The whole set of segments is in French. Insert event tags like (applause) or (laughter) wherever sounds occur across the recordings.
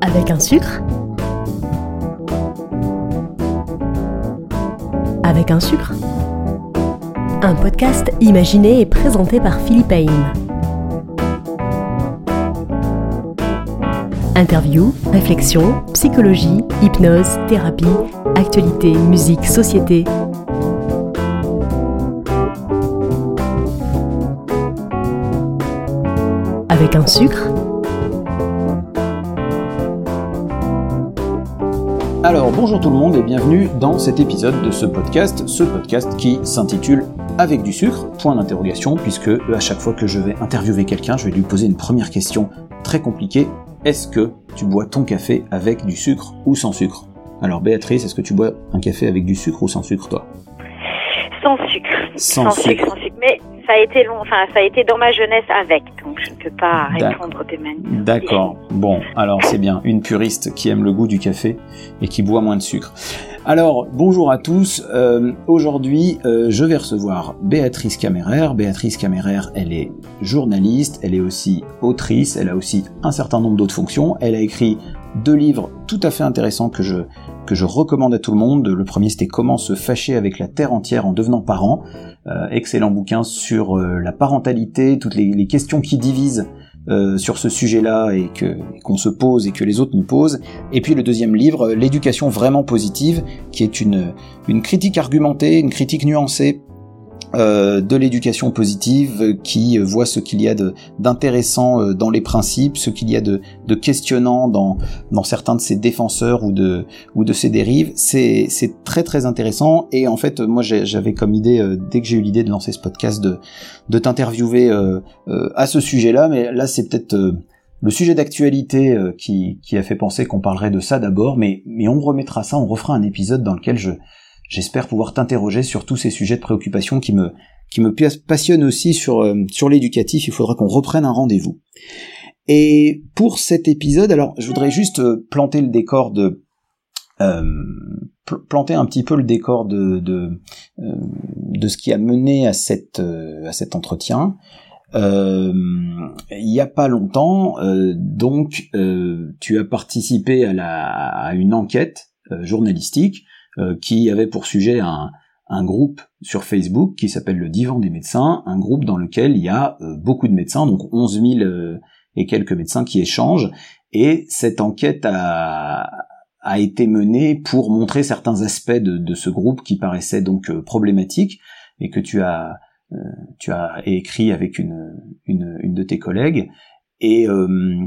Avec un sucre Avec un sucre Un podcast imaginé et présenté par Philippe Haïm. Interview, réflexion, psychologie, hypnose, thérapie, actualité, musique, société. Avec un sucre Alors bonjour tout le monde et bienvenue dans cet épisode de ce podcast, ce podcast qui s'intitule Avec du sucre, point d'interrogation, puisque à chaque fois que je vais interviewer quelqu'un, je vais lui poser une première question très compliquée. Est-ce que tu bois ton café avec du sucre ou sans sucre? Alors Béatrice, est-ce que tu bois un café avec du sucre ou sans sucre toi? Sans sucre. Sans sucre. sans sucre. Mais ça a été long, enfin ça a été dans ma jeunesse avec, donc je pas répondre. D'accord. Bon, alors c'est bien. Une puriste qui aime le goût du café et qui boit moins de sucre. Alors, bonjour à tous. Euh, Aujourd'hui, euh, je vais recevoir Béatrice Caméraire. Béatrice Caméraire, elle est journaliste, elle est aussi autrice, elle a aussi un certain nombre d'autres fonctions. Elle a écrit deux livres tout à fait intéressants que je, que je recommande à tout le monde. Le premier, c'était Comment se fâcher avec la terre entière en devenant parent. Euh, excellent bouquin sur euh, la parentalité, toutes les, questions qui divisent euh, sur ce sujet-là et que qu'on se pose et que les autres nous posent. Et puis le deuxième livre, l'éducation vraiment positive, qui est une une critique argumentée, une critique nuancée euh, de l'éducation positive qui voit ce qu'il y a d'intéressant euh, dans les principes, ce qu'il y a de, de questionnant dans, dans certains de ses défenseurs ou de, ou de ses dérives. C'est très très intéressant. Et en fait moi j'avais comme idée, euh, dès que j'ai eu l'idée de lancer ce podcast, de, de t'interviewer euh, euh, à ce sujet-là, mais là c'est peut-être... euh, le sujet d'actualité euh, qui, qui a fait penser qu'on parlerait de ça d'abord, mais, mais on remettra ça, on refera un épisode dans lequel je, j'espère pouvoir t'interroger sur tous ces sujets de préoccupation qui me, qui me pas- passionnent aussi sur, euh, sur l'éducatif. Il faudra qu'on reprenne un rendez-vous. Et pour cet épisode, alors je voudrais juste euh, planter le décor de, euh, pl- planter un petit peu le décor de, de, euh, de ce qui a mené à, cette, à cet entretien. Il y a pas longtemps, donc tu as participé à, la, à une enquête journalistique qui avait pour sujet un, un groupe sur Facebook qui s'appelle le Divan des médecins, un groupe dans lequel il y a euh, beaucoup de médecins, donc 11 000 euh, et quelques médecins qui échangent, et cette enquête a, a été menée pour montrer certains aspects de, de ce groupe qui paraissaient donc euh, problématiques et que tu as euh, tu as écrit avec une, une, une de tes collègues. Et euh,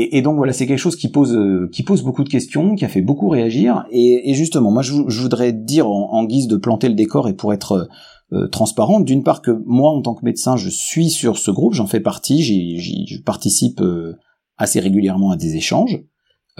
et, donc voilà, c'est quelque chose qui pose euh, qui pose beaucoup de questions, qui a fait beaucoup réagir. Et, justement, moi, je, vou- je voudrais dire en, guise de planter le décor et pour être euh, transparent, d'une part que moi, en tant que médecin, je suis sur ce groupe, j'en fais partie, je participe euh, assez régulièrement à des échanges,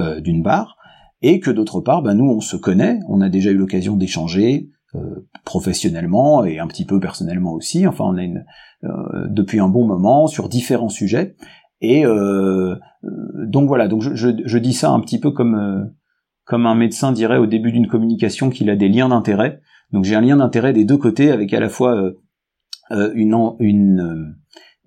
euh, d'une part, et que d'autre part, bah, nous, on se connaît, on a déjà eu l'occasion d'échanger euh, professionnellement et un petit peu personnellement aussi. Enfin, on a une euh, depuis un bon moment sur différents sujets. Et euh, euh, donc voilà, donc je, dis ça un petit peu comme euh, comme un médecin dirait au début d'une communication qu'il a des liens d'intérêt. Donc j'ai un lien d'intérêt des deux côtés avec à la fois euh, euh, une en- une euh,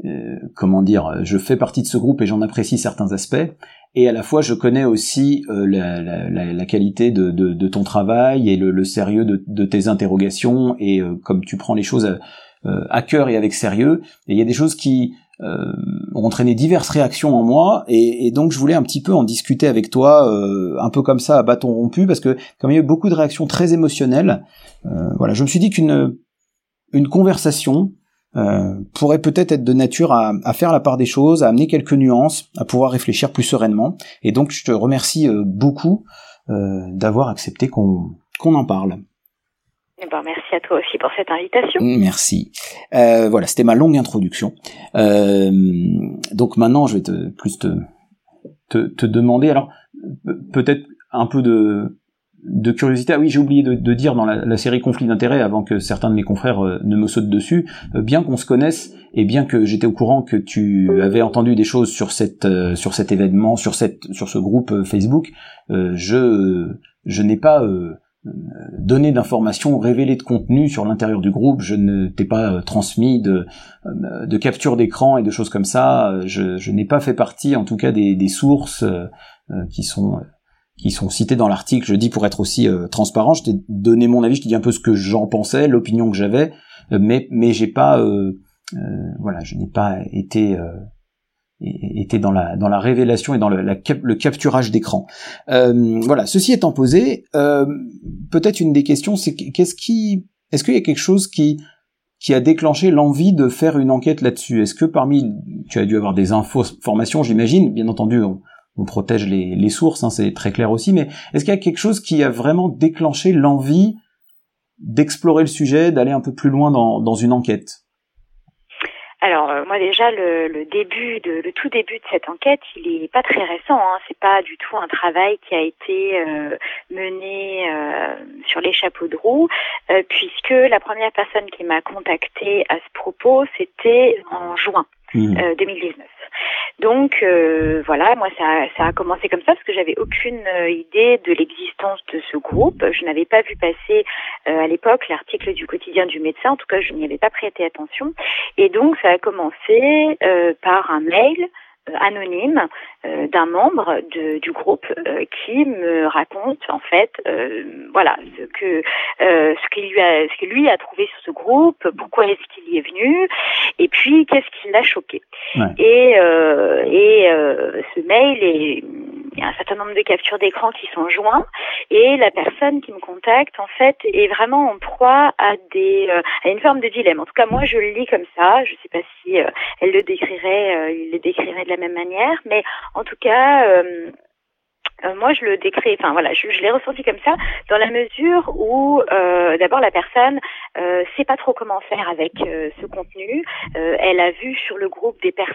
euh, comment dire, je fais partie de ce groupe et j'en apprécie certains aspects, et à la fois je connais aussi euh, la, qualité de, ton travail et le, sérieux de, tes interrogations et euh, comme tu prends les choses à, euh, à cœur et avec sérieux, et il y a des choses qui euh, ont entraîné diverses réactions en moi, et, donc je voulais un petit peu en discuter avec toi, euh, un peu comme ça à bâton rompu, parce que comme il y a eu beaucoup de réactions très émotionnelles, euh, voilà, je me suis dit qu'une une conversation pourrait peut-être être de nature à, à faire la part des choses, à amener quelques nuances, à pouvoir réfléchir plus sereinement. Et donc je te remercie beaucoup d'avoir accepté qu'on qu'on en parle. Eh ben, merci à toi aussi pour cette invitation. Merci. Euh, voilà, c'était ma longue introduction. Euh, donc maintenant, je vais te plus te te, demander. Alors pe- peut-être un peu de de curiosité. Ah oui, j'ai oublié de, dire dans la, série Conflit d'intérêts, avant que certains de mes confrères euh, ne me sautent dessus, bien qu'on se connaisse et bien que j'étais au courant que tu avais entendu des choses sur cette sur cet événement, sur cette sur ce groupe Facebook, je je n'ai pas donner d'informations, révéler de contenu sur l'intérieur du groupe. Je ne t'ai pas transmis de, de capture d'écran et de choses comme ça. Je, je n'ai pas fait partie, en tout cas, des, des sources qui sont qui sont citées dans l'article. Je dis pour être aussi transparent. Je t'ai donné mon avis. Je t'ai dit un peu ce que j'en pensais, l'opinion que j'avais, mais mais j'ai pas voilà, je n'ai pas été était dans la dans la révélation et dans le, le capturage d'écran. Euh, voilà. Ceci étant posé, euh, peut-être une des questions, c'est qu'est-ce qui, est-ce qu'il y a quelque chose qui qui a déclenché l'envie de faire une enquête là-dessus? Est-ce que parmi, tu as dû avoir des infos, informations, j'imagine, bien entendu, on, on protège les, les sources, hein, c'est très clair aussi, mais est-ce qu'il y a quelque chose qui a vraiment déclenché l'envie d'explorer le sujet, d'aller un peu plus loin dans, dans une enquête? Alors euh, moi déjà le, le, début de le tout début de cette enquête, il est pas très récent. Hein. C'est pas du tout un travail qui a été euh, mené euh, sur les chapeaux de roue, puisque la première personne qui m'a contacté à ce propos, c'était en juin 2019. Donc euh, voilà, moi ça, ça, a commencé comme ça parce que j'avais aucune euh, idée de l'existence de ce groupe. Je n'avais pas vu passer euh, à l'époque l'article du quotidien du médecin, en tout cas je n'y avais pas prêté attention. Et donc ça a commencé par un mail anonyme euh, d'un membre de, du groupe euh, qui me raconte en fait euh, voilà ce que ce qu'il lui a ce que lui a trouvé sur ce groupe pourquoi est-ce qu'il y est venu et puis qu'est-ce qui l'a choqué. Et et ce mail est il y a un certain nombre de captures d'écran qui sont joints et la personne qui me contacte en fait est vraiment en proie à des à une forme de dilemme. En tout cas moi je le lis comme ça. Je sais pas si elle le décrirait, il le décrirait de la même manière, mais en tout cas, euh, euh, moi, je le décris, enfin voilà, je, je l'ai ressenti comme ça, dans la mesure où euh, d'abord la personne euh, sait pas trop comment faire avec euh, ce contenu. Euh, elle a vu sur le groupe des personnes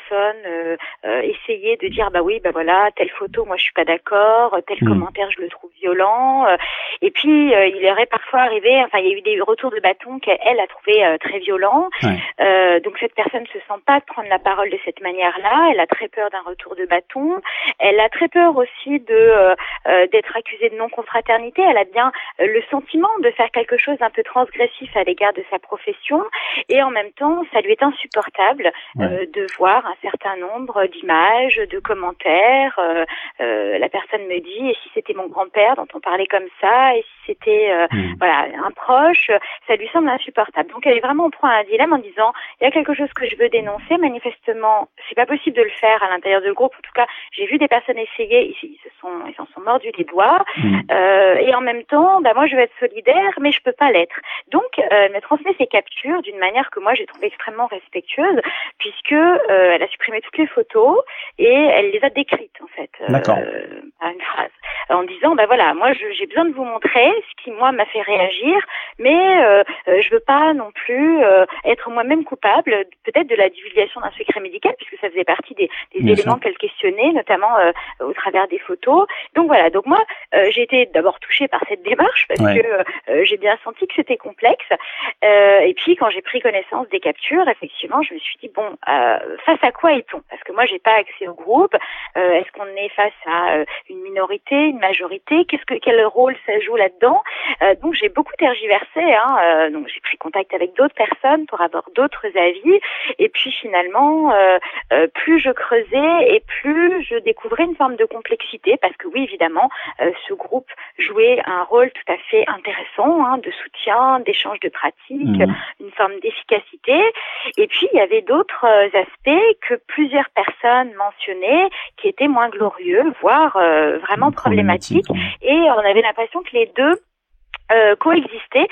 essayer de dire bah oui, bah voilà, telle photo, moi je suis pas d'accord, tel mmh. commentaire je le trouve violent. et puis il aurait parfois arrivé, enfin il y a eu des retours de bâton qu'elle a trouvé très violents. donc cette personne ne se sent pas de prendre la parole de cette manière-là. Elle a très peur d'un retour de bâton. Elle a très peur aussi de euh, euh, d'être accusée de non-confraternité, elle a bien euh, le sentiment de faire quelque chose d'un peu transgressif à l'égard de sa profession, et en même temps, ça lui est insupportable de voir un certain nombre d'images, de commentaires. la personne me dit, et si c'était mon grand-père dont on parlait comme ça, et si c'était hmm. voilà un proche, ça lui semble insupportable. Donc elle est vraiment au point à un dilemme en disant, il y a quelque chose que je veux dénoncer, manifestement, c'est pas possible de le faire à l'intérieur du groupe. En tout cas, j'ai vu des personnes essayer, ils, se sont ils en sont mordus les doigts. Mm. Euh, et en même temps, bah, moi, je veux être solidaire, mais je peux pas l'être. Donc, euh, elle me transmet ces captures d'une manière que moi, j'ai trouvé extrêmement respectueuse, puisque euh, elle a supprimé toutes les photos et elle les a décrites, en fait, euh, par une phrase, en disant, bah voilà, moi, j'ai besoin de vous montrer ce qui, moi, m'a fait réagir, mais euh, euh, je veux pas non plus être moi-même coupable, peut-être de la divulgation d'un secret médical, puisque ça faisait partie des, des éléments qu'elle questionnait, notamment au travers des photos. Donc voilà, donc moi euh, j'ai été d'abord touchée par cette démarche parce que euh, j'ai bien senti que c'était complexe. Euh, et puis quand j'ai pris connaissance des captures, effectivement, je me suis dit bon, face à quoi est-on? Parce que moi j'ai pas accès au groupe. Est-ce qu'on est face à une minorité, une majorité? Qu'est-ce que quel rôle ça joue là-dedans? Donc j'ai beaucoup tergiversé. Hein, donc j'ai pris contact avec d'autres personnes pour avoir d'autres avis. Et puis finalement, plus je creusais et plus je découvrais une forme de complexité parce que oui, évidemment, euh, ce groupe jouait un rôle tout à fait intéressant hein, de soutien, d'échange de pratiques, mmh. une forme d'efficacité. Et puis, il y avait d'autres euh, aspects que plusieurs personnes mentionnaient qui étaient moins glorieux, voire euh, vraiment problématiques. Et on avait l'impression que les deux coexistaient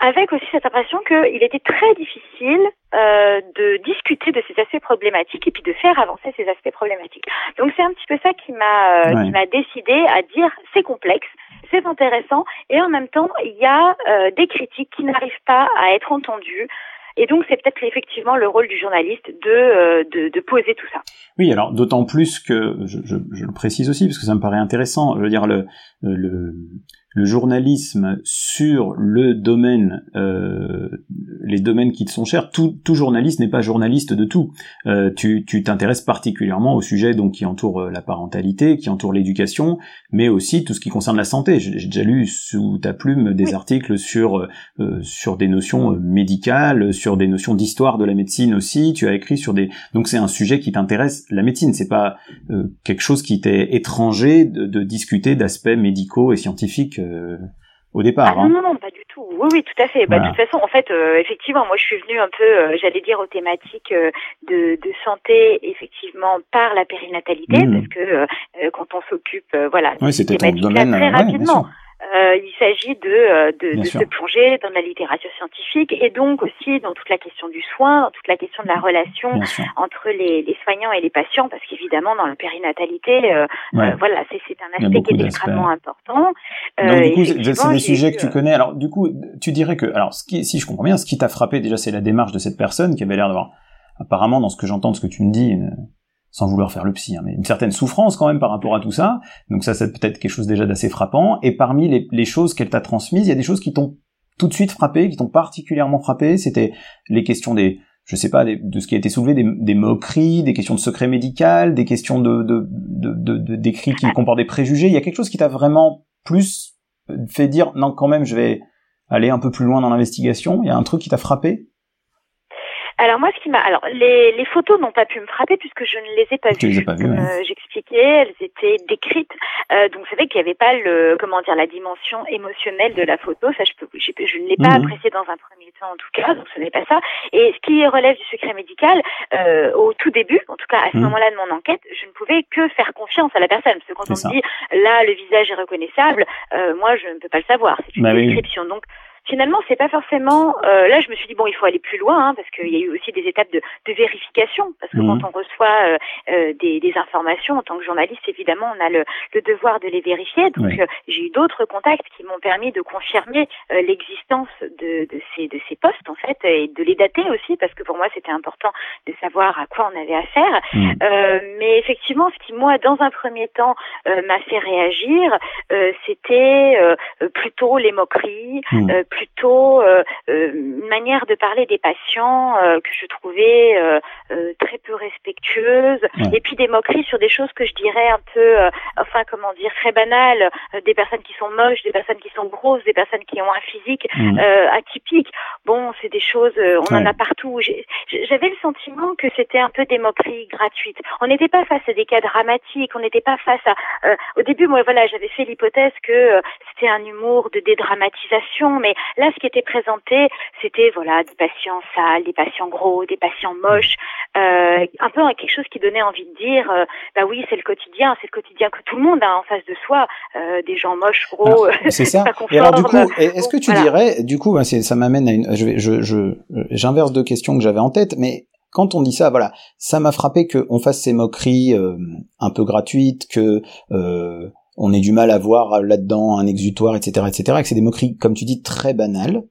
avec aussi cette impression qu'il était très difficile euh, de discuter de ces aspects problématiques et puis de faire avancer ces aspects problématiques. Donc c'est un petit peu ça qui m'a euh, qui m'a décidé à dire c'est complexe, c'est intéressant et en même temps il y a euh, des critiques qui n'arrivent pas à être entendues. Et donc, c'est peut-être effectivement le rôle du journaliste de, euh, de, de, poser tout ça. Oui, alors d'autant plus que, je, je, je, le précise aussi, parce que ça me paraît intéressant, je veux dire, le, le, le journalisme sur le domaine, euh, les domaines qui te sont chers. Tout, tout journaliste n'est pas journaliste de tout. Euh, tu t'intéresses particulièrement au sujet donc qui entoure euh, la parentalité, qui entoure l'éducation, mais aussi tout ce qui concerne la santé. J'ai déjà lu sous ta plume des articles sur euh, sur des notions médicales, sur des notions d'histoire de la médecine aussi. Tu as écrit sur des donc c'est un sujet qui t'intéresse. La médecine, c'est pas quelque chose qui t'est étranger de, de discuter d'aspects médicaux et scientifiques euh, au départ. Ah, non, hein. non, non, pas du tout. Oui, oui, tout à fait. Bah, de toute façon, en fait, euh, effectivement, moi, je suis venue un peu, euh, j'allais dire, aux thématiques de, de, santé, effectivement, par la périnatalité, mmh. parce que quand on s'occupe, voilà, oui, c'était ton domaine, très rapidement. Euh, il s'agit de, euh, de, de se plonger dans la littérature scientifique et donc aussi dans toute la question du soin, dans toute la question de la relation entre les, les, soignants et les patients, parce qu'évidemment dans la périnatalité, euh, euh voilà, c'est un aspect qui est extrêmement important. Donc du coup, c'est des sujets que tu connais. Alors du coup, tu dirais que, alors ce qui, si je comprends bien, ce qui t'a frappé déjà, c'est la démarche de cette personne qui avait l'air d'avoir, apparemment, dans ce que j'entends de ce que tu me dis, sans vouloir faire le psy, hein, mais une certaine souffrance quand même par rapport à tout ça. Donc ça, c'est peut-être quelque chose déjà d'assez frappant. Et parmi les, choses qu'elle t'a transmises, il y a des choses qui t'ont tout de suite frappé, qui t'ont particulièrement frappé. C'était les questions des, je sais pas, de ce qui a été soulevé, des, moqueries, des questions de secret médical, des questions de, de, de, de qui comportent des préjugés. Il y a quelque chose qui t'a vraiment plus fait dire non quand même, je vais aller un peu plus loin dans l'investigation. Il y a un truc qui t'a frappé? Alors moi, ce qui m'a, alors les, les photos n'ont pas pu me frapper puisque je ne les ai pas vues. Comme euh, j'expliquais, elles étaient décrites. Euh, donc c'est vrai qu'il n'y avait pas le, comment dire, la dimension émotionnelle de la photo. Ça, je, peux, je, je ne l'ai pas mhm. apprécié dans un premier temps en tout cas. Donc ce n'est pas ça. Et ce qui relève du secret médical, euh, au tout début, en tout cas à ce mhm. moment-là de mon enquête, je ne pouvais que faire confiance à la personne parce que quand on me dit là le visage est reconnaissable, euh, moi je ne peux pas le savoir. C'est une bah description. Donc finalement, c'est pas forcément. Euh, là, je me suis dit bon, il faut aller plus loin hein, parce qu'il y a eu aussi des étapes de, de vérification. Parce que mhm. quand on reçoit euh, euh, des, des, informations en tant que journaliste, évidemment, on a le, le devoir de les vérifier. Donc, euh, j'ai eu d'autres contacts qui m'ont permis de confirmer euh, l'existence de, de, ces de ces postes en fait et de les dater aussi parce que pour moi, c'était important de savoir à quoi on avait affaire. Mhm. mais effectivement, ce qui moi, dans un premier temps, m'a fait réagir, c'était plutôt les moqueries. Mhm plutôt euh, euh, une manière de parler des patients euh, que je trouvais très peu respectueuse, et puis des moqueries sur des choses que je dirais un peu, enfin comment dire, très banales, des personnes qui sont moches, des personnes qui sont grosses, des personnes qui ont un physique mmh. atypique. Bon, c'est des choses, on en a partout. J'avais le sentiment que c'était un peu des moqueries gratuites. On n'était pas face à des cas dramatiques, on n'était pas face à. au début, moi, voilà, j'avais fait l'hypothèse que c'était un humour de dédramatisation, mais Là, ce qui était présenté, c'était voilà des patients sales, des patients gros, des patients moches, euh, un peu quelque chose qui donnait envie de dire, euh, bah oui, c'est le quotidien, c'est le quotidien que tout le monde a en face de soi, euh, des gens moches, gros. (laughs) c'est ça. Et alors du coup, est-ce que tu dirais, du coup, ça m'amène à une, je, je, je, j'inverse deux questions que j'avais en tête, mais quand on dit ça, voilà, ça m'a frappé qu'on fasse ces moqueries euh, un peu gratuites, que euh, on ait du mal à voir là-dedans un exutoire, etc., etc., que c'est des moqueries, comme tu dis, très banales,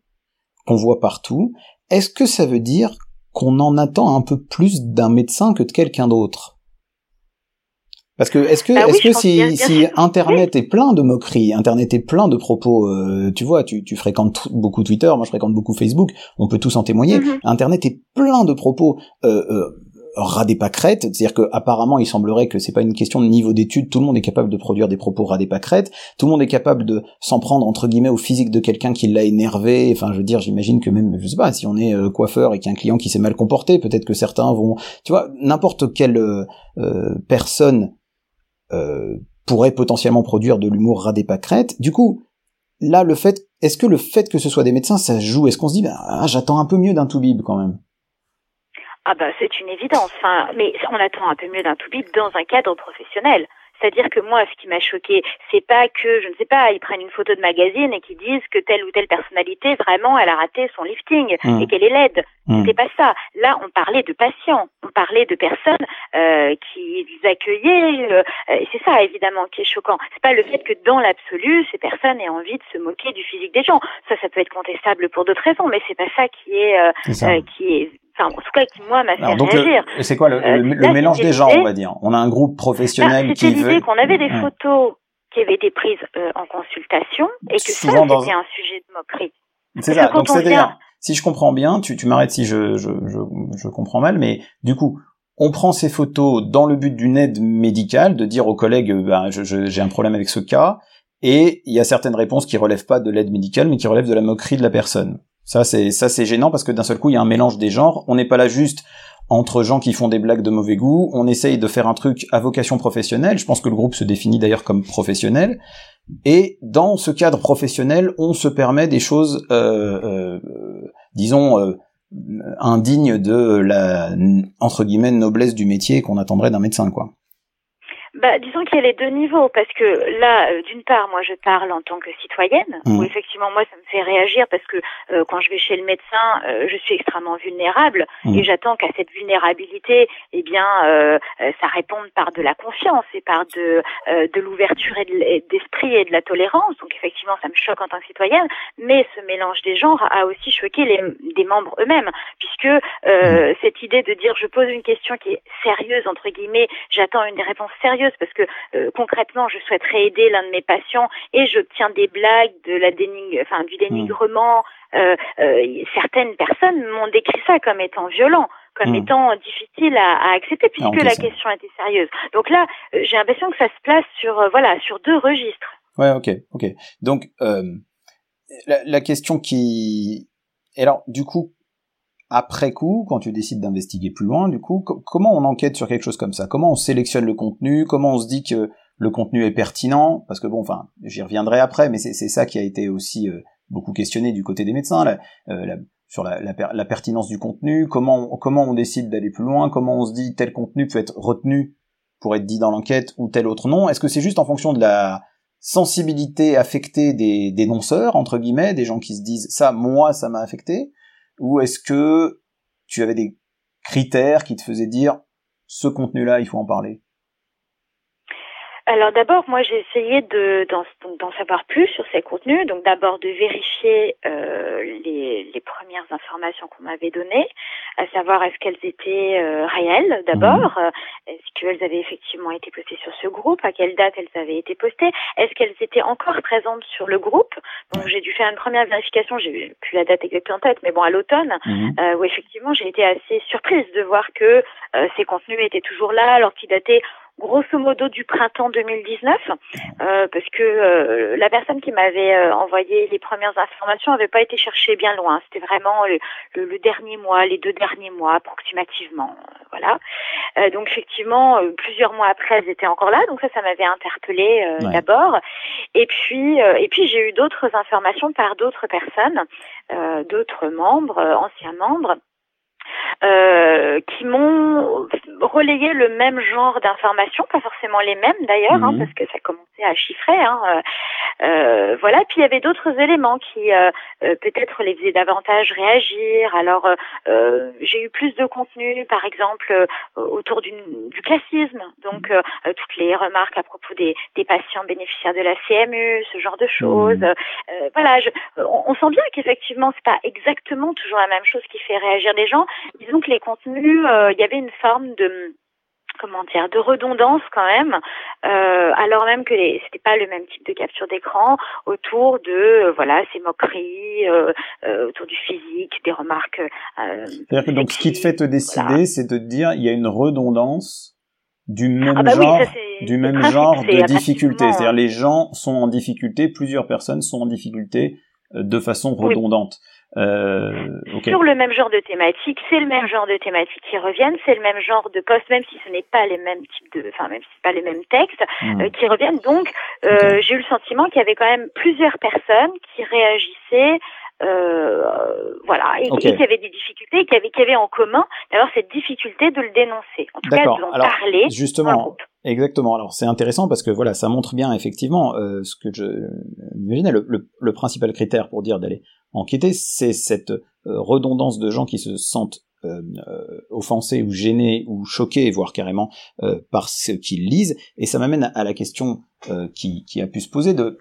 qu'on voit partout. Est-ce que ça veut dire qu'on en attend un peu plus d'un médecin que de quelqu'un d'autre? Parce que est-ce que bah est-ce que si, (laughs) Internet est plein de moqueries, Internet est plein de propos, euh, tu vois, tu, tu fréquentes beaucoup Twitter, moi je fréquente beaucoup Facebook, on peut tous en témoigner. Mm-hmm. Internet est plein de propos euh, euh, ras des pâquerettes, c'est-à-dire que apparemment il semblerait que c'est pas une question de niveau d'étude, tout le monde est capable de produire des propos ras des pâquerettes, tout le monde est capable de s'en prendre entre guillemets au physique de quelqu'un qui l'a énervé, enfin je veux dire, j'imagine que même, je sais pas, si on est euh, coiffeur et qu'il y a un client qui s'est mal comporté, peut-être que certains vont, tu vois, n'importe quelle euh, euh, personne pourrait potentiellement produire de l'humour ras des du coup, là le fait, est-ce que le fait que ce soit des médecins, ça joue, est-ce qu'on se dit, bah, j'attends un peu mieux d'un toubib quand même? Ah bah c'est une évidence. Enfin, mais on attend un peu mieux d'un tout-bip dans un cadre professionnel. C'est-à-dire que moi, ce qui m'a choqué, c'est pas que, je ne sais pas, ils prennent une photo de magazine et qu'ils disent que telle ou telle personnalité, vraiment, elle a raté son lifting mmh. et qu'elle est laide. Mmh. C'est pas ça. Là, on parlait de patients, on parlait de personnes euh, qui accueillaient. Euh, et c'est ça, évidemment, qui est choquant. C'est pas le fait que, dans l'absolu, ces personnes aient envie de se moquer du physique des gens. Ça, ça peut être contestable pour d'autres raisons, mais c'est pas ça qui est, euh, euh qui est enfin en tout cas qui moi m'a fait donc réagir. C'est quoi le, euh, mélange des gens, on va dire? On a un groupe professionnel bah, qui veut. qu'on avait des photos y avait des prises en consultation et que ça, c'était un sujet de moquerie. C'est ça. Donc c'est-à-dire, si je comprends bien, tu, tu m'arrêtes si je, je, je, je comprends mal, mais du coup, on prend ces photos dans le but d'une aide médicale, de dire aux collègues, ben, j'ai un problème avec ce cas, et il y a certaines réponses qui relèvent pas de l'aide médicale, mais qui relèvent de la moquerie de la personne. Ça, c'est ça, c'est gênant parce que d'un seul coup, il y a un mélange des genres. On n'est pas là juste entre gens qui font des blagues de mauvais goût. On essaye de faire un truc à vocation professionnelle. Je pense que le groupe se définit d'ailleurs comme professionnel. Et dans ce cadre professionnel, on se permet des choses, euh, euh, disons, euh, indignes de la entre guillemets noblesse du métier qu'on attendrait d'un médecin, quoi. Bah, disons qu'il y a les deux niveaux, parce que là, euh, d'une part, moi, je parle en tant que citoyenne, où mmh. effectivement, moi, ça me fait réagir, parce que euh, quand je vais chez le médecin, euh, je suis extrêmement vulnérable, mmh. et j'attends qu'à cette vulnérabilité, eh bien, ça réponde par de la confiance et par de de l'ouverture d'esprit et de la tolérance. Donc, effectivement, ça me choque en tant que citoyenne, mais ce mélange des genres a aussi choqué les des membres eux-mêmes, puisque mmh. cette idée de dire, je pose une question qui est sérieuse entre guillemets, j'attends une réponse sérieuse parce que euh, concrètement, je souhaiterais aider l'un de mes patients et j'obtiens des blagues, de la dénig enfin du dénigrement. Euh, euh, certaines personnes m'ont décrit ça comme étant violent comme hmm. étant difficile à, accepter puisque la question était sérieuse. Donc là, j'ai l'impression que ça se place sur voilà sur deux registres. Ouais, ok, ok. Donc la, la, question qui, et alors du coup, après coup, quand tu décides d'investiguer plus loin, du coup, comment on enquête sur quelque chose comme ça? Comment on sélectionne le contenu? Comment on se dit que le contenu est pertinent? Parce que bon, enfin, j'y reviendrai après, mais c'est ça qui a été aussi euh, beaucoup questionné du côté des médecins, euh, sur la, pertinence du contenu. Comment comment on décide d'aller plus loin? Comment on se dit tel contenu peut être retenu pour être dit dans l'enquête ou tel autre non Est-ce que c'est juste en fonction de la sensibilité affectée des dénonceurs entre guillemets, des gens qui se disent ça, moi, ça m'a affecté? Ou est-ce que tu avais des critères qui te faisaient dire ce contenu-là, il faut en parler? Alors d'abord, moi j'ai essayé de d'en savoir plus sur ces contenus. Donc d'abord de vérifier euh, les, les, premières informations qu'on m'avait données, à savoir est-ce qu'elles étaient euh, réelles d'abord, mhm. euh, est-ce qu'elles avaient effectivement été postées sur ce groupe, à quelle date elles avaient été postées, est-ce qu'elles étaient encore présentes sur le groupe? Donc j'ai dû faire une première vérification, j'ai plus la date exacte en tête, mais bon à l'automne, mhm. euh, où effectivement j'ai été assez surprise de voir que euh, ces contenus étaient toujours là, alors qu'ils dataient grosso modo du printemps 2019, euh, parce que euh, la personne qui m'avait euh, envoyé les premières informations n'avait pas été chercher bien loin. C'était vraiment le, dernier mois, les deux derniers mois approximativement, voilà. donc effectivement, plusieurs mois après, elles étaient encore là. Donc ça, ça m'avait interpellée d'abord. Et puis, et puis j'ai eu d'autres informations par d'autres personnes, d'autres membres, anciens membres euh, qui m'ont relayé le même genre d'informations, pas forcément les mêmes d'ailleurs, hein, mhm. parce que ça commençait à chiffrer. Hein, euh, euh voilà. Puis il y avait d'autres éléments qui euh, peut-être les faisaient davantage réagir. Alors j'ai eu plus de contenu, par exemple autour du, du classisme, donc toutes les remarques à propos des, des, patients bénéficiaires de la CMU, ce genre de choses. Mhm. voilà, je, on, on, sent bien qu'effectivement c'est pas exactement toujours la même chose qui fait réagir les gens, disons que les contenus, euh, il y avait une forme de comment dire, de redondance quand même, euh, alors même que c'était pas le même type de capture d'écran autour de euh, voilà ces moqueries, autour du physique, des remarques. C'est-à-dire que donc ce qui te fait te décider, c'est de dire il y a une redondance du même ah bah genre, du même genre de difficulté. C'est-à-dire les gens sont en difficulté, plusieurs personnes sont en difficulté de façon redondante. Euh, Sur le même genre de thématique, c'est le même genre de thématiques qui reviennent, c'est le même genre de poste, même si ce n'est pas les mêmes types de, enfin même si c'est pas les mêmes textes hmm. euh, qui reviennent. Donc, euh, j'ai eu le sentiment qu'il y avait quand même plusieurs personnes qui réagissaient. Euh, voilà, et, qui avaient des difficultés, qui avaient, qui avaient en commun d'avoir cette difficulté de le dénoncer. En tout cas, de en parler. Justement, Exactement. Alors c'est intéressant parce que voilà, ça montre bien effectivement euh, ce que je m'imaginais. Le, le, le, principal critère pour dire d'aller enquêter, c'est cette euh, redondance de gens qui se sentent euh, euh, offensés ou gênés ou choqués, voire carrément par ce qu'ils lisent. Et ça m'amène à, la question qui, qui, a pu se poser de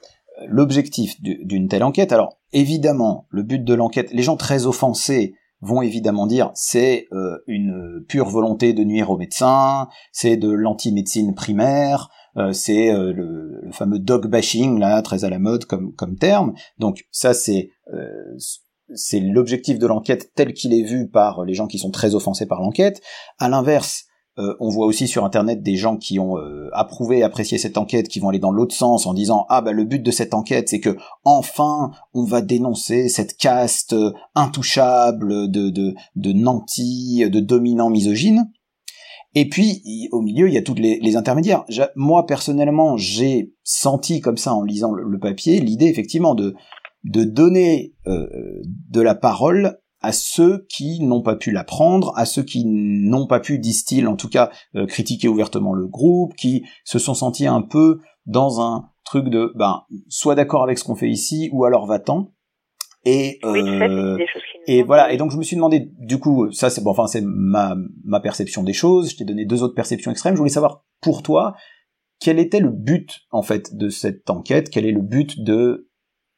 l'objectif d'une telle enquête. Alors évidemment, le but de l'enquête, les gens très offensés vont évidemment dire c'est une pure volonté de nuire aux médecins, c'est de l'anti-médecine primaire, c'est le, fameux dog bashing là, très à la mode comme comme terme. Donc ça c'est c'est l'objectif de l'enquête tel qu'il est vu par les gens qui sont très offensés par l'enquête. À l'inverse, euh, on voit aussi sur internet des gens qui ont euh, approuvé apprécié cette enquête, qui vont aller dans l'autre sens en disant ah bah le but de cette enquête c'est que enfin on va dénoncer cette caste euh, intouchable de de de nantis, de dominants misogynes. Et puis au milieu il y a toutes les, intermédiaires. Moi personnellement j'ai senti comme ça en lisant le, papier l'idée effectivement de donner de la parole à ceux qui n'ont pas pu l'apprendre, à ceux qui n'ont pas pu, disent-ils, en tout cas, euh, critiquer ouvertement le groupe, qui se sont sentis un peu dans un truc de, ben, soit d'accord avec ce qu'on fait ici, ou alors va-t'en. Et, euh, et voilà. Et donc je me suis demandé, du coup, ça c'est bon, enfin c'est ma ma perception des choses. Je t'ai donné deux autres perceptions extrêmes. Je voulais savoir pour toi quel était le but en fait de cette enquête, quel est le but de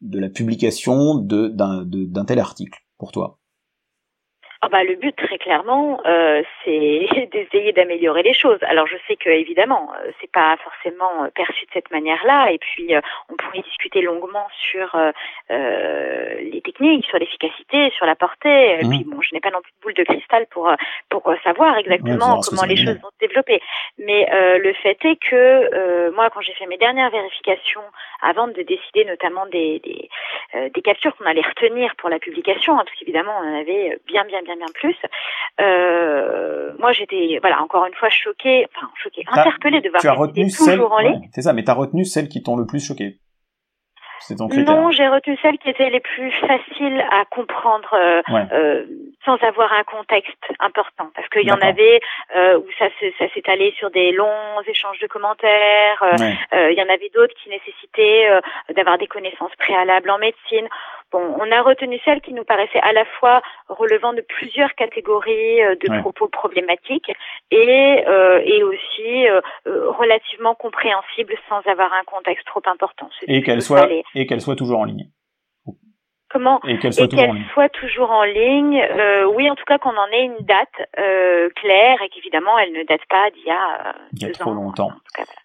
de la publication de d'un tel article pour toi? Ah bah, le but très clairement, euh, c'est (laughs) d'essayer d'améliorer les choses. Alors je sais que évidemment, euh, c'est pas forcément euh, perçu de cette manière-là, et puis euh, on pourrait discuter longuement sur euh, les techniques, sur l'efficacité, sur la portée. Et mmh. puis bon, je n'ai pas non plus de boule de cristal pour pour savoir exactement comment les choses vont se développer. Mais le fait est que moi, quand j'ai fait mes dernières vérifications, avant de décider notamment des des, des captures qu'on allait retenir pour la publication, hein, parce qu'évidemment on en avait bien bien bien bien plus. Euh, moi, j'étais, voilà, encore une fois choquée, enfin choquée, interpellée de voir tu as retenu toujours en ligne. C'est ça, mais tu as retenu celles qui t'ont le plus choquée. Non, j'ai retenu celles qui étaient les plus faciles à comprendre euh, euh, sans avoir un contexte important. Parce qu'il y en avait euh, où ça, ça s'étalait sur des longs échanges de commentaires. Il y en avait d'autres qui nécessitaient d'avoir des connaissances préalables en médecine. Bon, on a retenu celles qui nous paraissaient à la fois relevant de plusieurs catégories de propos problématiques et, et aussi relativement compréhensibles sans avoir un contexte trop important. Et qu'elles soient et qu'elle soit toujours en ligne. Comment Et qu'elle soit, toujours, en ligne. Euh, oui, en tout cas qu'on en ait une date euh, claire et qu'évidemment elle ne date pas d'il y a, il y a trop longtemps.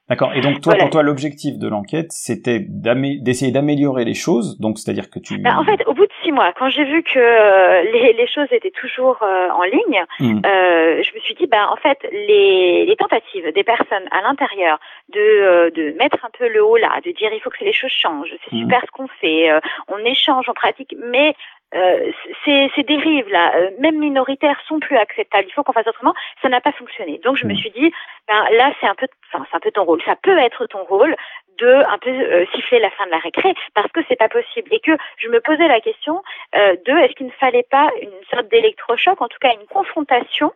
D'accord. Et donc toi, pour toi, l'objectif de l'enquête, c'était d'essayer d'améliorer les choses. Donc, c'est-à-dire que tu. Bah, en fait, au bout de six mois, quand j'ai vu que euh, les, les, choses étaient toujours euh, en ligne, hmm. euh, je me suis dit, bah, en fait, les, les tentatives des personnes à l'intérieur de, de mettre un peu le haut là, de dire il faut que les choses changent, c'est hmm. super ce qu'on fait, on échange, on pratique, mais euh, ces, ces, dérives là, euh, même minoritaires, sont plus acceptables. Il faut qu'on fasse autrement. Ça n'a pas fonctionné. Donc je me mm. suis dit, ben là c'est un peu, enfin c'est un peu ton rôle. Ça peut être ton rôle de un peu euh, siffler la fin de la récré parce que c'est pas possible et que je me posais la question de est-ce qu'il ne fallait pas une sorte d'électrochoc, en tout cas une confrontation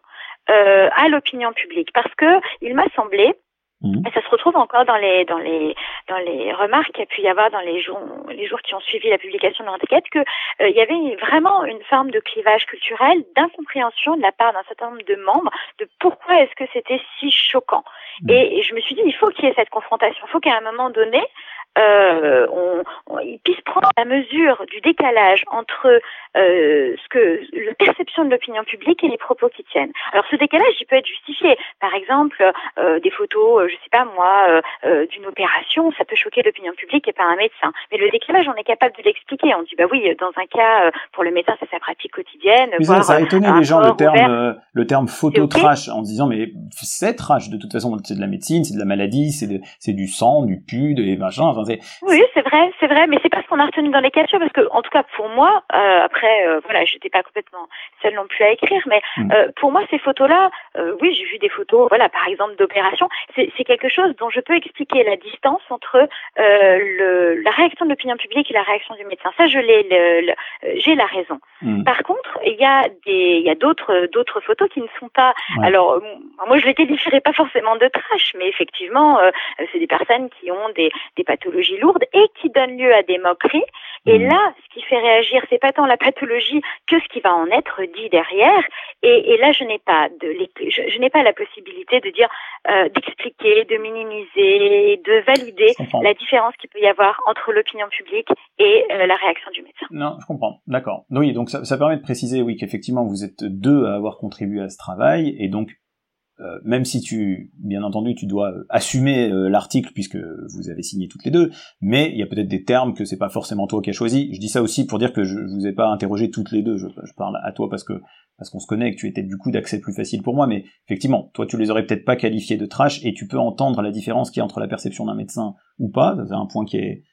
à l'opinion publique? Parce que il m'a semblé Mhm. Et ça se retrouve encore dans les dans les dans les remarques qu'il y a pu y avoir dans les jours les jours qui ont suivi la publication de l'enquête que euh, il y avait vraiment une forme de clivage culturel, d'incompréhension de la part d'un certain nombre de membres de pourquoi est-ce que c'était si choquant. Mhm. Et, et, je me suis dit il faut qu'il y ait cette confrontation, il faut qu'à un moment donné euh, on, on, ils puissent prendre la mesure du décalage entre euh, ce que la perception de l'opinion publique et les propos qui tiennent. Alors ce décalage, il peut être justifié. Par exemple, euh, des photos, je sais pas moi, euh, euh, d'une opération, ça peut choquer l'opinion publique et pas un médecin. Mais le décalage, on est capable de l'expliquer. On dit bah oui, dans un cas, pour le médecin, c'est sa pratique quotidienne. Mais ça, a étonné les gens le terme, le terme photo trash en disant mais c'est trash de toute façon, c'est de la médecine, c'est de la maladie, c'est du sang, du pu, des machins. Enfin, oui, c'est vrai, c'est vrai, mais c'est pas ce qu'on a retenu dans les captures parce que, en tout cas, pour moi, euh, après, euh, voilà, j'étais pas complètement seule non plus à écrire, mais mm. euh, pour moi, ces photos-là, euh, oui, j'ai vu des photos, voilà, par exemple d'opération, c'est quelque chose dont je peux expliquer la distance entre euh, le, la réaction de l'opinion publique et la réaction du médecin. Ça, je l'ai, j'ai la raison. Mm. Par contre, il y a des, il y a d'autres, d'autres photos qui ne sont pas. Alors, moi, je les qualifierais pas forcément de trash, mais effectivement, c'est des personnes qui ont des, des pathologies lourde et qui donne lieu à des moqueries. Et mmh. là, ce qui fait réagir, c'est pas tant la pathologie que ce qui va en être dit derrière. Et, et là, je n'ai pas de, je, je n'ai pas la possibilité de dire, euh, d'expliquer, de minimiser, de valider la différence qu'il peut y avoir entre l'opinion publique et euh, la réaction du médecin. Non, je comprends. D'accord. Oui, donc ça, ça permet de préciser, oui, qu'effectivement vous êtes deux à avoir contribué à ce travail, et donc euh, même si tu, bien entendu, tu dois assumer l'article puisque vous avez signé toutes les deux, mais il y a peut-être des termes que c'est pas forcément toi qui as choisi. Je dis ça aussi pour dire que je, vous ai pas interrogé toutes les deux. Je, je parle à toi parce que parce qu'on se connaît et que tu étais du coup d'accès plus facile pour moi, mais effectivement, toi tu les aurais peut-être pas qualifiés de trash et tu peux entendre la différence qu'il y a entre la perception d'un médecin ou pas. C'est un point qui est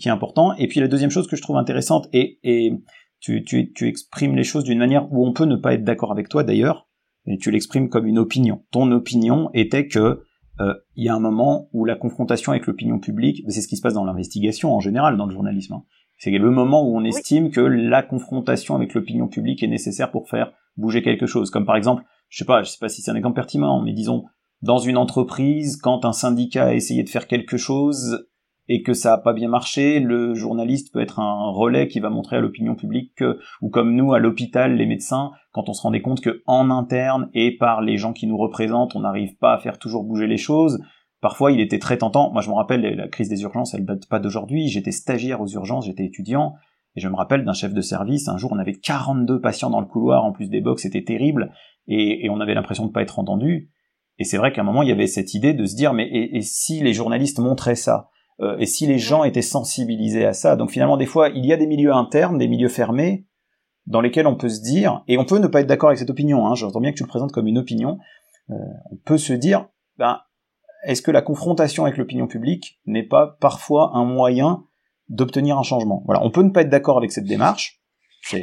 qui est important. Et puis la deuxième chose que je trouve intéressante et, et tu, tu, tu exprimes les choses d'une manière où on peut ne pas être d'accord avec toi d'ailleurs, et tu l'exprimes comme une opinion. Ton opinion était que euh, il y a un moment où la confrontation avec l'opinion publique, c'est ce qui se passe dans l'investigation en général, dans le journalisme, hein. c'est le moment où on estime que la confrontation avec l'opinion publique est nécessaire pour faire bouger quelque chose. Comme par exemple, je sais pas, je sais pas si c'est un exemple pertinent, mais disons dans une entreprise, quand un syndicat a essayé de faire quelque chose, et que ça a pas bien marché, le journaliste peut être un relais qui va montrer à l'opinion publique que, ou comme nous à l'hôpital, les médecins, quand on se rendait compte que en interne et par les gens qui nous représentent, on n'arrive pas à faire toujours bouger les choses. Parfois, il était très tentant. Moi, je me rappelle, la crise des urgences, elle date pas d'aujourd'hui. J'étais stagiaire aux urgences, j'étais étudiant. Et je me rappelle d'un chef de service, un jour on avait 42 patients dans le couloir, en plus des box, c'était terrible, et, on avait l'impression de pas être entendu. Et c'est vrai qu'à un moment, il y avait cette idée de se dire, mais et si les journalistes montraient ça? Euh, et si les gens étaient sensibilisés à ça. Donc finalement, des fois, il y a des milieux internes, des milieux fermés, dans lesquels on peut se dire, et on peut ne pas être d'accord avec cette opinion, hein, j'entends bien que tu le présentes comme une opinion, euh, on peut se dire, ben, est-ce que la confrontation avec l'opinion publique n'est pas parfois un moyen d'obtenir un changement? Voilà, on peut ne pas être d'accord avec cette démarche.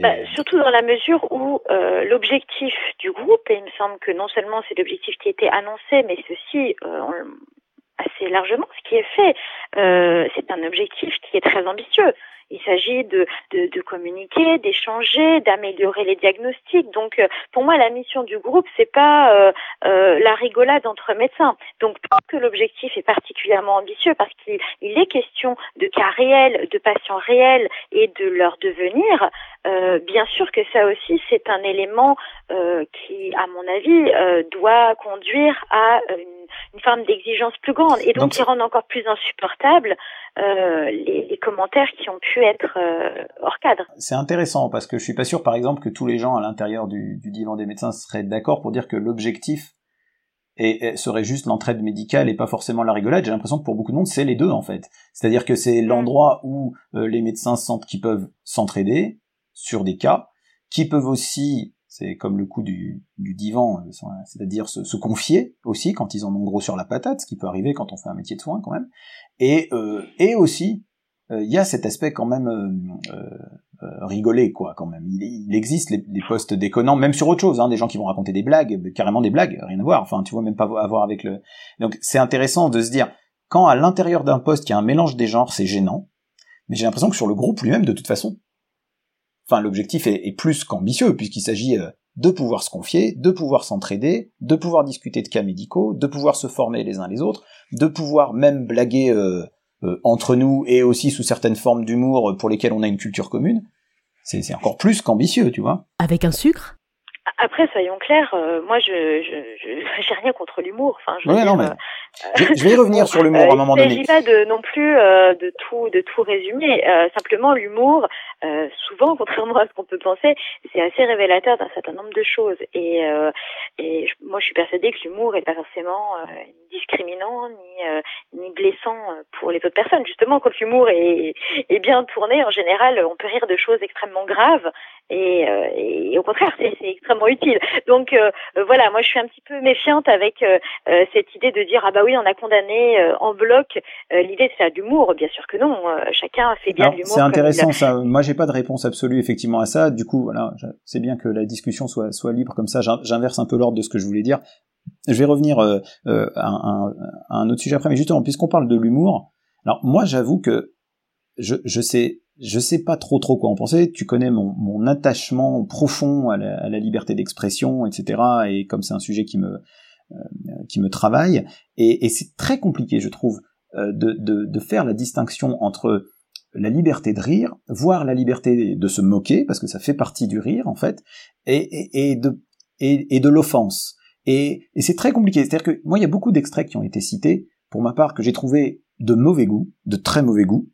Bah, surtout dans la mesure où euh, l'objectif du groupe, et il me semble que non seulement c'est l'objectif qui était annoncé, mais ceci, euh, assez largement ce qui est fait. Euh, c'est un objectif qui est très ambitieux. Il s'agit de, de, de, communiquer, d'échanger, d'améliorer les diagnostics. Donc, euh, pour moi, la mission du groupe, c'est pas euh, euh, la rigolade entre médecins. Donc, pas que l'objectif est particulièrement ambitieux, parce qu'il est question de cas réels, de patients réels et de leur devenir. Euh, bien sûr que ça aussi, c'est un élément euh, qui, à mon avis, doit conduire à une une forme d'exigence plus grande et donc, qui rend encore plus insupportable euh, les, les, commentaires qui ont pu être euh, hors cadre. C'est intéressant parce que je suis pas sûr, par exemple, que tous les gens à l'intérieur du, du divan des médecins seraient d'accord pour dire que l'objectif et, serait juste l'entraide médicale et pas forcément la rigolade. J'ai l'impression que pour beaucoup de monde, c'est les deux en fait. C'est-à-dire que c'est mm. l'endroit où euh, les médecins sentent qu'ils peuvent s'entraider sur des cas, qui peuvent aussi c'est comme le coup du, du divan, euh, c'est-à-dire se, se, confier aussi quand ils en ont gros sur la patate, ce qui peut arriver quand on fait un métier de soin quand même. Et, euh, et aussi, euh, il y a cet aspect quand même euh, euh, rigolé, quoi, quand même. Il, il existe les, les, postes déconnants, même sur autre chose, hein, des gens qui vont raconter des blagues, carrément des blagues, rien à voir. Enfin, tu vois, même pas à voir avec le. Donc, c'est intéressant de se dire quand à l'intérieur d'un poste il y a un mélange des genres, c'est gênant. Mais j'ai l'impression que sur le groupe lui-même, de toute façon, Enfin, l'objectif est, plus qu'ambitieux, puisqu'il s'agit euh, de pouvoir se confier, de pouvoir s'entraider, de pouvoir discuter de cas médicaux, de pouvoir se former les uns les autres, de pouvoir même blaguer euh, euh, entre nous et aussi sous certaines formes d'humour pour lesquelles on a une culture commune. C'est encore plus qu'ambitieux, tu vois. Avec un sucre? Après, soyons clairs, moi, je (laughs) j'ai rien contre l'humour. Enfin, je, non, mais je, vais y revenir sur l'humour à un moment donné. Il ne s'agit pas de non plus de tout de tout résumer. simplement, l'humour, euh, souvent, (laughs) contrairement à ce qu'on peut penser, c'est assez révélateur d'un certain nombre de choses. Et, euh, et moi, je suis persuadée que l'humour n'est pas forcément euh, discriminant ni, euh, ni blessant pour les autres personnes. Justement, quand l'humour est, est bien tourné, en général, on peut rire de choses extrêmement graves. Et, et au contraire, c'est extrêmement utile. Donc voilà, moi, je suis un petit peu méfiante avec cette idée de dire ah bah oui, on a condamné en bloc l'idée de faire de l'humour. Bien sûr que non. chacun fait bien de l'humour. C'est intéressant ça. Moi, j'ai pas de réponse absolue effectivement à ça. Du coup, voilà, c'est bien que la discussion soit soit libre comme ça. J'inverse un peu l'ordre de ce que je voulais dire. Je vais revenir euh, euh, à, un, à, un, autre sujet après, mais justement, puisqu'on parle de l'humour, alors moi, j'avoue que je, je sais je sais pas trop trop quoi en penser. Tu connais mon, mon attachement profond à la, à la liberté d'expression, etc. Et comme c'est un sujet qui me euh, qui me travaille, et, et c'est très compliqué, je trouve, euh, de, de, de, faire la distinction entre la liberté de rire, voire la liberté de se moquer, parce que ça fait partie du rire en fait, et, et, de, et, de l'offense. Et, et c'est très compliqué. C'est-à-dire que moi, il y a beaucoup d'extraits qui ont été cités, pour ma part, que j'ai trouvé de mauvais goût, de très mauvais goût,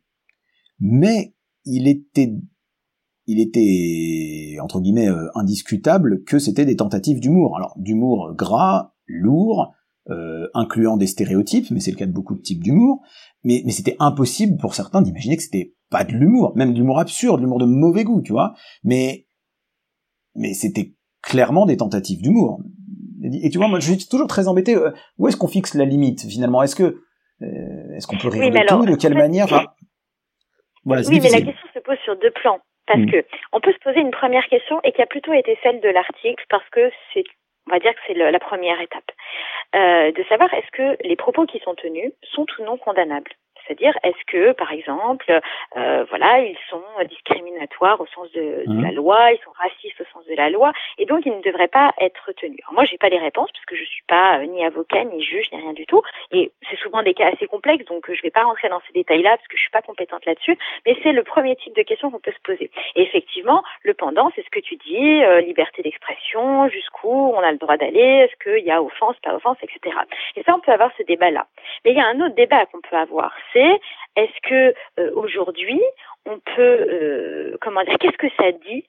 mais il était, il était entre guillemets euh, indiscutable que c'était des tentatives d'humour. Alors d'humour gras, lourd, euh, incluant des stéréotypes, mais c'est le cas de beaucoup de types d'humour. Mais, mais c'était impossible pour certains d'imaginer que c'était pas de l'humour, même de l'humour absurde, de l'humour de mauvais goût, tu vois. Mais, mais c'était clairement des tentatives d'humour. Et tu vois, moi, je suis toujours très embêté. Euh, où est-ce qu'on fixe la limite finalement? Est-ce que euh, est-ce qu'on peut rire de tout De quelle manière? Voilà, Oui, mais la question se pose sur deux plans. Parce mm. que on peut se poser une première question et qui a plutôt été celle de l'article parce que c'est on va dire que c'est la première étape, euh, de savoir est-ce que les propos qui sont tenus sont ou non condamnables. C'est-à-dire, est-ce que, par exemple, euh, voilà, ils sont discriminatoires au sens de, de, la mmh. loi, ils sont racistes au sens de la loi, et donc ils ne devraient pas être tenus. Alors moi, j'ai pas les réponses parce que je suis pas euh, ni avocat, ni juge, ni rien du tout, et c'est souvent des cas assez complexes, donc euh, je vais pas rentrer dans ces détails-là parce que je suis pas compétente là-dessus. Mais c'est le premier type de question qu'on peut se poser. Et effectivement, le pendant, c'est ce que tu dis, euh, liberté d'expression, jusqu'où on a le droit d'aller, est-ce qu'il y a offense, pas offense, etc. Et ça, on peut avoir ce débat-là. Mais il y a un autre débat qu'on peut avoir, c'est est-ce que euh, aujourd'hui on peut euh, comment dire qu'est-ce que ça dit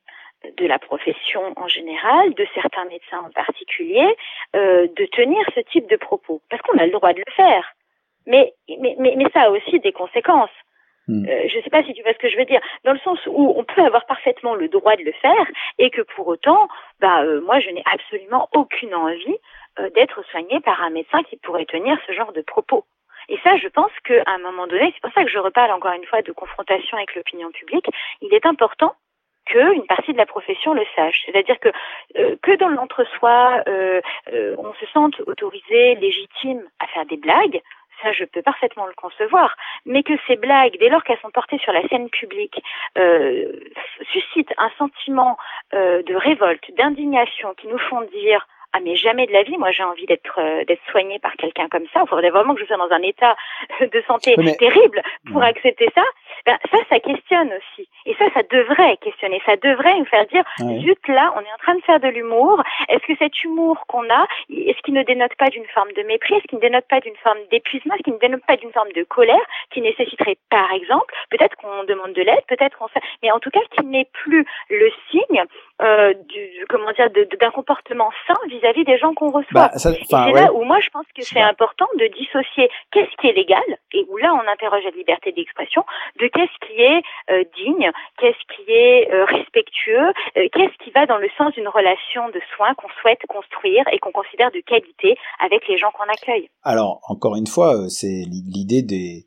de la profession en général, de certains médecins en particulier, euh, de tenir ce type de propos? Parce qu'on a le droit de le faire. Mais, mais, mais, mais ça a aussi des conséquences. Hmm. je ne sais pas si tu vois ce que je veux dire, dans le sens où on peut avoir parfaitement le droit de le faire et que pour autant, bah moi je n'ai absolument aucune envie d'être soignée par un médecin qui pourrait tenir ce genre de propos. Et ça, je pense qu'à un moment donné, c'est pour ça que je reparle encore une fois de confrontation avec l'opinion publique, il est important qu'une partie de la profession le sache. C'est-à-dire que euh, que dans l'entre-soi, euh, euh, on se sente autorisé, légitime à faire des blagues, ça je peux parfaitement le concevoir, mais que ces blagues, dès lors qu'elles sont portées sur la scène publique, euh, suscitent un sentiment euh, de révolte, d'indignation, qui nous font dire ah mais jamais de la vie, moi j'ai envie d'être euh, d'être soignée par quelqu'un comme ça. Il faudrait vraiment que je sois dans un état (laughs) de santé terrible pour accepter ça. Ben, ça, ça questionne aussi. Et ça, ça devrait questionner. Ça devrait nous faire dire, juste là, on est en train de faire de l'humour. Est-ce que cet humour qu'on a, est-ce qu'il ne dénote pas d'une forme de mépris? Est-ce qu'il ne dénote pas d'une forme d'épuisement? Est-ce qu'il ne dénote pas d'une forme de colère qui nécessiterait, par exemple, peut-être qu'on demande de l'aide, peut-être qu'on fait, mais en tout cas, qu'il n'est plus le signe euh, du, comment dire, d'un comportement sain vis-à-vis des gens qu'on reçoit. Bah, c'est là où moi je pense que c'est important de dissocier qu'est-ce qui est légal et où là on interroge la liberté d'expression de qu'est-ce qui est euh, digne, qu'est-ce qui est euh, respectueux, euh, qu'est-ce qui va dans le sens d'une relation de soins qu'on souhaite construire et qu'on considère de qualité avec les gens qu'on accueille. Alors encore une fois, c'est l'idée des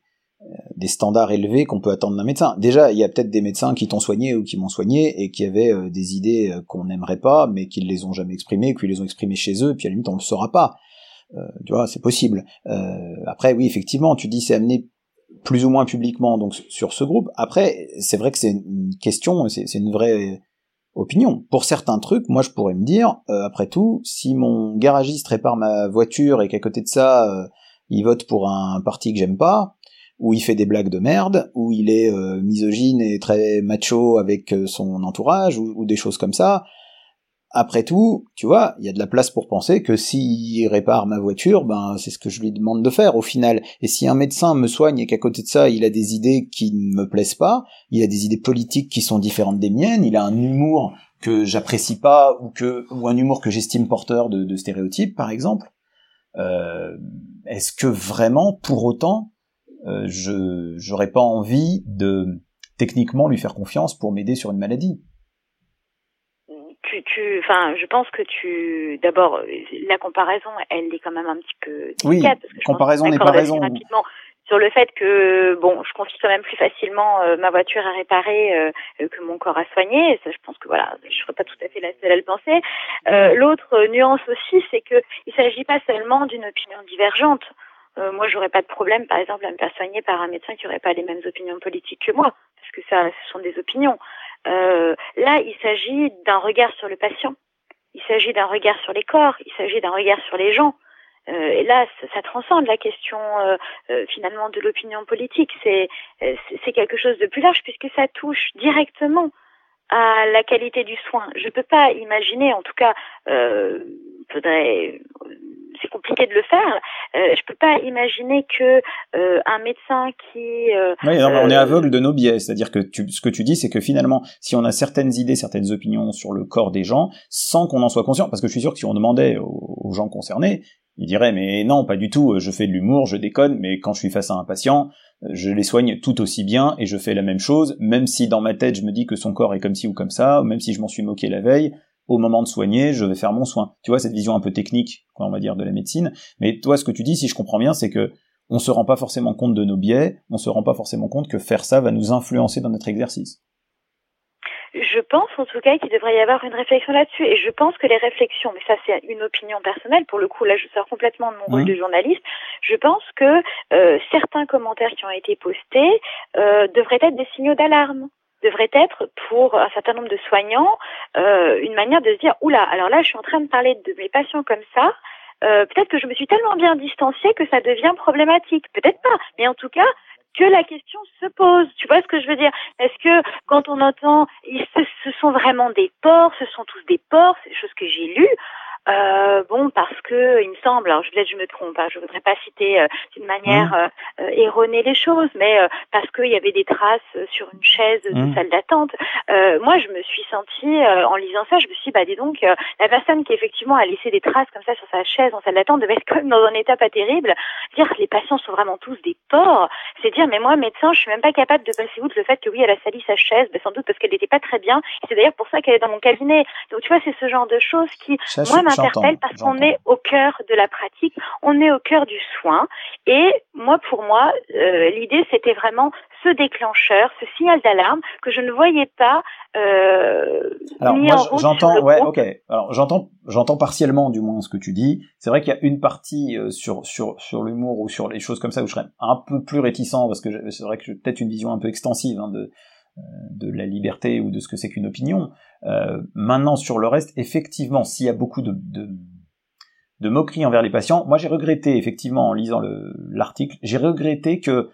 des standards élevés qu'on peut attendre d'un médecin. Déjà, il y a peut-être des médecins qui t'ont soigné ou qui m'ont soigné et qui avaient euh, des idées euh, qu'on n'aimerait pas, mais qui ne les ont jamais exprimées, qu'ils les ont exprimées chez eux, puis à la limite on le saura pas. Euh, tu vois, c'est possible. après, oui, effectivement, tu dis c'est amené plus ou moins publiquement donc sur ce groupe. Après, c'est vrai que c'est une question, c'est une vraie opinion. Pour certains trucs, moi je pourrais me dire, après tout, si mon garagiste répare ma voiture et qu'à côté de ça, il vote pour un parti que j'aime pas, où il fait des blagues de merde, où il est euh, misogyne et très macho avec euh, son entourage, ou, des choses comme ça. Après tout, tu vois, il y a de la place pour penser que s'il répare ma voiture, ben c'est ce que je lui demande de faire au final. Et si un médecin me soigne et qu'à côté de ça, il a des idées qui ne me plaisent pas, il a des idées politiques qui sont différentes des miennes, il a un humour que j'apprécie pas ou que ou un humour que j'estime porteur de, stéréotypes, par exemple. Euh, Est-ce que vraiment, pour autant, euh, je j'aurais pas envie de techniquement lui faire confiance pour m'aider sur une maladie. Tu, tu, enfin, je pense que tu, d'abord, la comparaison, elle est quand même un petit peu. Oui, comparaison n'est pas raison. Rapidement sur le fait que bon, je confie quand même plus facilement euh, ma voiture à réparer euh, que mon corps à soigner. Ça, je pense que voilà, je serais pas tout à fait la seule à le penser. L'autre nuance aussi, c'est que il s'agit pas seulement d'une opinion divergente. Euh, moi, j'aurais pas de problème, par exemple, à me faire soigner par un médecin qui aurait pas les mêmes opinions politiques que moi, parce que ça, ce sont des opinions. Euh, là, il s'agit d'un regard sur le patient. Il s'agit d'un regard sur les corps. Il s'agit d'un regard sur les gens. Euh, et là, ça, transcende la question euh, euh, finalement de l'opinion politique. C'est c'est quelque chose de plus large puisque ça touche directement à la qualité du soin. Je peux pas imaginer, en tout cas, euh, faudrait c'est compliqué de le faire. Euh, je peux pas imaginer que euh, un médecin qui euh, oui, on est euh, aveugle de nos biais, c'est-à-dire que tu, ce que tu dis, c'est que finalement, si on a certaines idées, certaines opinions sur le corps des gens, sans qu'on en soit conscient, parce que je suis sûr que si on demandait aux, gens concernés, Il dirait mais non, pas du tout, je fais de l'humour, je déconne, mais quand je suis face à un patient, je les soigne tout aussi bien et je fais la même chose, même si dans ma tête je me dis que son corps est comme ci ou comme ça, même si je m'en suis moqué la veille, au moment de soigner, je vais faire mon soin. Tu vois, cette vision un peu technique, quoi, on va dire, de la médecine. Mais toi, ce que tu dis, si je comprends bien, c'est que on se rend pas forcément compte de nos biais, on se rend pas forcément compte que faire ça va nous influencer dans notre exercice. Je pense en tout cas qu'il devrait y avoir une réflexion là-dessus et je pense que les réflexions, mais ça c'est une opinion personnelle, pour le coup là je sors complètement de mon rôle de journaliste, je pense que euh, certains commentaires qui ont été postés euh, devraient être des signaux d'alarme devrait être pour un certain nombre de soignants euh, une manière de se dire oula alors là je suis en train de parler de mes patients comme ça euh, peut-être que je me suis tellement bien distanciée que ça devient problématique peut-être pas mais en tout cas que la question se pose. Tu vois ce que je veux dire? Est-ce que quand on entend, ce, sont vraiment des porcs, ce sont tous des porcs, c'est des choses que j'ai lues, euh, bon, parce que il me semble, alors je peut-être je me trompe, hein, je voudrais pas citer euh, d'une manière mmh. euh, euh, erronée les choses, mais parce qu'il y avait des traces sur une chaise de mmh. salle d'attente. moi, je me suis sentie en lisant ça, je me suis dit, bah dis donc, la personne qui effectivement a laissé des traces comme ça sur sa chaise en salle d'attente devait être quand même dans un état pas terrible. Dire que les patients sont vraiment tous des porcs, c'est dire, mais moi médecin, je suis même pas capable de passer outre le fait que oui, elle a sali sa chaise, bah, sans doute parce qu'elle n'était pas très bien. C'est d'ailleurs pour ça qu'elle est dans mon cabinet. Donc tu vois, c'est ce genre de choses qui, moi, m'interpelle parce qu'on est au cœur de la pratique, on est au cœur du soin. Et moi, pour moi, euh, l'idée, c'était vraiment ce déclencheur, ce signal d'alarme que je ne voyais pas euh, alors moi j'entends ouais ok. Alors j'entends j'entends partiellement du moins ce que tu dis. C'est vrai qu'il y a une partie euh, sur sur sur l'humour ou sur les choses comme ça où je serais un peu plus réticent parce que c'est vrai que j'ai peut-être une vision un peu extensive hein, de de la liberté ou de ce que c'est qu'une opinion. Euh, maintenant, sur le reste, effectivement, s'il y a beaucoup de, de, moqueries envers les patients, moi j'ai regretté, effectivement, en lisant l'article, j'ai regretté que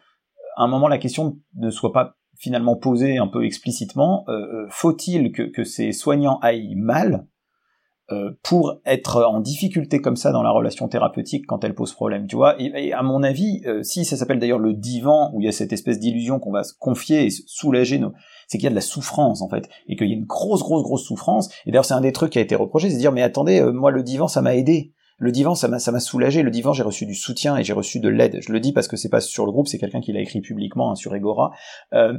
à un moment la question ne soit pas finalement posée un peu explicitement. Euh, faut-il que, que, ces soignants aillent mal euh, pour être en difficulté comme ça dans la relation thérapeutique quand elle pose problème, tu vois. Et, à mon avis, euh, si ça s'appelle d'ailleurs le divan, où il y a cette espèce d'illusion qu'on va se confier et soulager nos, c'est qu'il y a de la souffrance en fait, et qu'il y a une grosse, grosse, grosse souffrance. Et d'ailleurs, c'est un des trucs qui a été reproché, c'est de dire mais attendez, euh, moi le divan, ça m'a aidé. Le divan, ça m'a, ça m'a soulagé. Le divan, j'ai reçu du soutien et j'ai reçu de l'aide. Je le dis parce que c'est pas sur le groupe, c'est quelqu'un qui l'a écrit publiquement hein, sur Egora. et,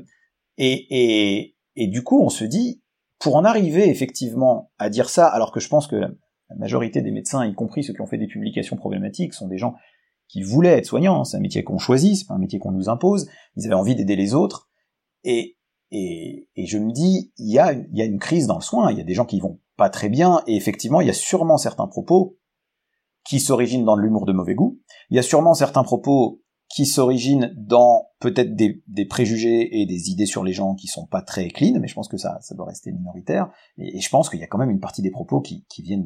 et, et du coup, on se dit, pour en arriver effectivement à dire ça, alors que je pense que la majorité des médecins, y compris ceux qui ont fait des publications problématiques, sont des gens qui voulaient être soignants, c'est un métier qu'on choisit, c'est pas un métier qu'on nous impose, ils avaient envie d'aider les autres, et, et, et, je me dis, il y, a, y a une crise dans le soin, il y a des gens qui vont pas très bien, et effectivement, il y a sûrement certains propos qui s'originent dans l'humour de mauvais goût, il y a sûrement certains propos qui s'origine dans peut-être des, des, préjugés et des idées sur les gens qui sont pas très clean, mais je pense que ça, ça doit rester minoritaire. Et, je pense qu'il y a quand même une partie des propos qui, qui viennent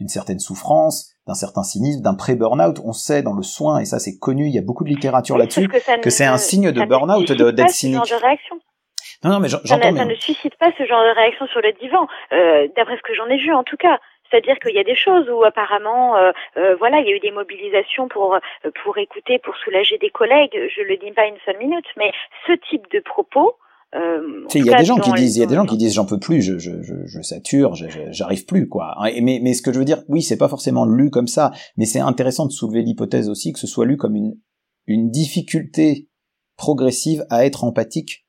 d'une certaine souffrance, d'un certain cynisme, d'un pré-burnout. On sait dans le soin, et ça c'est connu, il y a beaucoup de littérature là-dessus, que, c'est un signe de burnout d'être cynique. Genre de réaction. Non, non, mais j'entends. Ça, ça, ne suscite pas ce genre de réaction sur le divan, euh, d'après ce que j'en ai vu en tout cas. C'est-à-dire qu'il y a des choses où apparemment, euh, euh, voilà, il y a eu des mobilisations pour euh, pour écouter, pour soulager des collègues. Je le dis pas une seule minute, mais ce type de propos. il y a des gens qui disent, il y a des gens qui disent, j'en peux plus, je, je, je, je sature, j'arrive plus, quoi. Mais, mais ce que je veux dire, oui, c'est pas forcément lu comme ça, mais c'est intéressant de soulever l'hypothèse aussi que ce soit lu comme une une difficulté progressive à être empathique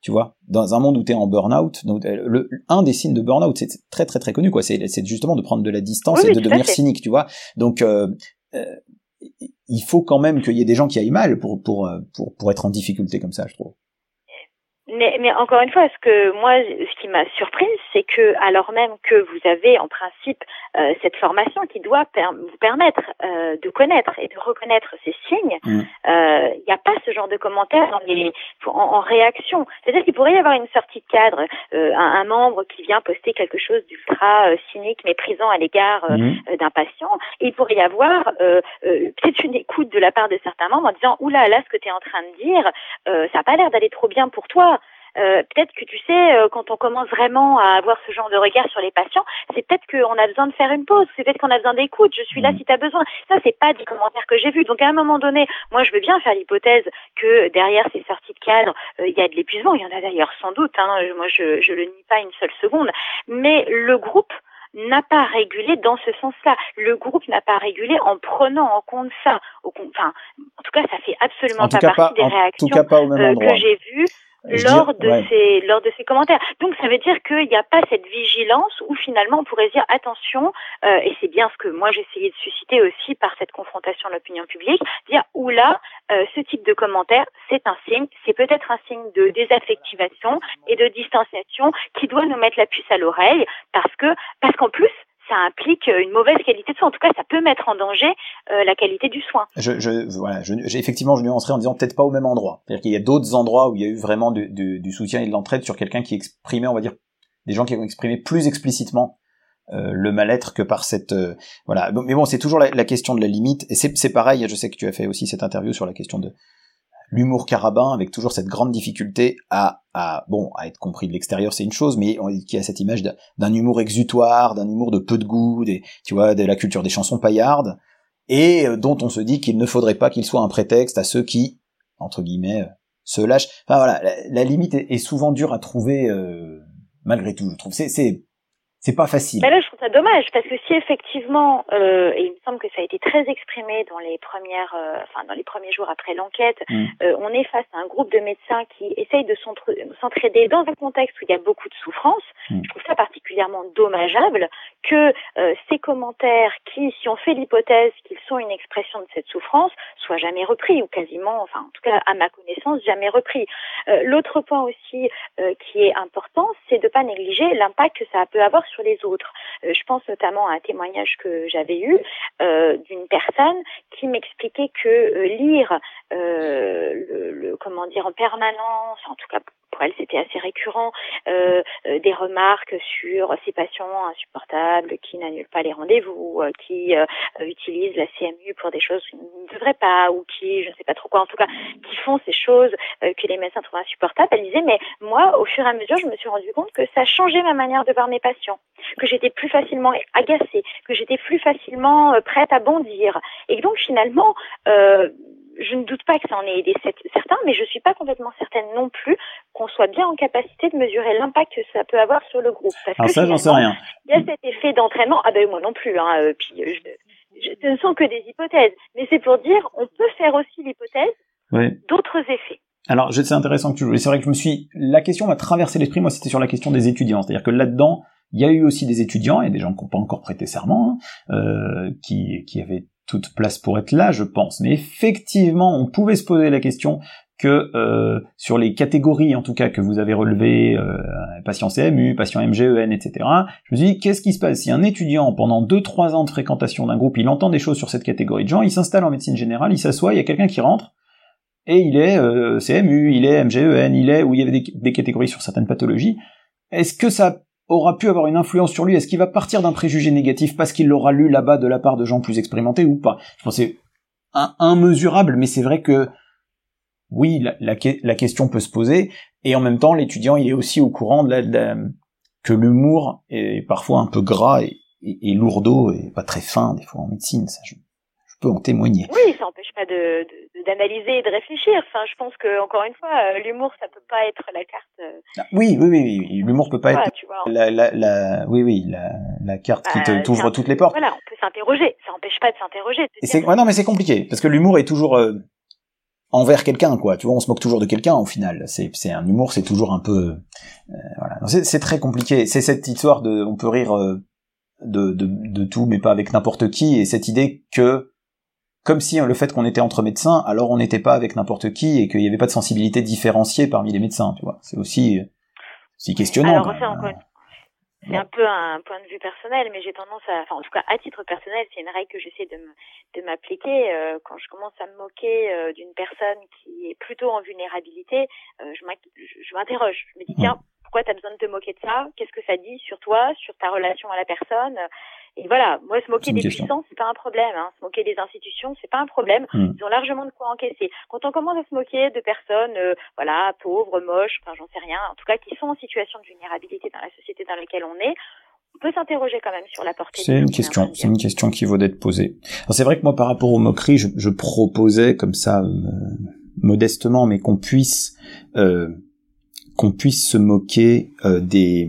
tu vois, dans un monde où tu es en burn-out, le, un des signes de burn-out, c'est très très très connu, quoi. C'est justement de prendre de la distance et de devenir cynique, tu vois. Donc, euh, euh, il faut quand même qu'il y ait des gens qui aillent mal pour pour euh, pour pour être en difficulté comme ça, je trouve. Mais, mais, encore une fois, ce que moi, ce qui m'a surprise, c'est que alors même que vous avez en principe euh, cette formation qui doit vous permettre euh, de connaître et de reconnaître ces signes, mm. euh, il n'y a pas ce genre de commentaires les, en, en, réaction. C'est-à-dire qu'il pourrait y avoir une sortie de cadre, un, un, membre qui vient poster quelque chose d'ultra cynique, méprisant à l'égard mm. d'un patient, et il pourrait y avoir peut-être une écoute de la part de certains membres en disant oula là, ce que tu es en train de dire, ça n'a pas l'air d'aller trop bien pour toi. Euh, peut-être que tu sais, euh, quand on commence vraiment à avoir ce genre de regard sur les patients, c'est peut-être qu'on a besoin de faire une pause, c'est peut-être qu'on a besoin d'écoute, je suis là mm. si tu as besoin. Ça, c'est pas des commentaires que j'ai vus. Donc à un moment donné, moi je veux bien faire l'hypothèse que derrière ces sorties de cadre, euh, il y a de l'épuisement, il y en a d'ailleurs sans doute, hein, moi je, je le nie pas une seule seconde, mais le groupe n'a pas régulé dans ce sens-là. Le groupe n'a pas régulé en prenant en compte ça. Enfin, en tout cas, ça fait absolument pas partie des réactions euh, que j'ai vues lors de ces lors de ces commentaires. Donc ça veut dire qu'il n'y a pas cette vigilance où finalement on pourrait dire attention euh, et c'est bien ce que moi j'essayais de susciter aussi par cette confrontation de l'opinion publique, dire ou là euh, ce type de commentaire c'est un signe, c'est peut-être un signe de désaffectivation et de distanciation qui doit nous mettre la puce à l'oreille parce que parce qu'en plus ça implique une mauvaise qualité de soin. En tout cas, ça peut mettre en danger euh, la qualité du soin. Je, je voilà, je, effectivement, je nuancerai en disant peut-être pas au même endroit. C'est-à-dire qu'il y a d'autres endroits où il y a eu vraiment du, soutien et de l'entraide sur quelqu'un qui exprimait, on va dire, des gens qui ont exprimé plus explicitement euh, le mal-être que par cette euh, voilà. Mais bon, c'est toujours la, question de la limite. Et c'est pareil. Je sais que tu as fait aussi cette interview sur la question de l'humour carabin avec toujours cette grande difficulté à, à bon à être compris de l'extérieur c'est une chose mais qui a cette image d'un humour exutoire d'un humour de peu de goût tu vois de la culture des chansons paillardes et euh, dont on se dit qu'il ne faudrait pas qu'il soit un prétexte à ceux qui entre guillemets euh, se lâchent enfin voilà la, limite est, souvent dure à trouver euh, malgré tout je trouve c'est c'est pas facile. Mais ça dommage parce que si effectivement, euh, et il me semble que ça a été très exprimé dans les premières, euh, enfin dans les premiers jours après l'enquête, mm. euh, on est face à un groupe de médecins qui essayent de s'entraider dans un contexte où il y a beaucoup de souffrance. Mm. Je trouve ça particulièrement dommageable que euh, ces commentaires, qui, si on fait l'hypothèse qu'ils sont une expression de cette souffrance, soient jamais repris ou quasiment, enfin en tout cas à ma connaissance, jamais repris. Euh, l'autre point aussi qui est important, c'est de pas négliger l'impact que ça peut avoir sur les autres. Euh, je pense notamment à un témoignage que j'avais eu euh, d'une personne qui m'expliquait que euh, lire le, le, comment dire en permanence, en tout cas pour elle c'était assez récurrent, euh, des remarques sur ces patients insupportables qui n'annulent pas les rendez-vous, qui euh, utilisent la CMU pour des choses qu'ils ne devraient pas, ou qui, je ne sais pas trop quoi, en tout cas, qui font ces choses que les médecins trouvent insupportables. Elle disait, mais moi, au fur et à mesure, je me suis rendu compte que ça changeait ma manière de voir mes patients que j'étais plus facilement agacée, que j'étais plus facilement euh, prête à bondir. Et donc finalement, euh, je ne doute pas que ça en ait aidé certains, mais je suis pas complètement certaine non plus qu'on soit bien en capacité de mesurer l'impact que ça peut avoir sur le groupe. Parce Alors ça, j'en sais rien. Il y a cet effet d'entraînement. Ah ben moi non plus. Hein, euh, puis je, ce ne sont que des hypothèses, mais c'est pour dire on peut faire aussi l'hypothèse d'autres effets. Alors, c'est intéressant que tu joues. C'est vrai que je me suis. La question m'a traversé l'esprit. Moi, c'était sur la question des étudiants. C'est-à-dire que là-dedans, il y a eu aussi des étudiants et des gens qui n'ont pas encore prêté serment, hein, euh, qui, qui avaient toute place pour être là, je pense. Mais effectivement, on pouvait se poser la question que euh, sur les catégories, en tout cas, que vous avez relevées, euh, patient CMU, patient MGEN, etc., je me suis dit, qu'est-ce qui se passe? Si un étudiant, pendant 2-3 ans de fréquentation d'un groupe, il entend des choses sur cette catégorie de gens, il s'installe en médecine générale, il s'assoit, il y a quelqu'un qui rentre, et il est euh, CMU, il est MGEN, il est, où il y avait des, des catégories sur certaines pathologies, est-ce que ça aura pu avoir une influence sur lui Est-ce qu'il va partir d'un préjugé négatif parce qu'il l'aura lu là-bas de la part de gens plus expérimentés ou pas? Je pense c'est immesurable, mais c'est vrai que oui, la, la, question peut se poser, et en même temps, l'étudiant, il est aussi au courant de la, que l'humour est parfois un peu gras et, et, lourdeau et pas très fin des fois en médecine. Ça, je, peux en témoigner. Oui, de, d'analyser et de réfléchir. Enfin, je pense que encore une fois, euh, l'humour, ça peut pas être la carte. Euh, ah, oui, oui, oui, oui. l'humour peut pas être la, la, la, oui, oui, la, la carte qui bah, t'ouvre toutes les portes. Voilà, on peut s'interroger. Ça n'empêche pas de s'interroger. ouais, non, mais c'est compliqué parce que l'humour est toujours euh, envers quelqu'un, quoi. Tu vois, on se moque toujours de quelqu'un au final. C'est, un humour, c'est toujours un peu, voilà. C'est, très compliqué. C'est cette histoire de, on peut rire de, de, de tout, mais pas avec n'importe qui, et cette idée que comme si hein, le fait qu'on était entre médecins, alors on n'était pas avec n'importe qui et qu'il n'y avait pas de sensibilité différenciée parmi les médecins, tu vois. C'est aussi, aussi questionnant. Alors, c'est un peu un point de vue personnel, mais j'ai tendance à, enfin en tout cas à titre personnel, c'est une règle que j'essaie de de m'appliquer euh, quand je commence à me moquer euh, d'une personne qui est plutôt en vulnérabilité, euh, je m'interroge, je me dis tiens pourquoi tu as besoin de te moquer de ça? Qu'est-ce que ça dit sur toi, sur ta relation à la personne? Et voilà, moi, se moquer des puissants, c'est pas un problème. Hein. Se moquer des institutions, c'est pas un problème. Hmm. Ils ont largement de quoi encaisser. Quand on commence à se moquer de personnes, euh, voilà, pauvres, moches, enfin, j'en sais rien, en tout cas, qui sont en situation de vulnérabilité dans la société dans laquelle on est, on peut s'interroger quand même sur la portée. C'est une question, c'est une question qui vaut d'être posée. C'est vrai que moi, par rapport aux moqueries, je, je proposais comme ça, euh, modestement, mais qu'on puisse, euh, qu'on puisse se moquer euh, des,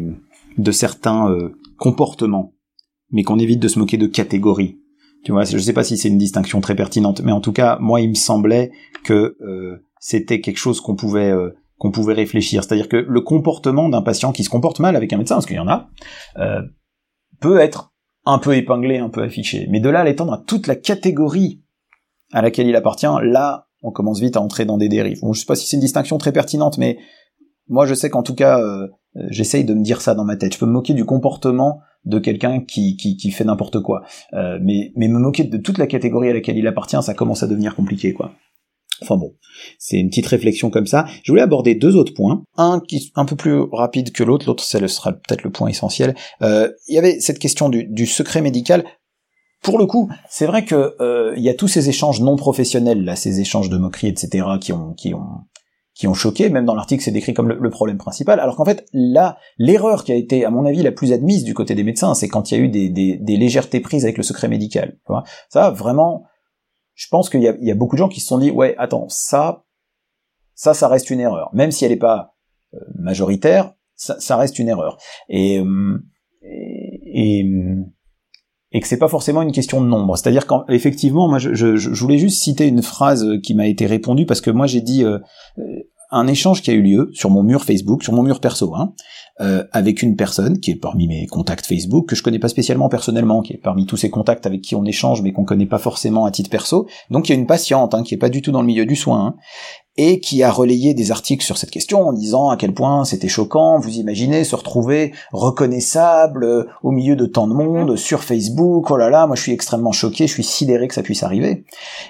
de certains comportements mais qu'on évite de se moquer de catégories. Tu vois, je sais pas si c'est une distinction très pertinente, mais en tout cas, moi, il me semblait que euh, c'était quelque chose qu'on pouvait euh, qu'on pouvait réfléchir. C'est-à-dire que le comportement d'un patient qui se comporte mal avec un médecin, parce qu'il y en a, euh, peut être un peu épinglé, un peu affiché. Mais de là à l'étendre à toute la catégorie à laquelle il appartient, là, on commence vite à entrer dans des dérives. Bon, je sais pas si c'est une distinction très pertinente, mais moi, je sais qu'en tout cas, euh, j'essaye de me dire ça dans ma tête. Je peux me moquer du comportement de quelqu'un qui, qui, qui, fait n'importe quoi. Euh, mais, mais me moquer de toute la catégorie à laquelle il appartient, ça commence à devenir compliqué, quoi. Enfin bon, c'est une petite réflexion comme ça. Je voulais aborder deux autres points. Un qui est un peu plus rapide que l'autre, l'autre sera peut-être le point essentiel. Euh, il y avait cette question du, du secret médical. Pour le coup, c'est vrai que euh, il y a tous ces échanges non professionnels, là, ces échanges de moqueries, etc., qui ont, qui ont, qui ont choqué, même dans l'article c'est décrit comme le, problème principal, alors qu'en fait là, l'erreur qui a été à mon avis la plus admise du côté des médecins, c'est quand il y a eu des, légèretés prises avec le secret médical. Tu vois ça vraiment, je pense qu'il y a, beaucoup de gens qui se sont dit ouais attends ça, ça ça reste une erreur, même si elle n'est pas euh, majoritaire, ça, ça, reste une erreur. Et, euh, et, et et que c'est pas forcément une question de nombre. C'est-à-dire qu'effectivement, moi, je, je, je, voulais juste citer une phrase qui m'a été répondue parce que moi, j'ai dit euh, un échange qui a eu lieu sur mon mur Facebook, sur mon mur perso, hein, euh, avec une personne qui est parmi mes contacts Facebook que je connais pas spécialement personnellement, qui est parmi tous ces contacts avec qui on échange mais qu'on connaît pas forcément à titre perso. Donc il y a une patiente hein, qui est pas du tout dans le milieu du soin hein, et qui a relayé des articles sur cette question en disant à quel point c'était choquant. Vous imaginez se retrouver reconnaissable euh, au milieu de tant de monde sur Facebook. Oh là là, moi je suis extrêmement choqué, je suis sidéré que ça puisse arriver.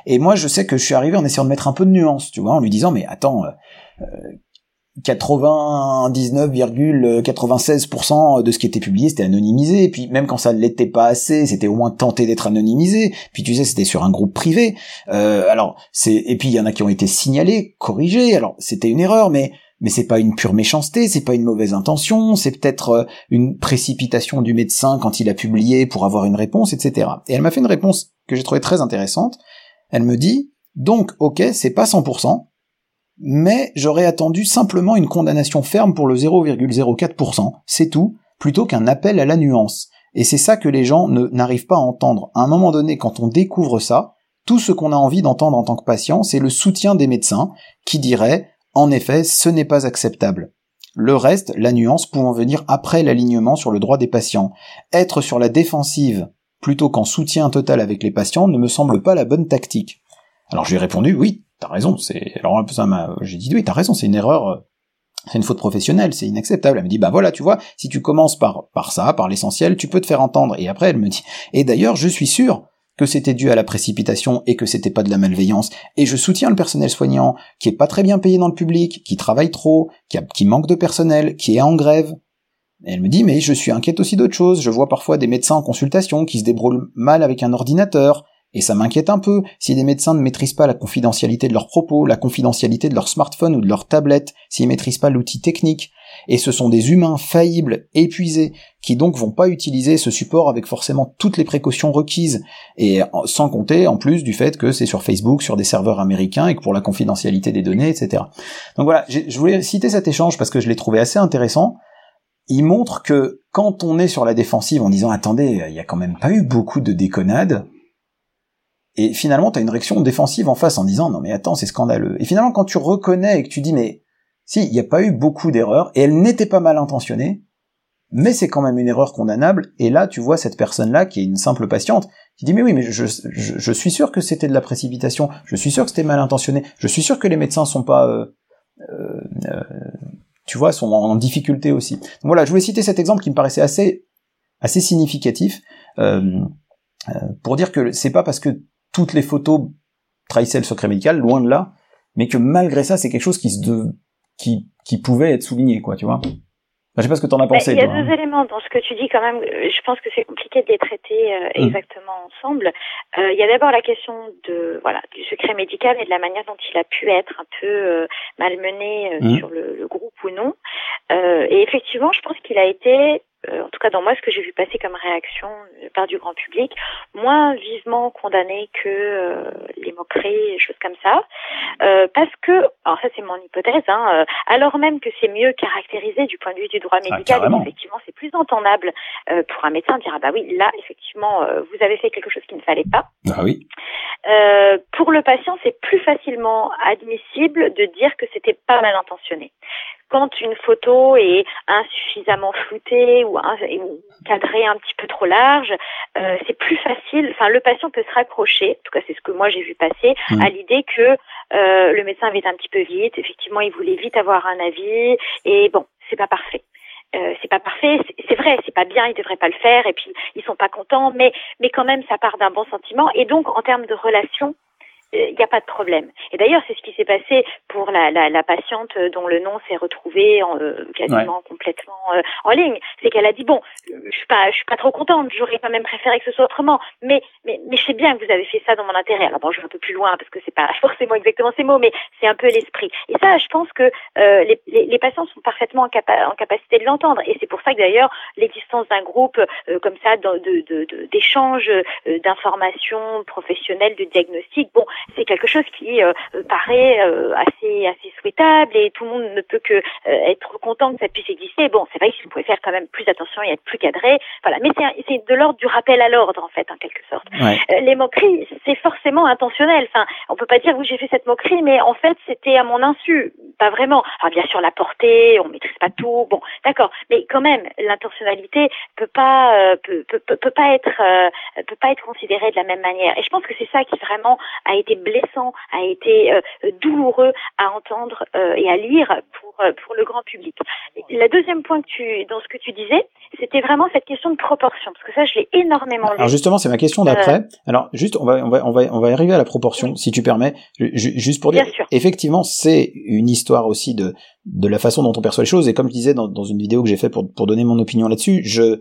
Et moi je sais que je suis arrivé en essayant de mettre un peu de nuance, tu vois, en lui disant mais attends. Euh, 99,96% de ce qui était publié c'était anonymisé. Et puis même quand ça ne l'était pas assez c'était au moins tenté d'être anonymisé. Puis tu sais c'était sur un groupe privé. Euh, alors c'est et puis il y en a qui ont été signalés corrigés. Alors c'était une erreur mais mais c'est pas une pure méchanceté, c'est pas une mauvaise intention, c'est peut-être euh, une précipitation du médecin quand il a publié pour avoir une réponse, etc. Et elle m'a fait une réponse que j'ai trouvée très intéressante. Elle me dit, donc, ok, c'est pas 100%, mais j'aurais attendu simplement une condamnation ferme pour le 0,04%, c'est tout, plutôt qu'un appel à la nuance. Et c'est ça que les gens n'arrivent pas à entendre. À un moment donné, quand on découvre ça, tout ce qu'on a envie d'entendre en tant que patient, c'est le soutien des médecins qui diraient en effet, ce n'est pas acceptable. Le reste, la nuance pouvant venir après l'alignement sur le droit des patients. Être sur la défensive plutôt qu'en soutien total avec les patients ne me semble pas la bonne tactique. Alors je lui ai répondu oui, t'as raison, c'est alors ça m'a j'ai dit oui, t'as raison, c'est une erreur euh, c'est une faute professionnelle, c'est inacceptable. Elle me dit bah voilà, tu vois, si tu commences par par ça, par l'essentiel, tu peux te faire entendre. Et après elle me dit et d'ailleurs, je suis sûr que c'était dû à la précipitation et que c'était pas de la malveillance. Et je soutiens le personnel soignant qui est pas très bien payé dans le public, qui travaille trop, qui, qui manque de personnel, qui est en grève. Elle me dit mais je suis inquiète aussi d'autres choses. Je vois parfois des médecins en consultation qui se débrouillent mal avec un ordinateur, et ça m'inquiète un peu si les médecins ne maîtrisent pas la confidentialité de leurs propos, la confidentialité de leur smartphone ou de leur tablette, s'ils maîtrisent pas l'outil technique. Et ce sont des humains faillibles, épuisés, qui donc vont pas utiliser ce support avec forcément toutes les précautions requises, et sans compter en plus du fait que c'est sur Facebook, sur des serveurs américains, et que pour la confidentialité des données, etc. Donc voilà, je voulais citer cet échange parce que je l'ai trouvé assez intéressant. Il montre que quand on est sur la défensive en disant attendez, il y a quand même pas eu beaucoup de déconnades, et finalement, tu as une réaction défensive en face en disant non mais attends, c'est scandaleux. Et finalement, quand tu reconnais et que tu dis mais si, il n'y a pas eu beaucoup d'erreurs et elle n'était pas mal intentionnée, mais c'est quand même une erreur condamnable. Et là, tu vois cette personne-là qui est une simple patiente qui dit mais oui, mais je, je, suis sûr que c'était de la précipitation, je suis sûr que c'était mal intentionné, je suis sûr que les médecins sont pas euh, euh, euh tu vois, sont en, difficulté aussi. Voilà, je voulais citer cet exemple qui me paraissait assez assez significatif euh, euh pour dire que c'est pas parce que toutes les photos trahissaient le secret médical, loin de là, mais que malgré ça, c'est quelque chose qui se qui, qui pouvait être souligné, quoi, tu vois. je sais pas ce que tu en as pensé. Il y a deux hein. éléments dans ce que tu dis quand même. Je pense que c'est compliqué de les traiter euh, mm. exactement ensemble. Euh, il y a d'abord la question de voilà du secret médical et de la manière dont il a pu être un peu euh, malmené mm. sur le, le, groupe ou non. et effectivement, je pense qu'il a été en tout cas dans moi, ce que j'ai vu passer comme réaction par du grand public, moins vivement condamné que les moqueries, choses comme ça, parce que, alors ça c'est mon hypothèse, hein, alors même que c'est mieux caractérisé du point de vue du droit ah, médical, effectivement c'est plus entendable pour un médecin de dire ah bah oui là effectivement vous avez fait quelque chose qu'il ne fallait pas. Ah oui. pour le patient c'est plus facilement admissible de dire que c'était pas mal intentionné. Quand une photo est insuffisamment floutée ou, cadrée un petit peu trop large, euh, c'est plus facile. Enfin, le patient peut se raccrocher. En tout cas, c'est ce que moi j'ai vu passer mmh. à l'idée que euh, le médecin avait un petit peu vite. Effectivement, il voulait vite avoir un avis. Et bon, c'est pas parfait. Euh, c'est pas parfait, c'est vrai, c'est pas bien, ils devraient pas le faire, et puis ils sont pas contents, mais mais quand même ça part d'un bon sentiment, et donc en termes de relation, il n'y a pas de problème. Et d'ailleurs, c'est ce qui s'est passé pour la, la, la, patiente dont le nom s'est retrouvé en, euh, quasiment complètement euh, en ligne. C'est qu'elle a dit bon, je suis pas, je suis pas trop contente. J'aurais quand même préféré que ce soit autrement. Mais, mais, mais je sais bien que vous avez fait ça dans mon intérêt. Alors bon, je vais un peu plus loin parce que c'est pas (laughs) forcément exactement ces mots, mais c'est un peu l'esprit. Et ça, je pense que euh, les, les, les, patients sont parfaitement en, en capacité de l'entendre. Et c'est pour ça que d'ailleurs, l'existence d'un groupe comme ça, d'échanges, de, de, d'informations professionnelles, de diagnostic, bon, c'est quelque chose qui euh, paraît euh, assez assez souhaitable et tout le monde ne peut que euh, être content que ça puisse exister. Bon, c'est vrai vous pouvez faire quand même plus attention et être plus cadré, voilà. Mais c'est de l'ordre du rappel à l'ordre en fait, en quelque sorte. les moqueries, c'est forcément intentionnel. Enfin, on peut pas dire oui j'ai fait cette moquerie, mais en fait c'était à mon insu, pas vraiment. Alors bien sûr la portée, on maîtrise pas tout, bon, d'accord, mais quand même l'intentionnalité peut pas peut, peut, peut, pas être peut pas être considérée de la même manière. Et je pense que c'est ça qui vraiment a été blessant, a été euh, douloureux à entendre euh, et à lire pour euh, pour le grand public. La deuxième point que tu dans ce que tu disais, c'était vraiment cette question de proportion parce que ça je l'ai énormément Alors justement, c'est ma question d'après. Alors juste on va on va on va on va arriver à la proportion si tu permets. Juste pour dire effectivement, c'est une histoire aussi de de la façon dont on perçoit les choses. Et comme je disais dans, dans une vidéo que j'ai fait pour pour donner mon opinion là-dessus, je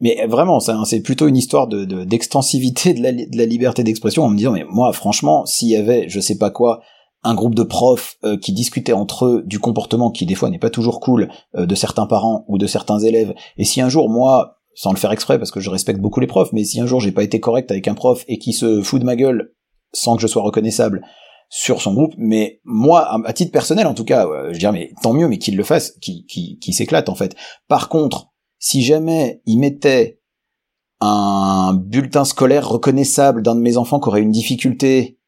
mais vraiment, c'est plutôt une histoire de d'extensivité de, la, liberté d'expression en me disant, mais moi, franchement, s'il y avait, je sais pas quoi, un groupe de profs euh, qui discutaient entre eux du comportement qui des fois n'est pas toujours cool euh, de certains parents ou de certains élèves, et si un jour moi, sans le faire exprès parce que je respecte beaucoup les profs, mais si un jour j'ai pas été correct avec un prof et qui se fout de ma gueule sans que je sois reconnaissable sur son groupe, mais moi, à, titre personnel en tout cas, je dirais mais tant mieux, mais qu'il le fasse, qu'il qui s'éclate en fait. Par contre, si jamais il mettait un bulletin scolaire reconnaissable d'un de mes enfants qui aurait une difficulté,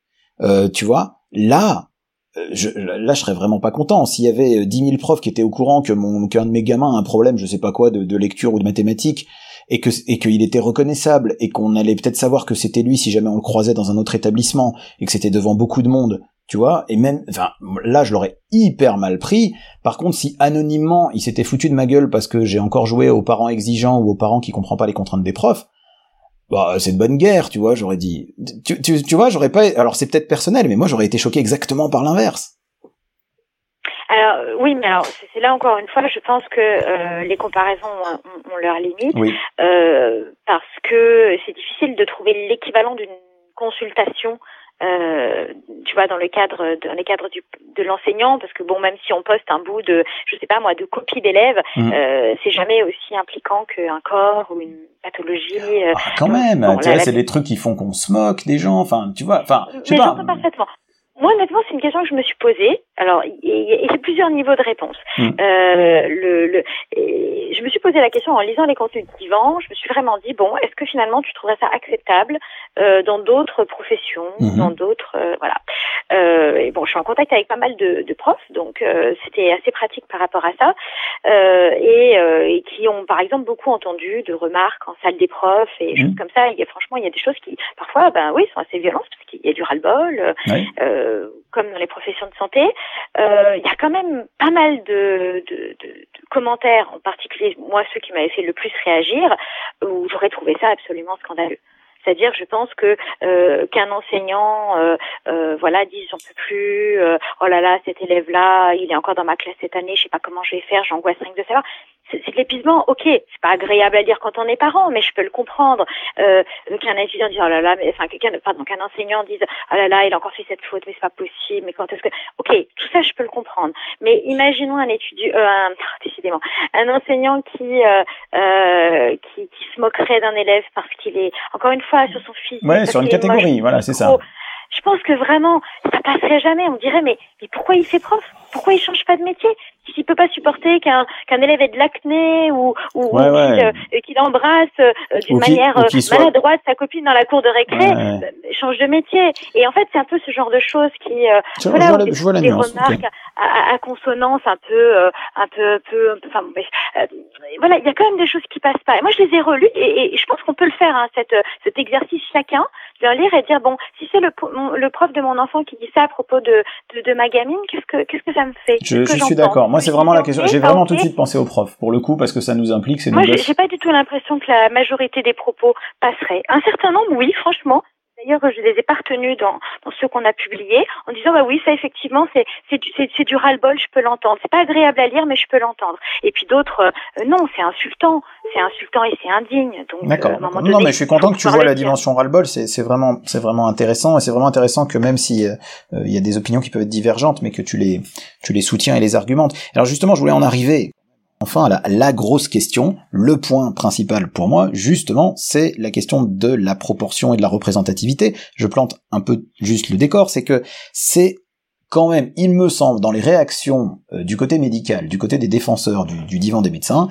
euh, tu vois, là, euh, je, là, je serais vraiment pas content. S'il y avait 10 000 profs qui étaient au courant que mon qu'un de mes gamins a un problème, je sais pas quoi, de, de lecture ou de mathématiques, et que et qu'il était reconnaissable, et qu'on allait peut-être savoir que c'était lui si jamais on le croisait dans un autre établissement, et que c'était devant beaucoup de monde, tu vois, et même, enfin, là, je l'aurais hyper mal pris. Par contre, si anonymement, il s'était foutu de ma gueule parce que j'ai encore joué aux parents exigeants ou aux parents qui comprennent pas les contraintes des profs, bah, c'est de bonne guerre, tu vois, j'aurais dit. Tu, tu, tu vois, j'aurais pas, alors c'est peut-être personnel, mais moi, j'aurais été choqué exactement par l'inverse. Alors oui, mais alors c'est là encore une fois, je pense que euh, les comparaisons ont, ont leurs limites euh, parce que c'est difficile de trouver l'équivalent d'une consultation euh, tu vois, dans le cadre, dans les cadres du, de l'enseignant, parce que bon, même si on poste un bout de, je sais pas moi, de copie d'élèves, mmh. euh, c'est jamais aussi impliquant qu'un corps ou une pathologie. Euh, ah, quand même, tu vois, c'est des trucs qui font qu'on se moque des gens, enfin, tu vois, enfin, je sais pas. parfaitement. Moi, honnêtement, c'est une question que je me suis posée. Alors, il y, a plusieurs niveaux de réponse. Hmm. Euh, le, le, je me suis posé la question en lisant les contenus d'Ivan. Je me suis vraiment dit, bon, est-ce que finalement tu trouverais ça acceptable euh, dans d'autres professions, hmm. dans d'autres, euh, voilà. Euh, et bon, je suis en contact avec pas mal de, de profs, donc euh, c'était assez pratique par rapport à ça, euh, et, et, qui ont, par exemple, beaucoup entendu de remarques en salle des profs et hmm. choses comme ça. A, franchement, il y a des choses qui, parfois, ben oui, sont assez violentes parce qu'il y a du ras-le-bol. Oui. Euh, comme dans les professions de santé, euh, il y a quand même pas mal de, de, de, de, commentaires, en particulier moi ceux qui m'avaient fait le plus réagir, où j'aurais trouvé ça absolument scandaleux. C'est-à-dire, je pense que euh, qu'un enseignant, euh, euh, voilà, dise j'en peux plus, euh, oh là là, cet élève-là, il est encore dans ma classe cette année, je sais pas comment je vais faire, j'angoisse rien de savoir. C'est de l'épuisement. Ok, c'est pas agréable à lire quand on est parent, mais je peux le comprendre. Euh, qu'un étudiant dise oh là là, mais enfin quelqu'un, pardon, qu'un enseignant dise oh là là, il a encore fait cette faute, mais c'est pas possible. Mais quand est-ce que Ok, tout ça je peux le comprendre. Mais imaginons un étudiant, euh, un, (laughs) décidément, un enseignant qui, euh, euh, qui, qui se moquerait d'un élève parce qu'il est encore une fois sur son fils. Ouais, sur une catégorie, voilà, c'est ça je pense que vraiment, ça passerait jamais. On dirait, mais, mais pourquoi il fait prof? Pourquoi il change pas de métier S'il peut pas supporter qu'un qu'un élève ait de l'acné ou, ou, euh, qu'il embrasse euh, d'une manière euh, maladroite sa copine dans la cour de récré, change de métier. Et en fait, c'est un peu ce genre de choses qui, voilà, je vois la, des remarques à, à, consonance un peu, un peu, un peu, enfin, voilà, il y a quand même des choses qui passent pas. Et moi, je les ai relus et, et je pense qu'on peut le faire, hein, cette, cet exercice chacun, de lire et dire bon, si c'est le le prof de mon enfant qui dit ça à propos de, de, ma gamine, qu'est-ce que, qu'est-ce que ça me fait Je, suis d'accord. Moi, c'est vraiment la question. J'ai vraiment tout de suite pensé au prof, pour le coup, parce que ça nous implique. Moi, j'ai pas du tout l'impression que la majorité des propos passeraient. Un certain nombre, oui, franchement, D'ailleurs, je les ai pas retenus dans, dans ceux qu'on a publiés en disant bah oui, ça effectivement c'est c'est du, c'est, du ras-le-bol, je peux l'entendre. C'est pas agréable à lire, mais je peux l'entendre. Et puis d'autres, euh, non, c'est insultant, c'est insultant et c'est indigne. Donc, D'accord. Euh, non, mais je suis content que tu vois la dimension ras-le-bol. C'est, c'est vraiment c'est vraiment intéressant et c'est vraiment intéressant que même si euh, il y a des opinions qui peuvent être divergentes, mais que tu les tu les soutiens et les argumentes. Alors justement, je voulais en arriver Enfin, la, grosse question, le point principal pour moi, justement, c'est la question de la proportion et de la représentativité. Je plante un peu juste le décor, c'est que c'est quand même, il me semble, dans les réactions euh, du côté médical, du côté des défenseurs du, du divan des médecins,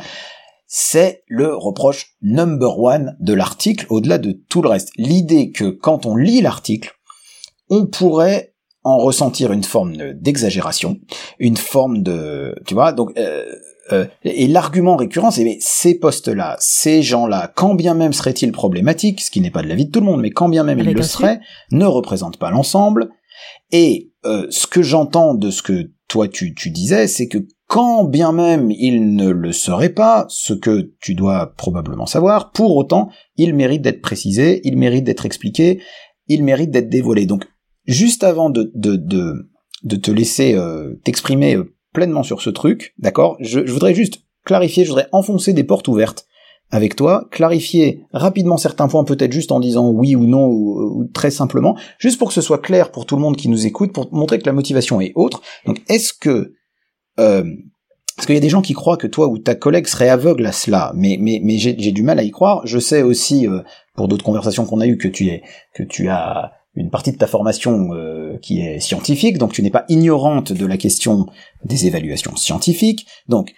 c'est le reproche number one de l'article, au-delà de tout le reste. L'idée que quand on lit l'article, on pourrait en ressentir une forme d'exagération, une forme de, tu vois, donc euh, euh, et l'argument récurrent, c'est mais ces postes-là, ces gens-là, quand bien même seraient-ils problématiques, ce qui n'est pas de l'avis de tout le monde, mais quand bien même ils le seraient, ne représentent pas l'ensemble. Et euh, ce que j'entends de ce que toi tu, tu disais, c'est que quand bien même ils ne le seraient pas, ce que tu dois probablement savoir, pour autant, ils méritent d'être précisés, ils méritent d'être expliqués, ils méritent d'être dévoilés. Donc, juste avant de, de, de, de te laisser euh, t'exprimer pleinement sur ce truc, d'accord? Je, voudrais juste clarifier, je voudrais enfoncer des portes ouvertes avec toi, clarifier rapidement certains points, peut-être juste en disant oui ou non, ou, très simplement, juste pour que ce soit clair pour tout le monde qui nous écoute, pour montrer que la motivation est autre. Donc, est-ce que... Euh, parce qu'il y a des gens qui croient que toi ou ta collègue serait aveugle à cela, mais mais mais j'ai du mal à y croire. Je sais aussi euh, pour d'autres conversations qu'on a eues que tu es que tu as une partie de ta formation euh, qui est scientifique, donc tu n'es pas ignorante de la question des évaluations scientifiques. Donc,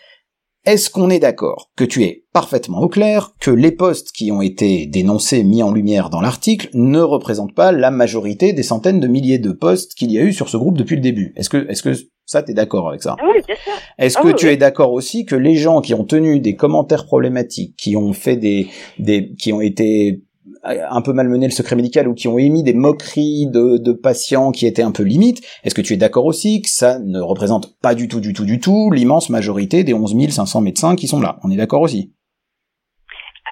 est-ce qu'on est d'accord que tu es parfaitement au clair que les postes qui ont été dénoncés, mis en lumière dans l'article, ne représentent pas la majorité des centaines de milliers de postes qu'il y a eu sur ce groupe depuis le début? Est-ce que, est-ce que ça, t'es d'accord avec ça? Oui, bien sûr. Est-ce ah que tu es d'accord aussi que les gens qui ont tenu des commentaires problématiques, qui ont fait des, des, qui ont été un peu malmené le secret médical ou qui ont émis des moqueries de, de patients qui étaient un peu limites, est-ce que tu es d'accord aussi que ça ne représente pas du tout, du tout, du tout l'immense majorité des 11 500 médecins qui sont là? On est d'accord aussi?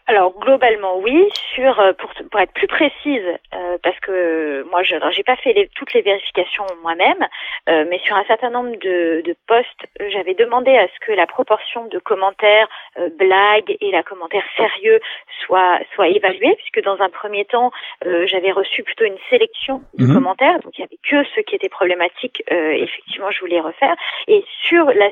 Alors globalement oui, sur euh, pour, pour être plus précise, euh, parce que moi je n'ai pas fait les, toutes les vérifications moi-même, euh, mais sur un certain nombre de, de postes, j'avais demandé à ce que la proportion de commentaires blagues et la commentaire sérieux soit soit évaluée, puisque dans un premier temps j'avais reçu plutôt une sélection de mhm. commentaires, donc il y avait que ceux qui étaient problématiques. effectivement, je voulais refaire, et sur la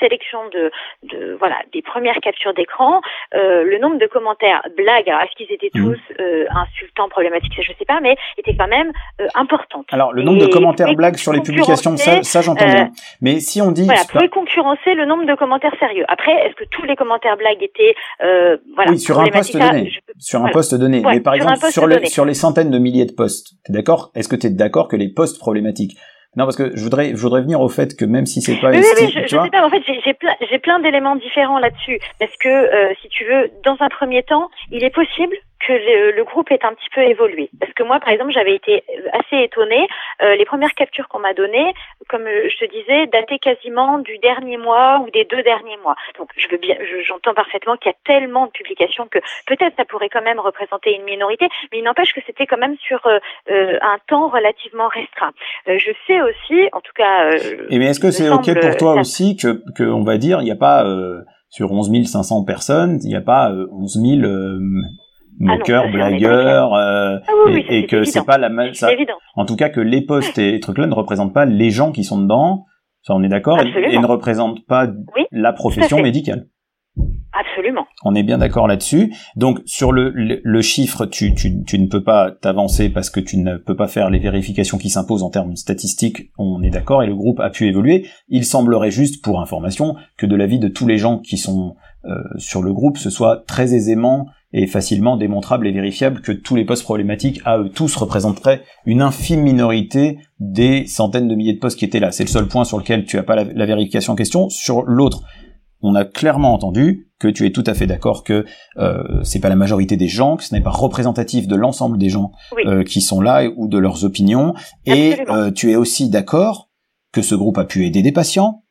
sélection de, de voilà des premières captures d'écran, le nombre de commentaires blagues, alors est-ce qu'ils étaient mhm. tous euh, insultants, problématiques, je sais pas, mais étaient quand même euh, importantes. Alors le nombre de commentaires blagues sur les publications, ça, ça j'entends bien. Euh, mais si on dit voilà, concurrencer le nombre de commentaires sérieux. Après, est-ce que tous les commentaires blagues étaient voilà Oui, sur un poste donné. Sur un poste donné. mais par exemple, sur, le, sur les centaines de milliers de postes, t'es d'accord? Est-ce que tu es d'accord que les postes problématiques non, parce que je voudrais, je voudrais venir au fait que même si c'est pas, oui, oui, je, je sais pas. En fait, j'ai plein, j'ai plein d'éléments différents là-dessus. Parce que, euh, si tu veux, dans un premier temps, il est possible que le, groupe ait un petit peu évolué. Parce que moi, par exemple, j'avais été assez étonnée. Euh, les premières captures qu'on m'a données, comme je te disais, dataient quasiment du dernier mois ou des deux derniers mois. Donc, je veux bien, j'entends parfaitement qu'il y a tellement de publications que peut-être ça pourrait quand même représenter une minorité, mais il n'empêche que c'était quand même sur euh, euh, un temps relativement restreint. je sais aussi, en tout cas. Et mais est-ce que c'est ok pour toi aussi que, que on va dire, il n'y a pas sur 11 500 personnes, il n'y a pas 11 000 Ah moqueurs, ça, c'est un blagueurs, euh, Ah oui, oui, et, que c'est pas la même. Évident. En tout cas, que les postes (laughs) et trucs-là ne représentent pas les gens qui sont dedans. Ça, on est d'accord, et, ne représentent pas Oui, la profession médicale. Absolument. On est bien d'accord là-dessus. Donc sur le, le, le chiffre, tu, tu, tu ne peux pas t'avancer parce que tu ne peux pas faire les vérifications qui s'imposent en termes statistiques. On est d'accord et le groupe a pu évoluer. Il semblerait juste, pour information, que de l'avis de tous les gens qui sont euh, sur le groupe, ce soit très aisément et facilement démontrable et vérifiable que tous les postes problématiques à eux tous représenteraient une infime minorité des centaines de milliers de postes qui étaient là. C'est le seul point sur lequel tu as pas la, la vérification en question. Sur l'autre, on a clairement entendu que tu es tout à fait d'accord que euh, c'est pas la majorité des gens, que ce n'est pas représentatif de l'ensemble des gens Oui. euh, qui sont là ou de leurs opinions, et euh, tu es aussi d'accord que ce groupe a pu aider des patients,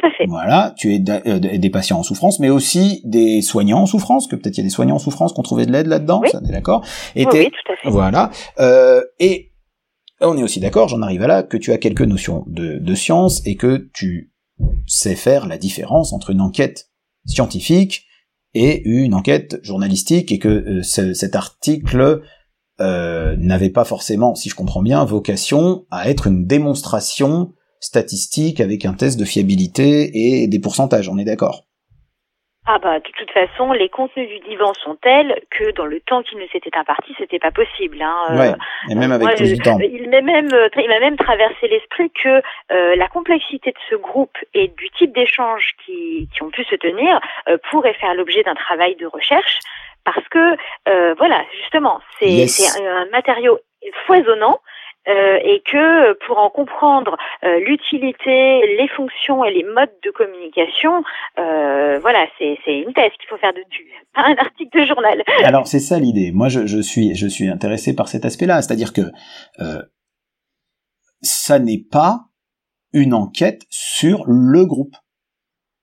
Tout à fait. voilà, tu es euh, des patients en souffrance, mais aussi des soignants en souffrance, que peut-être il y a des soignants en souffrance qui ont trouvé de l'aide là-dedans, Oui. ça on est d'accord, et Oui, t'es- oui, tout à fait. voilà. Euh, et on est aussi d'accord, j'en arrive à là, que tu as quelques notions de, de science et que tu sais faire la différence entre une enquête scientifique et une enquête journalistique et que euh, ce- cet article euh, n'avait pas forcément, si je comprends bien, vocation à être une démonstration statistique avec un test de fiabilité et des pourcentages, on est d'accord? Ah bah de toute façon, les contenus du divan sont tels que dans le temps qui nous était imparti, c'était pas possible. Hein. Euh, Ouais, et même avec moi, plus je- du temps. Il m'a même, euh, il m'a même traversé l'esprit que euh, la complexité de ce groupe et du type d'échanges qui, qui ont pu se tenir euh, pourrait faire l'objet d'un travail de recherche parce que euh, voilà, justement, c'est Yes. un matériau foisonnant. Euh, et que pour en comprendre euh, l'utilité, les fonctions et les modes de communication, euh, voilà, c'est une thèse qu'il faut faire dessus, (laughs) pas un article de journal. Alors c'est ça l'idée. Moi je, je suis je suis intéressé par cet aspect-là, c'est-à-dire que euh, ça n'est pas une enquête sur le groupe.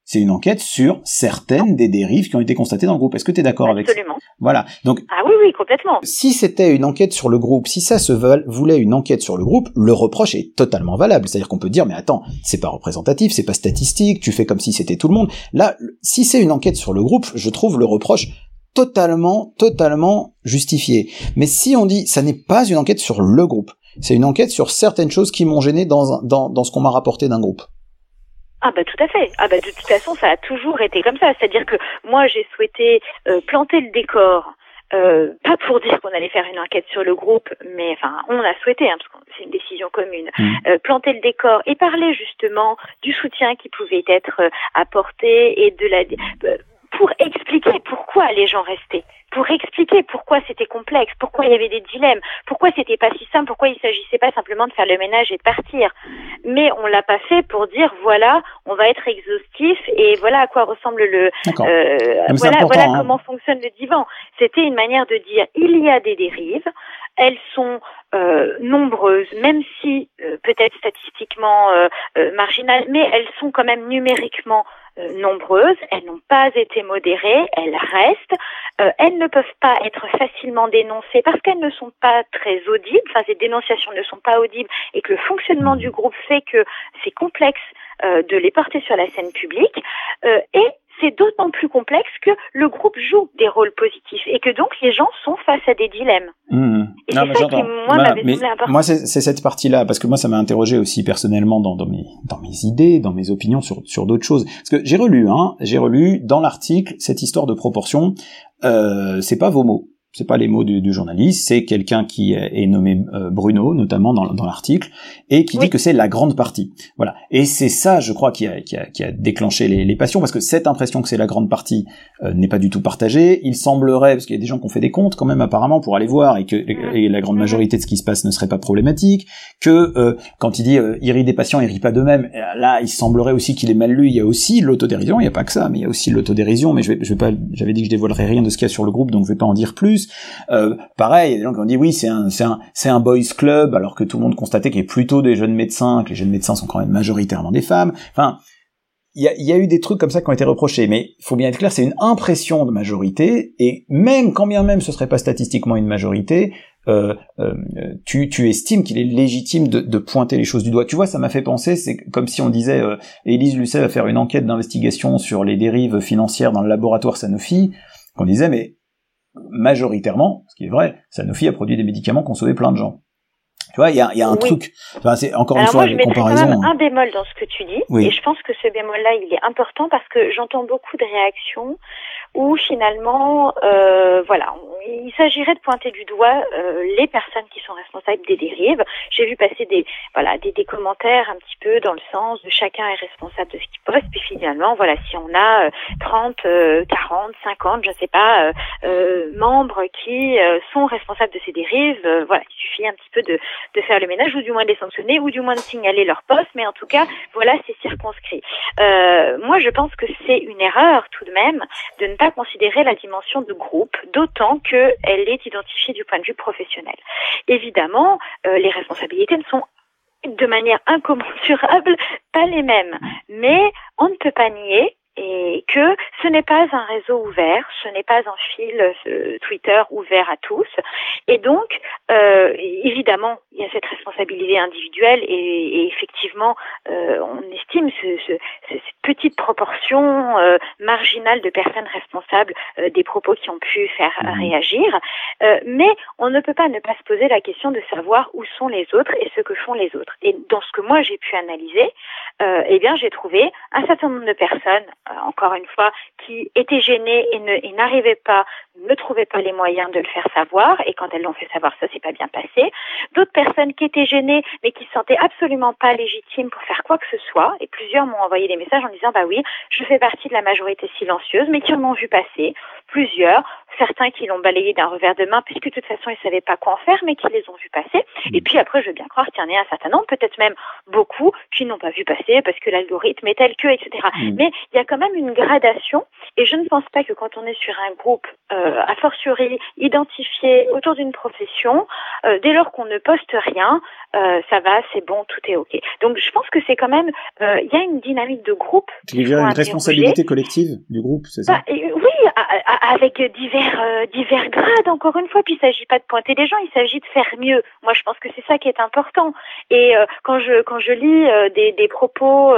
C'est une enquête sur certaines des dérives qui ont été constatées dans le groupe. Est-ce que tu es d'accord avec ça? Absolument. Voilà. Donc Ah oui, oui, complètement. si c'était une enquête sur le groupe, si ça se voulait une enquête sur le groupe, le reproche est totalement valable. C'est-à-dire qu'on peut dire, mais attends, c'est pas représentatif, c'est pas statistique, tu fais comme si c'était tout le monde. Là, si c'est une enquête sur le groupe, je trouve le reproche totalement, totalement justifié. Mais si on dit, ça n'est pas une enquête sur le groupe, c'est une enquête sur certaines choses qui m'ont gêné dans, dans, dans ce qu'on m'a rapporté d'un groupe. Ah bah tout à fait. Ah bah de toute façon, ça a toujours été comme ça. C'est-à-dire que moi, j'ai souhaité euh, planter le décor. Euh, pas pour dire qu'on allait faire une enquête sur le groupe, mais enfin, on a souhaité, hein, parce que c'est une décision commune, Mhm. euh, planter le décor et parler justement du soutien qui pouvait être apporté et de la euh, pour expliquer pourquoi les gens restaient, pour expliquer pourquoi c'était complexe, pourquoi il y avait des dilemmes, pourquoi c'était pas si simple, pourquoi il s'agissait pas simplement de faire le ménage et de partir. Mais on l'a pas fait pour dire voilà, on va être exhaustif et voilà à quoi ressemble le euh, voilà hein. comment fonctionne le divan. C'était une manière de dire il y a des dérives, elles sont euh, nombreuses, même si euh, peut-être statistiquement euh, euh, marginales, mais elles sont quand même numériquement euh, nombreuses. Elles n'ont pas été modérées, elles restent. Euh, elles ne peuvent pas être facilement dénoncées parce qu'elles ne sont pas très audibles. Enfin, ces dénonciations ne sont pas audibles et que le fonctionnement du groupe fait que c'est complexe euh, de les porter sur la scène publique. Euh, et c'est d'autant plus complexe que le groupe joue des rôles positifs et que donc les gens sont face à des dilemmes. Mmh. Et Non, c'est mais ça qui, moi, mais. Moi, c'est c'est cette partie-là, parce que moi, ça m'a interrogé aussi personnellement dans, dans, mes, dans mes idées, dans mes opinions sur, sur d'autres choses. Parce que j'ai relu, hein, j'ai relu dans l'article cette histoire de proportion. Euh, c'est pas vos mots, c'est pas les mots du, du journaliste, c'est quelqu'un qui est, nommé euh, Bruno, notamment dans, dans l'article, et qui Oui. dit que c'est la grande partie. Voilà. Et c'est ça, je crois, qui a, qui a, qui a déclenché les, les passions, parce que cette impression que c'est la grande partie euh, n'est pas du tout partagée. Il semblerait, parce qu'il y a des gens qui ont fait des comptes quand même apparemment pour aller voir, et que et la grande majorité de ce qui se passe ne serait pas problématique, que euh, quand il dit euh, il rit des patients, il rit pas d'eux-mêmes, là il semblerait aussi qu'il est mal lu. Il y a aussi l'autodérision, il y a pas que ça, mais il y a aussi l'autodérision. Mais je vais, je vais pas, j'avais dit que je dévoilerais rien de ce qu'il y a sur le groupe, donc je vais pas en dire plus. Euh, pareil, il y a des gens qui ont dit oui, c'est un, boys club, alors que tout le monde constatait qu'il y a plutôt des jeunes médecins, que les jeunes médecins sont quand même majoritairement des femmes. Enfin, il y a, eu des trucs comme ça qui ont été reprochés, mais il faut bien être clair, c'est une impression de majorité, et même quand bien même ce serait pas statistiquement une majorité, euh, euh, tu, estimes qu'il est légitime de, pointer les choses du doigt. Tu vois, ça m'a fait penser, c'est comme si on disait, Élise Lucet va faire une enquête d'investigation sur les dérives financières dans le laboratoire Sanofi, qu'on disait, mais majoritairement, ce qui est vrai, Sanofi a produit des médicaments qui ont sauvé plein de gens. Tu vois, il y a, y a, un truc. Enfin, c'est encore une fois moi, je comparaison. Quand même un bémol dans ce que tu dis, et je pense que ce bémol-là, il est important parce que j'entends beaucoup de réactions où finalement, euh, voilà, il s'agirait de pointer du doigt euh, les personnes qui sont responsables des dérives. J'ai vu passer des, voilà, des, des, commentaires un petit peu dans le sens de chacun est responsable de ce qu'il poste, puis finalement, voilà, si on a 30, 40, 50, je sais pas, euh, euh, membres qui euh, sont responsables de ces dérives, voilà, il suffit un petit peu de, de faire le ménage ou du moins de les sanctionner ou du moins de signaler leur poste, mais en tout cas, voilà, c'est circonscrit. moi, je pense que c'est une erreur tout de même de ne pas considérer la dimension de groupe, d'autant qu'elle est identifiée du point de vue professionnel. Évidemment, euh, les responsabilités ne sont de manière incommensurable pas les mêmes, mais on ne peut pas nier et que ce n'est pas un réseau ouvert, ce n'est pas un fil euh, Twitter ouvert à tous. Et donc, euh, évidemment, il y a cette responsabilité individuelle et, et effectivement, euh, on estime ce, ce, cette petite proportion euh, marginale de personnes responsables euh, des propos qui ont pu faire mmh. réagir. Euh, mais on ne peut pas ne pas se poser la question de savoir où sont les autres et ce que font les autres. Et dans ce que moi j'ai pu analyser, eh bien, j'ai trouvé un certain nombre de personnes encore une fois, qui étaient gênées et n'arrivaient pas, ne trouvaient pas les moyens de le faire savoir, et quand elles l'ont fait savoir, ça s'est pas bien passé. D'autres personnes qui étaient gênées, mais qui se sentaient absolument pas légitimes pour faire quoi que ce soit, et plusieurs m'ont envoyé des messages en disant, bah oui, je fais partie de la majorité silencieuse, mais qui en ont vu passer, plusieurs, certains qui l'ont balayé d'un revers de main, puisque de toute façon ils savaient pas quoi en faire, mais qui les ont vus passer. Et puis après, je veux bien croire qu'il y en a un certain nombre, peut-être même beaucoup, qui n'ont pas vu passer parce que l'algorithme est tel que, etc. Mmh. Mais il y a quand même une gradation, et je ne pense pas que quand on est sur un groupe, euh, a fortiori identifié autour d'une profession, euh, dès lors qu'on ne poste rien, euh, ça va, c'est bon, tout est ok. Donc je pense que c'est quand même, euh, il y a une dynamique de groupe. Il y a une responsabilité collective du groupe, c'est ça? Bah, avec divers euh, divers grades. Encore une fois, puis il s'agit pas de pointer les gens, il s'agit de faire mieux. Moi, je pense que c'est ça qui est important. Et euh, quand je quand je lis euh, des, des propos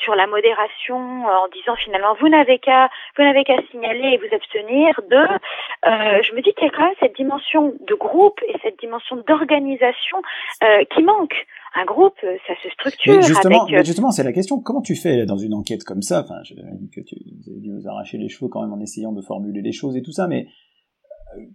sur la modération en disant finalement vous n'avez qu'à vous n'avez qu'à signaler et vous abstenir de, je me dis qu'il y a quand même cette dimension de groupe et cette dimension d'organisation qui manque un groupe, ça se structure. Mais justement, avec... justement, c'est la question. Comment tu fais dans une enquête comme ça? Enfin, je que tu vous avez dû vous arracher les cheveux quand même en essayant de formuler les choses et tout ça, mais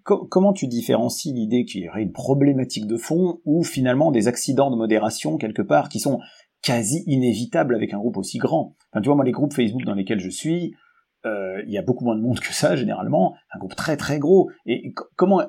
comment tu différencies l'idée qu'il y aurait une problématique de fond ou finalement des accidents de modération quelque part qui sont quasi inévitables avec un groupe aussi grand? Enfin, tu vois, moi, les groupes Facebook dans lesquels je suis, euh, il y a beaucoup moins de monde que ça généralement, un groupe très très gros. Et comment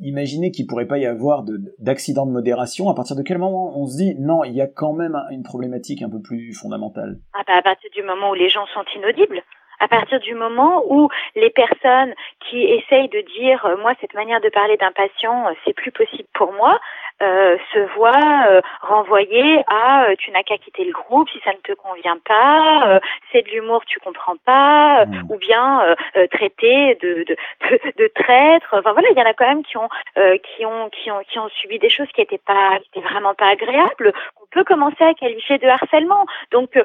imaginer qu'il pourrait pas y avoir d'accidents de, modération, à partir de quel moment on se dit non, il y a quand même une problématique un peu plus fondamentale? Ah bah À partir du moment où les gens sont inaudibles. À partir du moment où les personnes qui essayent de dire euh, moi cette manière de parler d'un patient euh, c'est plus possible pour moi euh, se voient euh, renvoyer à euh, tu n'as qu'à quitter le groupe si ça ne te convient pas, c'est de l'humour tu comprends pas, mmh. ou bien traité de, de, de, de, traître. Enfin voilà, il y en a quand même qui ont qui ont qui ont qui ont subi des choses qui étaient pas qui étaient vraiment pas agréables. On peut commencer à qualifier de harcèlement. Donc